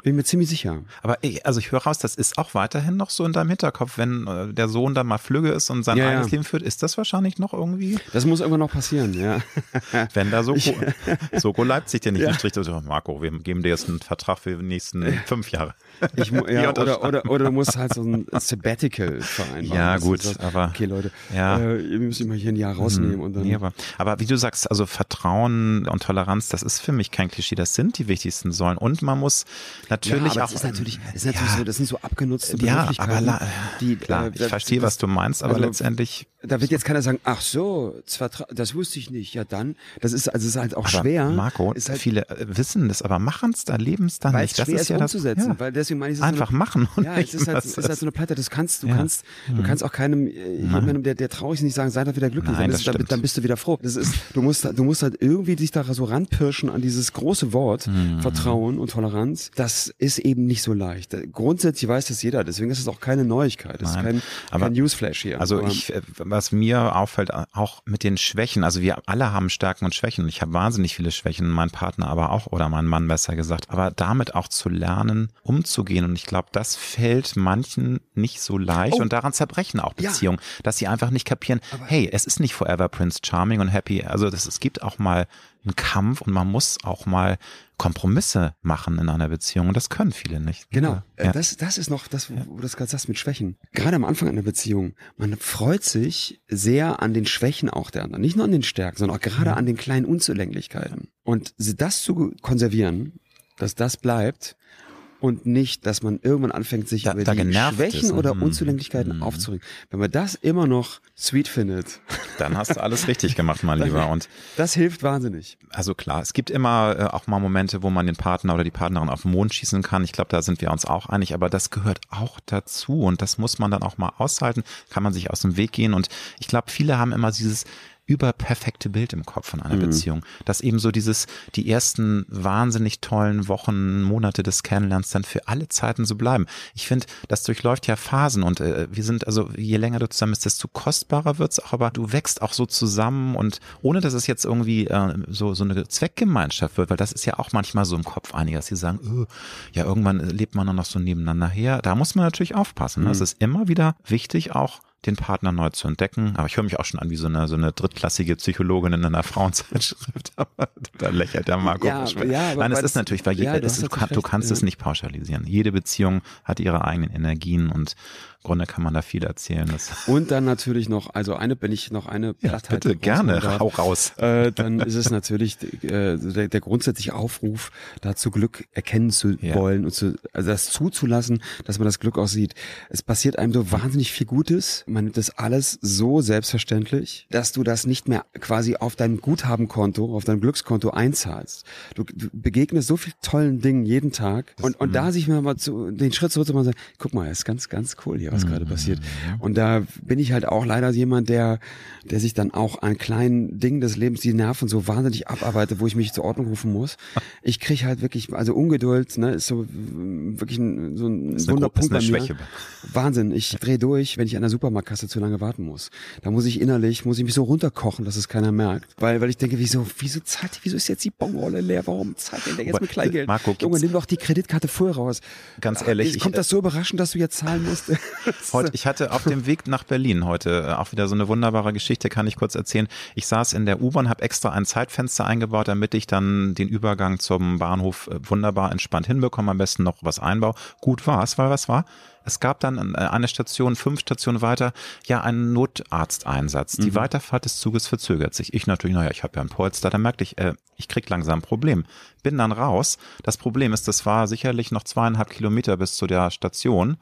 Bin mir ziemlich sicher. Aber ich, also ich höre raus, das ist auch weiterhin noch so in deinem Hinterkopf, wenn äh, der Sohn dann mal flügge ist und sein ja, eigenes ja. Leben führt, ist das wahrscheinlich noch irgendwie? Das muss irgendwann noch passieren, ja. wenn da Soko, ich, Soko Leipzig dir nicht ja. Strich, Marco, wir geben dir jetzt einen Vertrag für die nächsten fünf Jahre. Ich, ja, oder, oder, oder du musst halt so ein Sabbatical vereinbaren. Ja, gut, sagst, aber. Okay, Leute, ja. äh, ihr müsst immer hier ein Jahr rausnehmen und dann. Nee, aber, aber wie du sagst, also Vertrauen und Toleranz, das ist für mich kein Klischee, das sind die wichtigsten Säulen. Und man muss natürlich ja, auch. Das ist natürlich, das ist natürlich ja, so, das sind so abgenutzte Ja, aber la, die, klar, äh, ich verstehe, was du meinst, aber also, letztendlich. Da wird jetzt keiner sagen, ach so, das wusste ich nicht. Ja, dann, das ist, also, es ist halt auch aber schwer. Marco, ist halt, viele äh, wissen das, aber machen es da, leben es da nicht. Das ist ja umzusetzen, das, weil deswegen meine ich, einfach eine, machen. Und ja, es ist halt, ist halt so eine Platte. Das kannst, du ja. kannst, du mhm. kannst auch keinem, äh, jemandem, der, der traurig ist, nicht sagen, sei doch wieder glücklich. Nein, dann, ist, dann, dann, bist du wieder froh. Das ist, du musst, du musst halt irgendwie dich da so ranpirschen an dieses große Wort, mhm. Vertrauen und Toleranz. Das ist eben nicht so leicht. Grundsätzlich weiß das jeder. Deswegen ist es auch keine Neuigkeit. Das Nein. ist kein, aber, kein Newsflash hier. Also aber, ich, äh, was mir auffällt, auch mit den Schwächen. Also wir alle haben Stärken und Schwächen. Ich habe wahnsinnig viele Schwächen, mein Partner aber auch oder mein Mann besser gesagt. Aber damit auch zu lernen, umzugehen. Und ich glaube, das fällt manchen nicht so leicht. Oh. Und daran zerbrechen auch Beziehungen, ja. dass sie einfach nicht kapieren, aber hey, es ist nicht forever Prince Charming und Happy. Also das, es gibt auch mal einen Kampf und man muss auch mal Kompromisse machen in einer Beziehung und das können viele nicht. Genau, ja. das, das ist noch das, wo du das gerade sagst mit Schwächen. Gerade am Anfang einer Beziehung, man freut sich sehr an den Schwächen auch der anderen, nicht nur an den Stärken, sondern auch gerade mhm. an den kleinen Unzulänglichkeiten. Und das zu konservieren, dass das bleibt, und nicht, dass man irgendwann anfängt, sich da, über die Schwächen ist. oder mhm. Unzulänglichkeiten mhm. aufzuregen. Wenn man das immer noch sweet findet, dann hast du alles richtig gemacht, mein Lieber. Und das hilft wahnsinnig. Also klar, es gibt immer äh, auch mal Momente, wo man den Partner oder die Partnerin auf den Mond schießen kann. Ich glaube, da sind wir uns auch einig, aber das gehört auch dazu und das muss man dann auch mal aushalten, kann man sich aus dem Weg gehen. Und ich glaube, viele haben immer dieses überperfekte Bild im Kopf von einer mhm. Beziehung. Dass eben so dieses, die ersten wahnsinnig tollen Wochen, Monate des Kennenlernens dann für alle Zeiten so bleiben. Ich finde, das durchläuft ja Phasen und äh, wir sind, also je länger du zusammen bist, desto kostbarer wird's auch, aber du wächst auch so zusammen und ohne dass es jetzt irgendwie äh, so, so eine Zweckgemeinschaft wird, weil das ist ja auch manchmal so im Kopf einiger, dass sie sagen, öh, ja, irgendwann lebt man dann noch so nebeneinander her. Da muss man natürlich aufpassen. Ne? Mhm. Es ist immer wieder wichtig, auch den Partner neu zu entdecken. Aber ich höre mich auch schon an wie so eine, so eine drittklassige Psychologin in einer Frauenzeitschrift. Aber da lächelt der Marco. Ja, ja, Nein, es ist natürlich, weil ja, du, ist, du, kann, du, kannst es nicht pauschalisieren. Jede Beziehung hat ihre eigenen Energien und Grunde kann man da viel erzählen. Und dann natürlich noch, also eine, wenn ich noch eine ja, Plattheit bitte gerne, darf, hau raus. Äh, dann ist es natürlich äh, der, der grundsätzliche Aufruf, dazu Glück erkennen zu ja. wollen und zu, also das zuzulassen, dass man das Glück auch sieht. Es passiert einem so wahnsinnig viel Gutes. Man nimmt das alles so selbstverständlich, dass du das nicht mehr quasi auf dein Guthabenkonto, auf dein Glückskonto einzahlst. Du, du begegnest so viel tollen Dingen jeden Tag und, und da mhm. sich mal zu, den Schritt zurück zu machen, guck mal, ist ganz, ganz cool hier was mhm. gerade passiert. Und da bin ich halt auch leider jemand, der, der sich dann auch an kleinen Dingen des Lebens die Nerven so wahnsinnig abarbeitet, wo ich mich zur Ordnung rufen muss. Ich kriege halt wirklich, also Ungeduld, ne, ist so wirklich ein, so ein Wunderpunkt bei mir. Schwäche. Wahnsinn. Ich drehe durch, wenn ich an der Supermarktkasse zu lange warten muss. Da muss ich innerlich, muss ich mich so runterkochen, dass es keiner merkt. Weil, weil ich denke, wieso, wieso zahlt, wieso ist jetzt die Bonrolle leer? Warum zahlt denn der jetzt mit Kleingeld? Marco, Junge, nimm doch die Kreditkarte vorher raus. Ganz ehrlich. Kommt das so überraschend, dass du jetzt zahlen musst? heute, ich hatte auf dem Weg nach Berlin heute äh, auch wieder so eine wunderbare Geschichte, kann ich kurz erzählen. Ich saß in der U-Bahn, habe extra ein Zeitfenster eingebaut, damit ich dann den Übergang zum Bahnhof äh, wunderbar entspannt hinbekomme, am besten noch was einbaue. Gut war es, weil was war? Es gab dann äh, eine Station, fünf Stationen weiter, ja einen Notarzteinsatz. Die mhm. Weiterfahrt des Zuges verzögert sich. Ich natürlich, naja, ich habe ja ein Polster, da merkte ich, äh, ich krieg langsam ein Problem. Bin dann raus. Das Problem ist, das war sicherlich noch zweieinhalb Kilometer bis zu der Station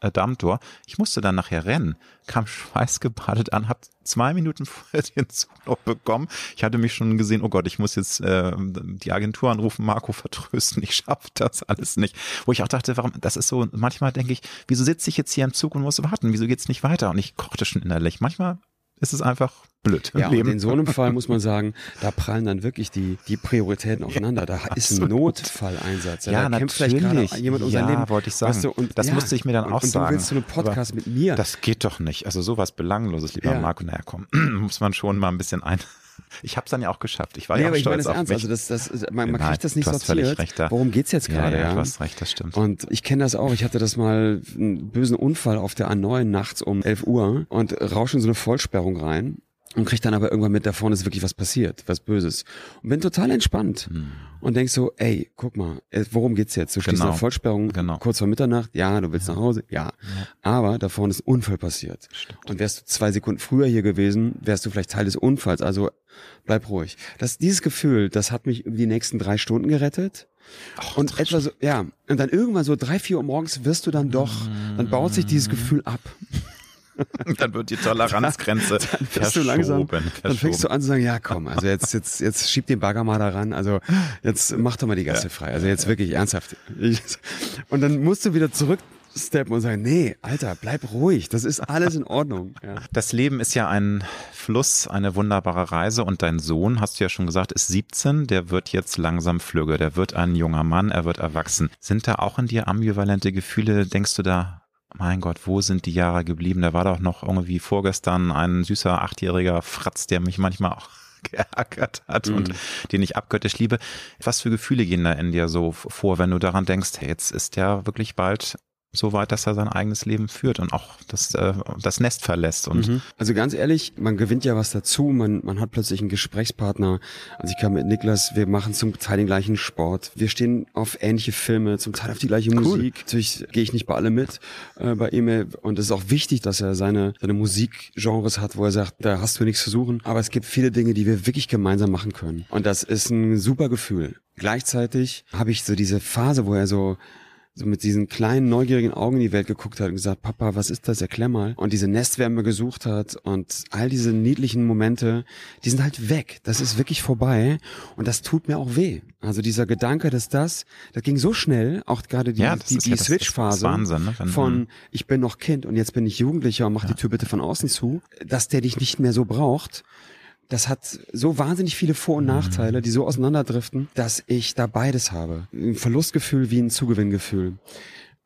äh, Dammtor. Ich musste dann nachher rennen, kam schweißgebadet an, hab zwei Minuten vorher den Zug noch bekommen. Ich hatte mich schon gesehen, oh Gott, ich muss jetzt äh, die Agentur anrufen, Marco vertrösten, ich schaffe das alles nicht. Wo ich auch dachte, warum, das ist so, manchmal denke ich, wieso sitze ich jetzt hier im Zug und muss warten, wieso geht's nicht weiter? Und ich kochte schon innerlich. Manchmal ist es einfach blöd. Ja, Leben. und in so einem Fall muss man sagen, da prallen dann wirklich die, die Prioritäten aufeinander. Da ist ein Notfalleinsatz. Ja, ja da kämpft vielleicht gerade jemand um ja, sein Leben. wollte ich sagen. Weißt du, und, das ja, musste ich mir dann auch und, sagen. Und du willst so einen Podcast mit mir. Das geht doch nicht. Also sowas Belangloses, lieber ja. Marco. Naja, komm, muss man schon mal ein bisschen ein ich habe es dann ja auch geschafft. Ich war nee, ja auch aber stolz ich meine auf ernst. mich. Also das, das, man, man kriegt das nicht sortiert. Recht, da. Worum geht's jetzt gerade? Ja, ja, ja, du hast recht, das stimmt. Und ich kenne das auch. Ich hatte das mal einen bösen Unfall auf der A9 nachts um 11 Uhr und rausche in so eine Vollsperrung rein und krieg dann aber irgendwann mit, da vorne ist wirklich was passiert, was Böses. Und bin total entspannt hm. und denk so, ey, guck mal, äh, worum geht's jetzt? Du stehst genau. in der Vollsperrung genau. kurz vor Mitternacht, ja, du willst nach Hause, ja. ja. Aber da vorne ist ein Unfall passiert. Stimmt. Und wärst du zwei Sekunden früher hier gewesen, wärst du vielleicht Teil des Unfalls. Also bleib ruhig. Das, dieses Gefühl, das hat mich über die nächsten drei Stunden gerettet. Ach, und etwa so, ja, und dann irgendwann so drei, vier Uhr morgens wirst du dann doch, dann baut sich dieses Gefühl ab. dann wird die Toleranzgrenze dann verschoben, du langsam, verschoben. Dann fängst du an zu sagen, ja komm, also jetzt, jetzt, jetzt schieb den Bagger mal da ran, also jetzt mach doch mal die Gasse ja, frei. Also jetzt wirklich ernsthaft. Und dann musst du wieder zurück steppen und sagen, nee, Alter, bleib ruhig, das ist alles in Ordnung. Ja. Das Leben ist ja ein Fluss, eine wunderbare Reise und dein Sohn, hast du ja schon gesagt, ist 17, der wird jetzt langsam flügge, der wird ein junger Mann, er wird erwachsen. Sind da auch in dir ambivalente Gefühle, denkst du da, mein Gott, wo sind die Jahre geblieben? Da war doch noch irgendwie vorgestern ein süßer achtjähriger Fratz, der mich manchmal auch geärgert hat mhm. und den ich abgöttisch liebe. Was für Gefühle gehen da in dir so vor, wenn du daran denkst, hey, jetzt ist der wirklich bald so weit, dass er sein eigenes Leben führt und auch das, äh, das Nest verlässt. Und mhm. Also ganz ehrlich, man gewinnt ja was dazu, man, man hat plötzlich einen Gesprächspartner. Also ich kam mit Niklas, wir machen zum Teil den gleichen Sport, wir stehen auf ähnliche Filme, zum Teil auf die gleiche cool. Musik. Natürlich gehe ich nicht bei alle mit äh, bei ihm und es ist auch wichtig, dass er seine, seine Musikgenres hat, wo er sagt, da hast du nichts zu suchen. Aber es gibt viele Dinge, die wir wirklich gemeinsam machen können. Und das ist ein super Gefühl. Gleichzeitig habe ich so diese Phase, wo er so so mit diesen kleinen, neugierigen Augen in die Welt geguckt hat und gesagt, Papa, was ist das? Erklär mal. Und diese Nestwärme gesucht hat und all diese niedlichen Momente, die sind halt weg. Das ist wirklich vorbei. Und das tut mir auch weh. Also dieser Gedanke, dass das, das ging so schnell, auch gerade die, ja, die, die ja Switch-Phase ne? von ich bin noch Kind und jetzt bin ich Jugendlicher und mach ja. die Tür bitte von außen zu, dass der dich nicht mehr so braucht das hat so wahnsinnig viele Vor- und mhm. Nachteile, die so auseinanderdriften, dass ich da beides habe. Ein Verlustgefühl wie ein Zugewinngefühl.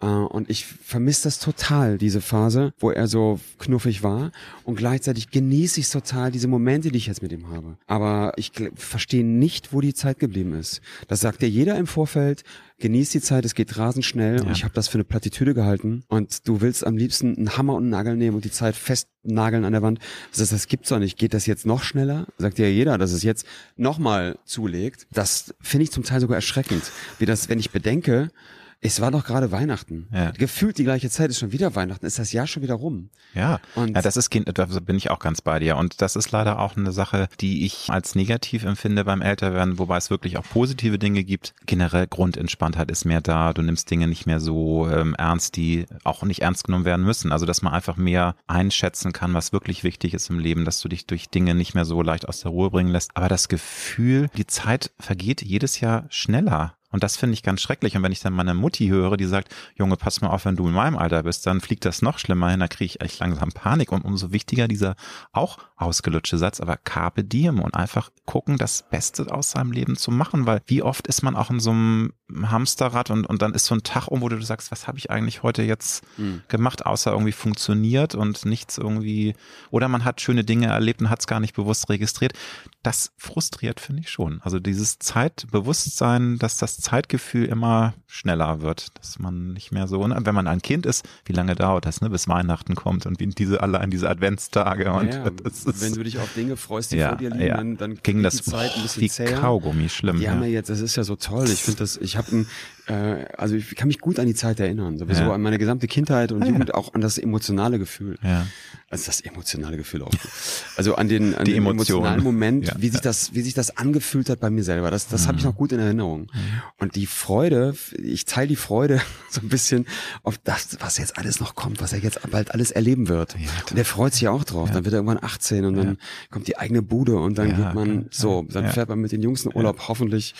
Äh, und ich vermisse das total, diese Phase, wo er so knuffig war. Und gleichzeitig genieße ich total, diese Momente, die ich jetzt mit ihm habe. Aber ich verstehe nicht, wo die Zeit geblieben ist. Das sagt ja jeder im Vorfeld. Genieß die Zeit, es geht rasend schnell. Ja. Und ich habe das für eine Plattitüde gehalten. Und du willst am liebsten einen Hammer und einen Nagel nehmen und die Zeit festnageln an der Wand. Das, heißt, das gibt's doch nicht. Geht das jetzt noch schneller? Sagt ja jeder, dass es jetzt nochmal zulegt. Das finde ich zum Teil sogar erschreckend. Wie das, wenn ich bedenke, es war doch gerade Weihnachten. Ja. Gefühlt die gleiche Zeit ist schon wieder Weihnachten, ist das Jahr schon wieder rum. Ja, und ja das ist, da bin ich auch ganz bei dir. Und das ist leider auch eine Sache, die ich als negativ empfinde beim Älterwerden, wobei es wirklich auch positive Dinge gibt. Generell Grundentspanntheit ist mehr da. Du nimmst Dinge nicht mehr so ähm, ernst, die auch nicht ernst genommen werden müssen. Also, dass man einfach mehr einschätzen kann, was wirklich wichtig ist im Leben, dass du dich durch Dinge nicht mehr so leicht aus der Ruhe bringen lässt. Aber das Gefühl, die Zeit vergeht jedes Jahr schneller. Und das finde ich ganz schrecklich. Und wenn ich dann meine Mutti höre, die sagt, Junge, pass mal auf, wenn du in meinem Alter bist, dann fliegt das noch schlimmer hin, da kriege ich echt langsam Panik. Und umso wichtiger dieser auch ausgelutschte Satz, aber carpe diem und einfach gucken, das Beste aus seinem Leben zu machen, weil wie oft ist man auch in so einem Hamsterrad und, und dann ist so ein Tag um, wo du sagst, was habe ich eigentlich heute jetzt mhm. gemacht, außer irgendwie funktioniert und nichts irgendwie, oder man hat schöne Dinge erlebt und hat es gar nicht bewusst registriert. Das frustriert, finde ich schon. Also dieses Zeitbewusstsein, dass das Zeitgefühl immer schneller wird, dass man nicht mehr so, wenn man ein Kind ist, wie lange dauert das, ne, bis Weihnachten kommt und wie diese allein diese Adventstage und ja, das ist, wenn du dich auf Dinge freust, die ja, vor dir liegen, ja. dann, dann ging das die Zeit ein bisschen wie zäher. Kaugummi schlimm. Die haben ja jetzt, das ist ja so toll. Ich finde das, ich habe ein also ich kann mich gut an die Zeit erinnern, sowieso ja. an meine gesamte Kindheit und ah, Jugend, ja. auch an das emotionale Gefühl. Ja. Also das emotionale Gefühl auch. Also an den, an die den Emotion. emotionalen Moment, ja. wie sich das, wie sich das angefühlt hat bei mir selber. Das, das mhm. habe ich noch gut in Erinnerung. Mhm. Und die Freude, ich teile die Freude so ein bisschen auf das, was jetzt alles noch kommt, was er jetzt bald alles erleben wird. Und der freut sich auch drauf. Dann wird er irgendwann 18 und dann kommt die eigene Bude und dann geht man so, dann fährt man mit den Jungs in Urlaub. Hoffentlich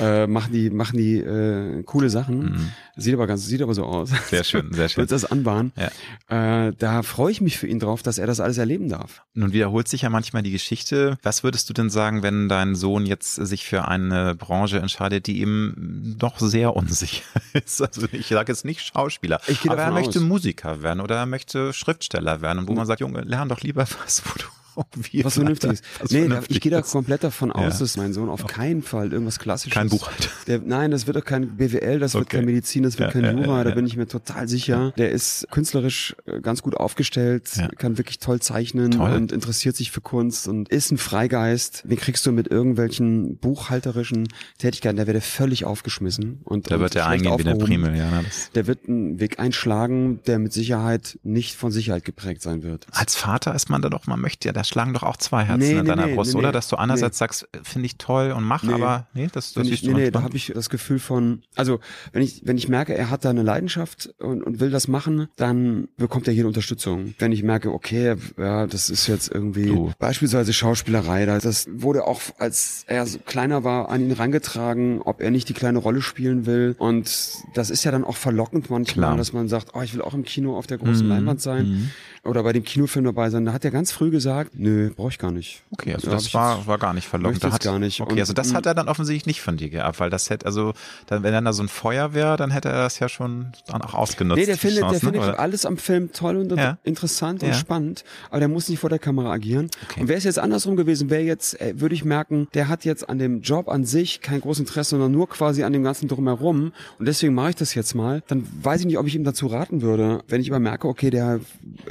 äh, machen die, machen die äh, coole Sachen. Mhm. Sieht aber ganz, sieht aber so aus. Sehr schön, sehr schön. Wird das anbahnen. Ja. Äh, da freue ich mich für ihn drauf, dass er das alles erleben darf. Nun wiederholt sich ja manchmal die Geschichte. Was würdest du denn sagen, wenn dein Sohn jetzt sich für eine Branche entscheidet, die ihm doch sehr unsicher ist? Also ich sage jetzt nicht Schauspieler, aber er möchte aus. Musiker werden oder er möchte Schriftsteller werden, wo man sagt, Junge, lern doch lieber was, wo du was Vernünftiges. Was nee, vernünftig ich gehe da komplett davon aus, ja. dass mein Sohn auf keinen Fall irgendwas Klassisches. Kein Buchhalter. Der, nein, das wird auch kein BWL, das okay. wird kein Medizin, das wird ja, kein Jura, da bin ich mir total sicher. Der ist künstlerisch äh, ganz gut aufgestellt, kann wirklich toll zeichnen toll. und interessiert sich für Kunst und ist ein Freigeist. Den kriegst du mit irgendwelchen buchhalterischen Tätigkeiten, der wird völlig aufgeschmissen. Und, da wird er eingehen wie der Primel, ja. Der wird einen Weg einschlagen, der mit Sicherheit nicht von Sicherheit geprägt sein wird. Als Vater ist man da doch, man möchte ja da schlagen doch auch zwei Herzen nee, in deiner nee, Brust, oder? Dass du einerseits sagst, finde ich toll und mach, aber nee, das, das ich, nee, nee, da habe ich das Gefühl von, also wenn ich wenn ich merke, er hat da eine Leidenschaft und, und will das machen, dann bekommt er jede Unterstützung. Wenn ich merke, okay, ja, das ist jetzt irgendwie du. beispielsweise Schauspielerei, das wurde auch als er so kleiner war an ihn rangetragen, ob er nicht die kleine Rolle spielen will und das ist ja dann auch verlockend manchmal, Klar. dass man sagt, oh, ich will auch im Kino auf der großen mhm. Leinwand sein. Mhm oder bei dem Kinofilm dabei sein. Da hat er ganz früh gesagt, nö, brauche ich gar nicht. Okay, also da das war, war gar nicht verlockend. Da hat, gar nicht. Okay, also das hat er dann offensichtlich nicht von dir gehabt, weil das hätte, also dann, wenn er da so ein Feuer wäre, dann hätte er das ja schon dann auch ausgenutzt. Nee, der findet, Chance, der ne? findet alles am Film toll und ja. interessant und ja. spannend, aber der muss nicht vor der Kamera agieren. Okay. Und wäre es jetzt andersrum gewesen, wäre jetzt, äh, würde ich merken, der hat jetzt an dem Job an sich kein großes Interesse, sondern nur quasi an dem ganzen drumherum und deswegen mache ich das jetzt mal, dann weiß ich nicht, ob ich ihm dazu raten würde, wenn ich aber merke, okay, der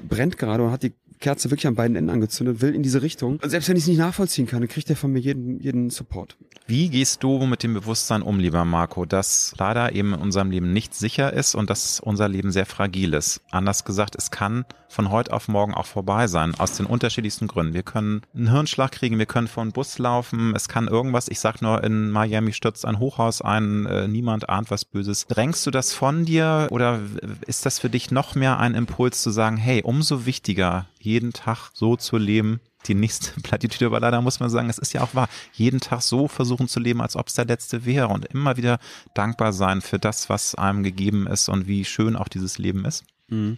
brennt gerade und hat die Kerze wirklich an beiden Enden angezündet, will in diese Richtung. Und selbst wenn ich es nicht nachvollziehen kann, kriegt er von mir jeden, jeden Support. Wie gehst du mit dem Bewusstsein um, lieber Marco, dass leider eben in unserem Leben nicht sicher ist und dass unser Leben sehr fragil ist? Anders gesagt, es kann von heute auf morgen auch vorbei sein, aus den unterschiedlichsten Gründen. Wir können einen Hirnschlag kriegen, wir können vor einen Bus laufen, es kann irgendwas, ich sag nur, in Miami stürzt ein Hochhaus ein, äh, niemand ahnt was Böses. Drängst du das von dir oder ist das für dich noch mehr ein Impuls zu sagen, hey, umso wichtiger, jeden Tag so zu leben, die nächste Plattitüde, aber leider muss man sagen, es ist ja auch wahr, jeden Tag so versuchen zu leben, als ob es der letzte wäre und immer wieder dankbar sein für das, was einem gegeben ist und wie schön auch dieses Leben ist. Mhm.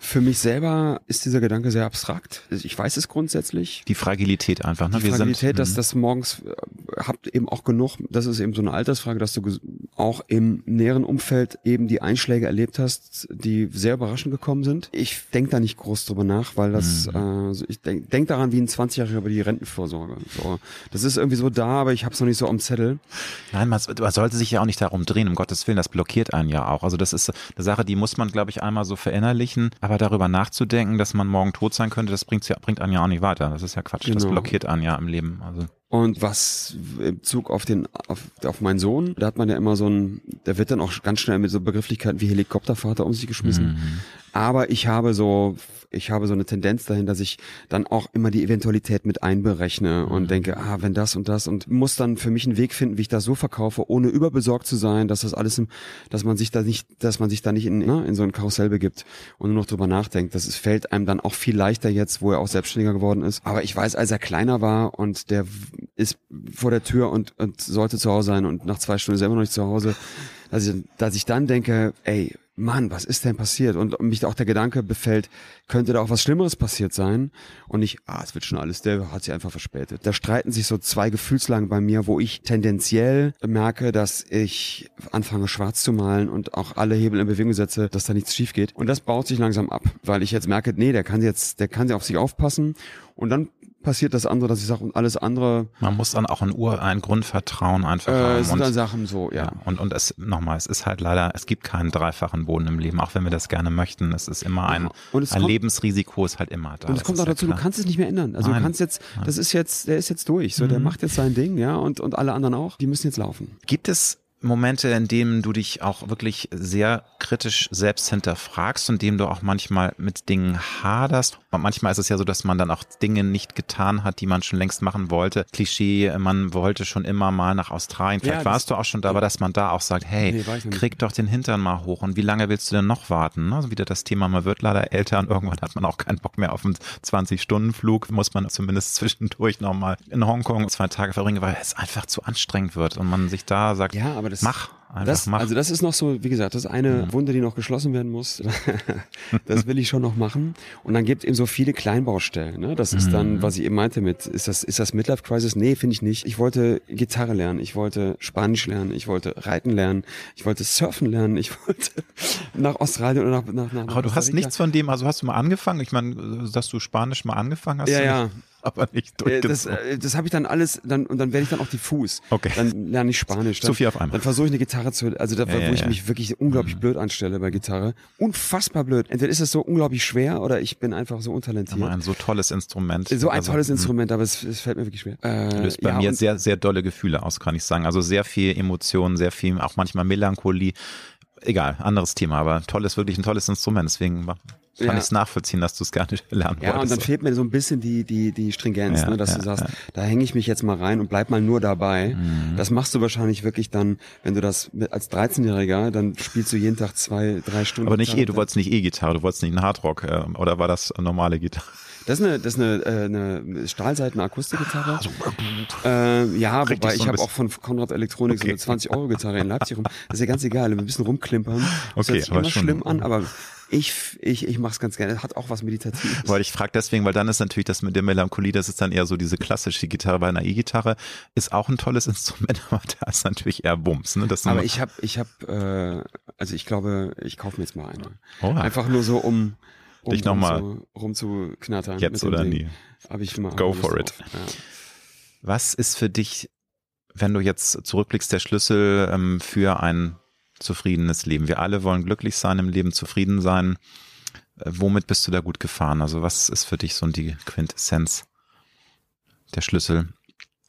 Für mich selber ist dieser Gedanke sehr abstrakt. Ich weiß es grundsätzlich. Die Fragilität einfach. Ne? Die Wir Fragilität, sind, dass mhm. das morgens äh, habt eben auch genug. Das ist eben so eine Altersfrage, dass du auch im näheren Umfeld eben die Einschläge erlebt hast, die sehr überraschend gekommen sind. Ich denke da nicht groß drüber nach, weil das. Mhm. Äh, ich denke denk daran wie ein 20-Jähriger über die Rentenvorsorge. So, das ist irgendwie so da, aber ich habe es noch nicht so am Zettel. Nein, man, man sollte sich ja auch nicht darum drehen. Um Gottes Willen, das blockiert einen ja auch. Also das ist eine Sache, die muss man, glaube ich, einmal so verinnerlichen aber darüber nachzudenken, dass man morgen tot sein könnte, das bringt, ja, bringt einen ja auch nicht weiter. Das ist ja Quatsch. Genau. Das blockiert einen ja im Leben. Also. Und was im Zug auf den, auf, auf meinen Sohn, da hat man ja immer so ein, der wird dann auch ganz schnell mit so Begrifflichkeiten wie Helikoptervater um sich geschmissen. Mhm. Aber ich habe so ich habe so eine Tendenz dahin, dass ich dann auch immer die Eventualität mit einberechne und mhm. denke, ah, wenn das und das und muss dann für mich einen Weg finden, wie ich das so verkaufe, ohne überbesorgt zu sein, dass das alles, im, dass man sich da nicht, dass man sich da nicht in, ne, in so ein Karussell begibt und nur noch drüber nachdenkt. Das ist, fällt einem dann auch viel leichter jetzt, wo er auch selbstständiger geworden ist. Aber ich weiß, als er kleiner war und der ist vor der Tür und, und sollte zu Hause sein und nach zwei Stunden ist er immer noch nicht zu Hause, dass ich, dass ich dann denke, ey, Mann, was ist denn passiert? Und mich auch der Gedanke befällt, könnte da auch was Schlimmeres passiert sein? Und nicht, ah, es wird schon alles, der hat sich einfach verspätet. Da streiten sich so zwei Gefühlslagen bei mir, wo ich tendenziell merke, dass ich anfange schwarz zu malen und auch alle Hebel in Bewegung setze, dass da nichts schief geht. Und das baut sich langsam ab, weil ich jetzt merke, nee, der kann jetzt, der kann auf sich aufpassen. Und dann passiert das andere, dass ich sage, und alles andere. Man muss dann auch ein Ur, ein Grundvertrauen einfach äh, haben. sind dann Sachen so, ja. ja. Und, und es, nochmal, es ist halt leider, es gibt keinen dreifachen Boden im Leben, auch wenn wir das gerne möchten. Es ist immer ein, ein kommt, Lebensrisiko ist halt immer da. Und es kommt auch dazu, ja du kannst es nicht mehr ändern. Also Nein. du kannst jetzt, das ist jetzt, der ist jetzt durch. So, mhm. der macht jetzt sein Ding, ja, und, und alle anderen auch, die müssen jetzt laufen. Gibt es Momente, in denen du dich auch wirklich sehr kritisch selbst hinterfragst und dem du auch manchmal mit Dingen haderst. Und manchmal ist es ja so, dass man dann auch Dinge nicht getan hat, die man schon längst machen wollte. Klischee, man wollte schon immer mal nach Australien. Vielleicht ja, warst du auch schon da, aber dass man da auch sagt, hey, nee, krieg doch den Hintern mal hoch und wie lange willst du denn noch warten? Also wieder das Thema, man wird leider älter und irgendwann hat man auch keinen Bock mehr auf einen 20-Stunden-Flug. Muss man zumindest zwischendurch nochmal in Hongkong zwei Tage verbringen, weil es einfach zu anstrengend wird und man sich da sagt, ja, aber das, mach. Das, mach. Also das ist noch so, wie gesagt, das ist eine mhm. Wunde, die noch geschlossen werden muss. das will ich schon noch machen. Und dann gibt es eben so viele Kleinbaustellen. Ne? Das ist dann, mhm. was ich eben meinte mit, ist das, ist das Midlife Crisis? Nee, finde ich nicht. Ich wollte Gitarre lernen, ich wollte Spanisch lernen, ich wollte Reiten lernen, ich wollte Surfen lernen, ich wollte nach Australien oder nach, nach, nach Aber du hast nichts von dem, also hast du mal angefangen? Ich meine, dass du Spanisch mal angefangen hast? Ja, ja aber nicht äh, durchgezogen. Das, äh, das habe ich dann alles, dann und dann werde ich dann auch diffus. Okay. Dann lerne ich Spanisch. Dann, zu viel auf einmal. Dann versuche ich eine Gitarre zu, also da, ja, wo ja, ich ja. mich wirklich unglaublich mhm. blöd anstelle bei Gitarre. Unfassbar blöd. Entweder ist es so unglaublich schwer oder ich bin einfach so untalentiert. Aber ein so tolles Instrument. So ein also, tolles mhm. Instrument, aber es, es, fällt mir wirklich schwer. Äh, löst bei mir sehr, sehr dolle Gefühle aus, kann ich sagen. Also sehr viel Emotionen, sehr viel, auch manchmal Melancholie egal, anderes Thema, aber toll ist wirklich ein tolles Instrument, deswegen kann ja. ich es nachvollziehen, dass du es gar nicht lernen ja, wolltest. Ja, und dann fehlt mir so ein bisschen die, die, die Stringenz, ja, ne, dass du sagst, da hänge ich mich jetzt mal rein und bleib mal nur dabei. Mhm. Das machst du wahrscheinlich wirklich dann, wenn du das mit, als 13-Jähriger, dann spielst du jeden Tag zwei, drei Stunden. Aber nicht eh, du wolltest nicht E-Gitarre, du wolltest nicht einen Hardrock, äh, oder war das normale Gitarre? Das ist eine, das ist eine, äh, eine Stahlseiten Akustikgitarre. Ah, äh, ja, wobei so ich habe auch von Konrad Elektronik okay. so eine 20 Euro Gitarre in Leipzig rum. Das ist ja ganz egal, ein bisschen rumklimpern. Das okay, hört sich immer schlimm an, aber ich, ich, ich mache es ganz gerne. Hat auch was Meditatives. Weil ich frage deswegen, weil dann ist natürlich das mit der Melancholie, das ist dann eher so diese klassische Gitarre. Bei einer E-Gitarre ist auch ein tolles Instrument, aber da ist natürlich eher Bums. Ne? Das aber ich habe, ich habe, äh, also ich glaube, ich kaufe mir jetzt mal eine. Oh. Einfach nur so, um, um dich nochmal rum, rum zu knattern. Jetzt oder nie. Hab ich mal Go for it. Ja. Was ist für dich, wenn du jetzt zurückblickst, der Schlüssel ähm, für ein zufriedenes Leben. Wir alle wollen glücklich sein im Leben, zufrieden sein. Äh, womit bist du da gut gefahren? Also was ist für dich so die Quintessenz, der Schlüssel?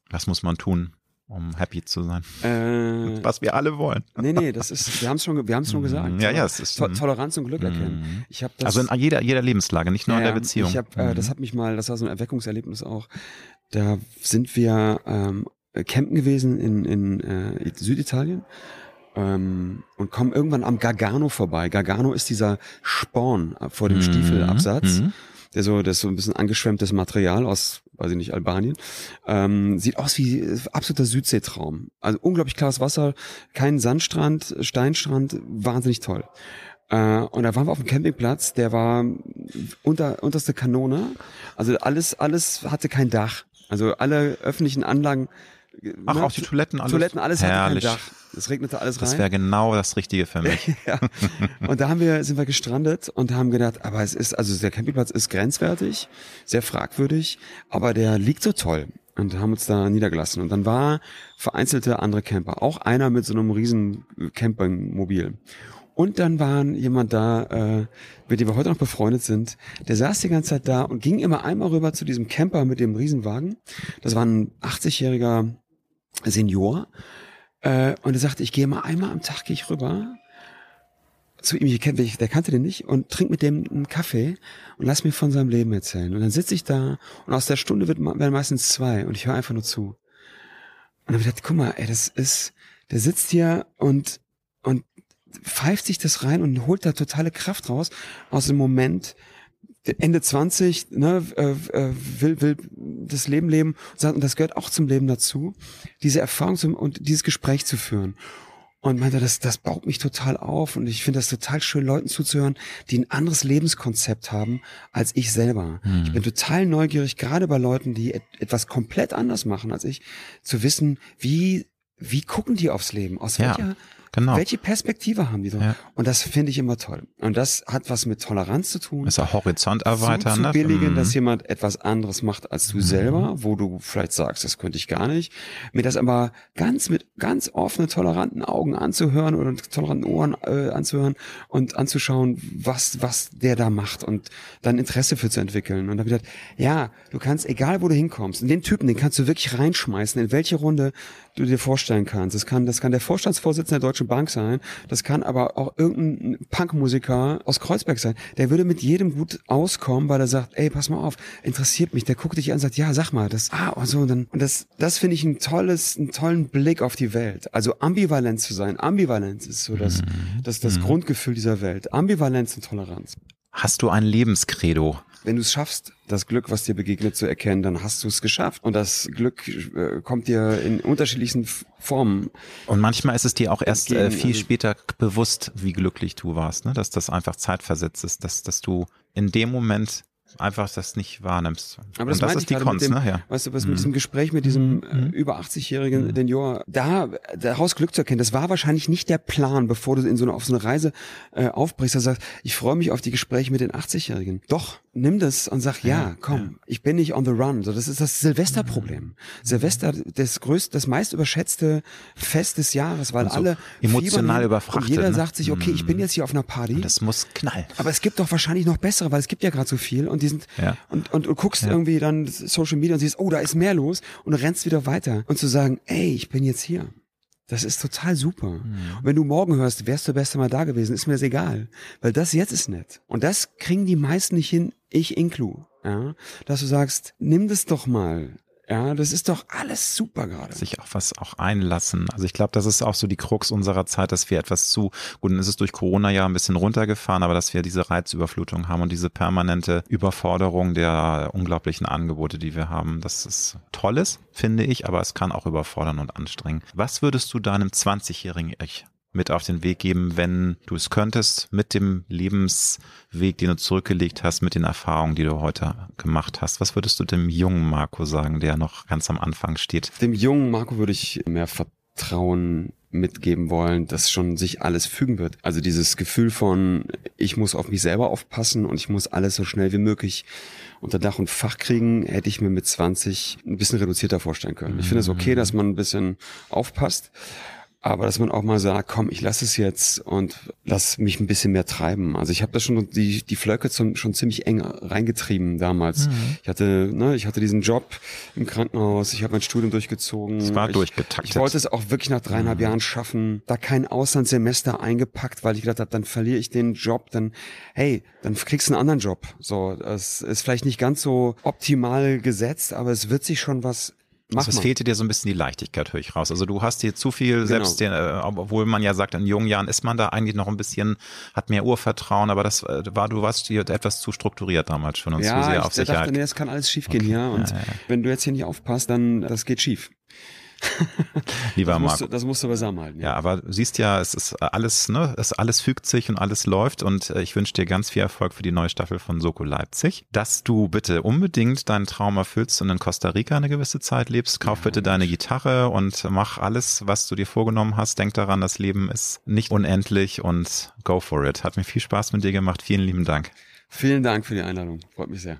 Was muss man tun, um happy zu sein? Äh, was wir alle wollen. Nee, nee, das ist, wir haben es schon, wir haben es schon gesagt. Ja, ja, es ist to Toleranz und Glück erkennen. Mhm. Ich habe das. Also in jeder, jeder Lebenslage, nicht nur ja, in der Beziehung. Ich hab, äh, das mhm. hat mich mal, das war so ein Erweckungserlebnis auch. Da sind wir ähm, campen gewesen in, in äh, Süditalien ähm, und kommen irgendwann am Gargano vorbei. Gargano ist dieser Sporn vor dem mhm. Stiefelabsatz. Mhm. Der so, das ist so ein bisschen angeschwemmtes Material aus, weiß ich nicht, Albanien. Ähm, sieht aus wie absoluter Südseetraum. Also unglaublich klares Wasser, kein Sandstrand, Steinstrand, wahnsinnig toll. Äh, und da waren wir auf dem Campingplatz, der war unter, unterste Kanone. Also alles, alles hatte kein Dach. Also alle öffentlichen Anlagen Ach, ne? auch die Toiletten, alles. Toiletten, alles Herrlich. hatte kein Dach. Es regnete alles rein. Das wäre genau das Richtige für mich. ja. Und da haben wir, sind wir gestrandet und haben gedacht, aber es ist, also der Campingplatz ist grenzwertig, sehr fragwürdig, aber der liegt so toll. Und haben uns da niedergelassen. Und dann war vereinzelte andere Camper. Auch einer mit so einem riesen Campingmobil. Und dann waren jemand da, äh, mit dem wir heute noch befreundet sind, der saß die ganze Zeit da und ging immer einmal rüber zu diesem Camper mit dem Riesenwagen. Das war ein 80-jähriger Senior. Äh, und er sagte, ich gehe mal einmal am Tag gehe ich rüber zu ihm, ich kenn, der kannte den nicht, und trink mit dem einen Kaffee und lass mir von seinem Leben erzählen. Und dann sitze ich da und aus der Stunde wird, werden meistens zwei und ich höre einfach nur zu. Und dann gedacht, guck mal, ey, das ist, der sitzt hier und, und pfeift sich das rein und holt da totale Kraft raus aus dem Moment, Ende 20, ne, äh, äh, will, will das Leben leben und das gehört auch zum Leben dazu, diese Erfahrung zum, und dieses Gespräch zu führen. Und meinte, das, das baut mich total auf und ich finde das total schön, Leuten zuzuhören, die ein anderes Lebenskonzept haben als ich selber. Hm. Ich bin total neugierig, gerade bei Leuten, die et etwas komplett anders machen als ich, zu wissen, wie, wie gucken die aufs Leben? Aus ja. welcher Genau. Welche Perspektive haben die so? Ja. Und das finde ich immer toll. Und das hat was mit Toleranz zu tun. Das ist auch Horizont erweitern. So zu billigen, ne? dass jemand etwas anderes macht als du mhm. selber, wo du vielleicht sagst, das könnte ich gar nicht. Mir das aber ganz mit ganz offenen, toleranten Augen anzuhören oder toleranten Ohren äh, anzuhören und anzuschauen, was, was der da macht und dann Interesse für zu entwickeln. Und dann wieder, ja, du kannst, egal wo du hinkommst, den Typen, den kannst du wirklich reinschmeißen, in welche Runde du dir vorstellen kannst. Das kann, das kann der Vorstandsvorsitzende der Deutschen Bank sein. Das kann aber auch irgendein Punkmusiker aus Kreuzberg sein. Der würde mit jedem gut auskommen, weil er sagt, ey, pass mal auf, interessiert mich. Der guckt dich an und sagt, ja, sag mal, das, ah, und so, und dann, und das, das finde ich ein tolles, einen tollen Blick auf die Welt. Also ambivalent zu sein. Ambivalenz ist so das, mhm. das, das mhm. Grundgefühl dieser Welt. Ambivalenz und Toleranz. Hast du ein Lebenskredo? Wenn du es schaffst, das Glück, was dir begegnet, zu erkennen, dann hast du es geschafft. Und das Glück äh, kommt dir in unterschiedlichsten Formen. Und manchmal ist es dir auch erst äh, viel also später bewusst, wie glücklich du warst, ne? dass das einfach zeitversetzt ist, dass, dass du in dem Moment einfach das nicht wahrnimmst. Aber das, und das ist die Kunst, dem, ne? Ja. Weißt du, was mhm. mit diesem Gespräch mit diesem mhm. äh, über 80-jährigen mhm. Senior, da daraus Glück zu erkennen, das war wahrscheinlich nicht der Plan, bevor du in so eine, auf so eine Reise äh, aufbrichst, du sagst, ich freue mich auf die Gespräche mit den 80-Jährigen. Doch, nimm das und sag, ja, ja komm, ja. ich bin nicht on the run. So, das ist das Silvesterproblem. Mhm. Silvester, das größte, das meist überschätzte Fest des Jahres, weil so alle emotional überfrachtet. Und jeder ne? sagt sich, okay, ich bin mhm. jetzt hier auf einer Party. Und das muss knallen. Aber es gibt doch wahrscheinlich noch bessere, weil es gibt ja gerade so viel und die sind ja. und, und du guckst ja. irgendwie dann Social Media und siehst, oh, da ist mehr los und rennst wieder weiter. Und zu sagen, ey, ich bin jetzt hier. Das ist total super. Mhm. Und wenn du morgen hörst, wärst du beste Mal da gewesen, ist mir das egal. Weil das jetzt ist nett. Und das kriegen die meisten nicht hin, ich inklu. Ja? Dass du sagst, nimm das doch mal. Ja, das ist doch alles super gerade. Sich auf was auch einlassen. Also ich glaube, das ist auch so die Krux unserer Zeit, dass wir etwas zu, gut, dann ist es durch Corona ja ein bisschen runtergefahren, aber dass wir diese Reizüberflutung haben und diese permanente Überforderung der unglaublichen Angebote, die wir haben. Das ist tolles, finde ich, aber es kann auch überfordern und anstrengen. Was würdest du deinem 20-jährigen Ich mit auf den Weg geben, wenn du es könntest, mit dem Lebensweg, den du zurückgelegt hast, mit den Erfahrungen, die du heute gemacht hast? Was würdest du dem jungen Marco sagen, der noch ganz am Anfang steht? Dem jungen Marco würde ich mehr Vertrauen mitgeben wollen, dass schon sich alles fügen wird. Also dieses Gefühl von, ich muss auf mich selber aufpassen und ich muss alles so schnell wie möglich unter Dach und Fach kriegen, hätte ich mir mit 20 ein bisschen reduzierter vorstellen können. Ich finde es okay, dass man ein bisschen aufpasst aber dass man auch mal sagt, komm, ich lasse es jetzt und lass mich ein bisschen mehr treiben. Also ich habe da schon die die Flöcke zum, schon ziemlich eng reingetrieben damals. Mhm. Ich hatte ne, ich hatte diesen Job im Krankenhaus, ich habe mein Studium durchgezogen. Es war ich, durchgetaktet. Ich wollte es auch wirklich nach dreieinhalb mhm. Jahren schaffen. Da kein Auslandssemester eingepackt, weil ich gedacht habe, dann verliere ich den Job, dann hey, dann kriegst du einen anderen Job. So, das ist vielleicht nicht ganz so optimal gesetzt, aber es wird sich schon was Mach also es fehlte dir so ein bisschen die Leichtigkeit, höre ich raus. Also du hast dir zu viel, genau. selbst den, äh, obwohl man ja sagt, in jungen Jahren ist man da eigentlich noch ein bisschen, hat mehr Urvertrauen, aber das äh, war, du warst hier etwas zu strukturiert damals schon und ja, zu sehr ich auf Sicherheit. dachte, nee, das kann alles schief gehen okay. hier und ja, ja, wenn du jetzt hier nicht aufpasst, dann das geht schief. Lieber das Marco. Du, das musst du beisammen halten. Ja. ja, aber du siehst ja, es ist alles, ne, es alles fügt sich und alles läuft und äh, ich wünsche dir ganz viel Erfolg für die neue Staffel von Soko Leipzig. Dass du bitte unbedingt deinen Traum erfüllst und in Costa Rica eine gewisse Zeit lebst. Kauf ja, bitte deine Gitarre und mach alles, was du dir vorgenommen hast. Denk daran, das Leben ist nicht unendlich und go for it. Hat mir viel Spaß mit dir gemacht. Vielen lieben Dank. Vielen Dank für die Einladung. Freut mich sehr.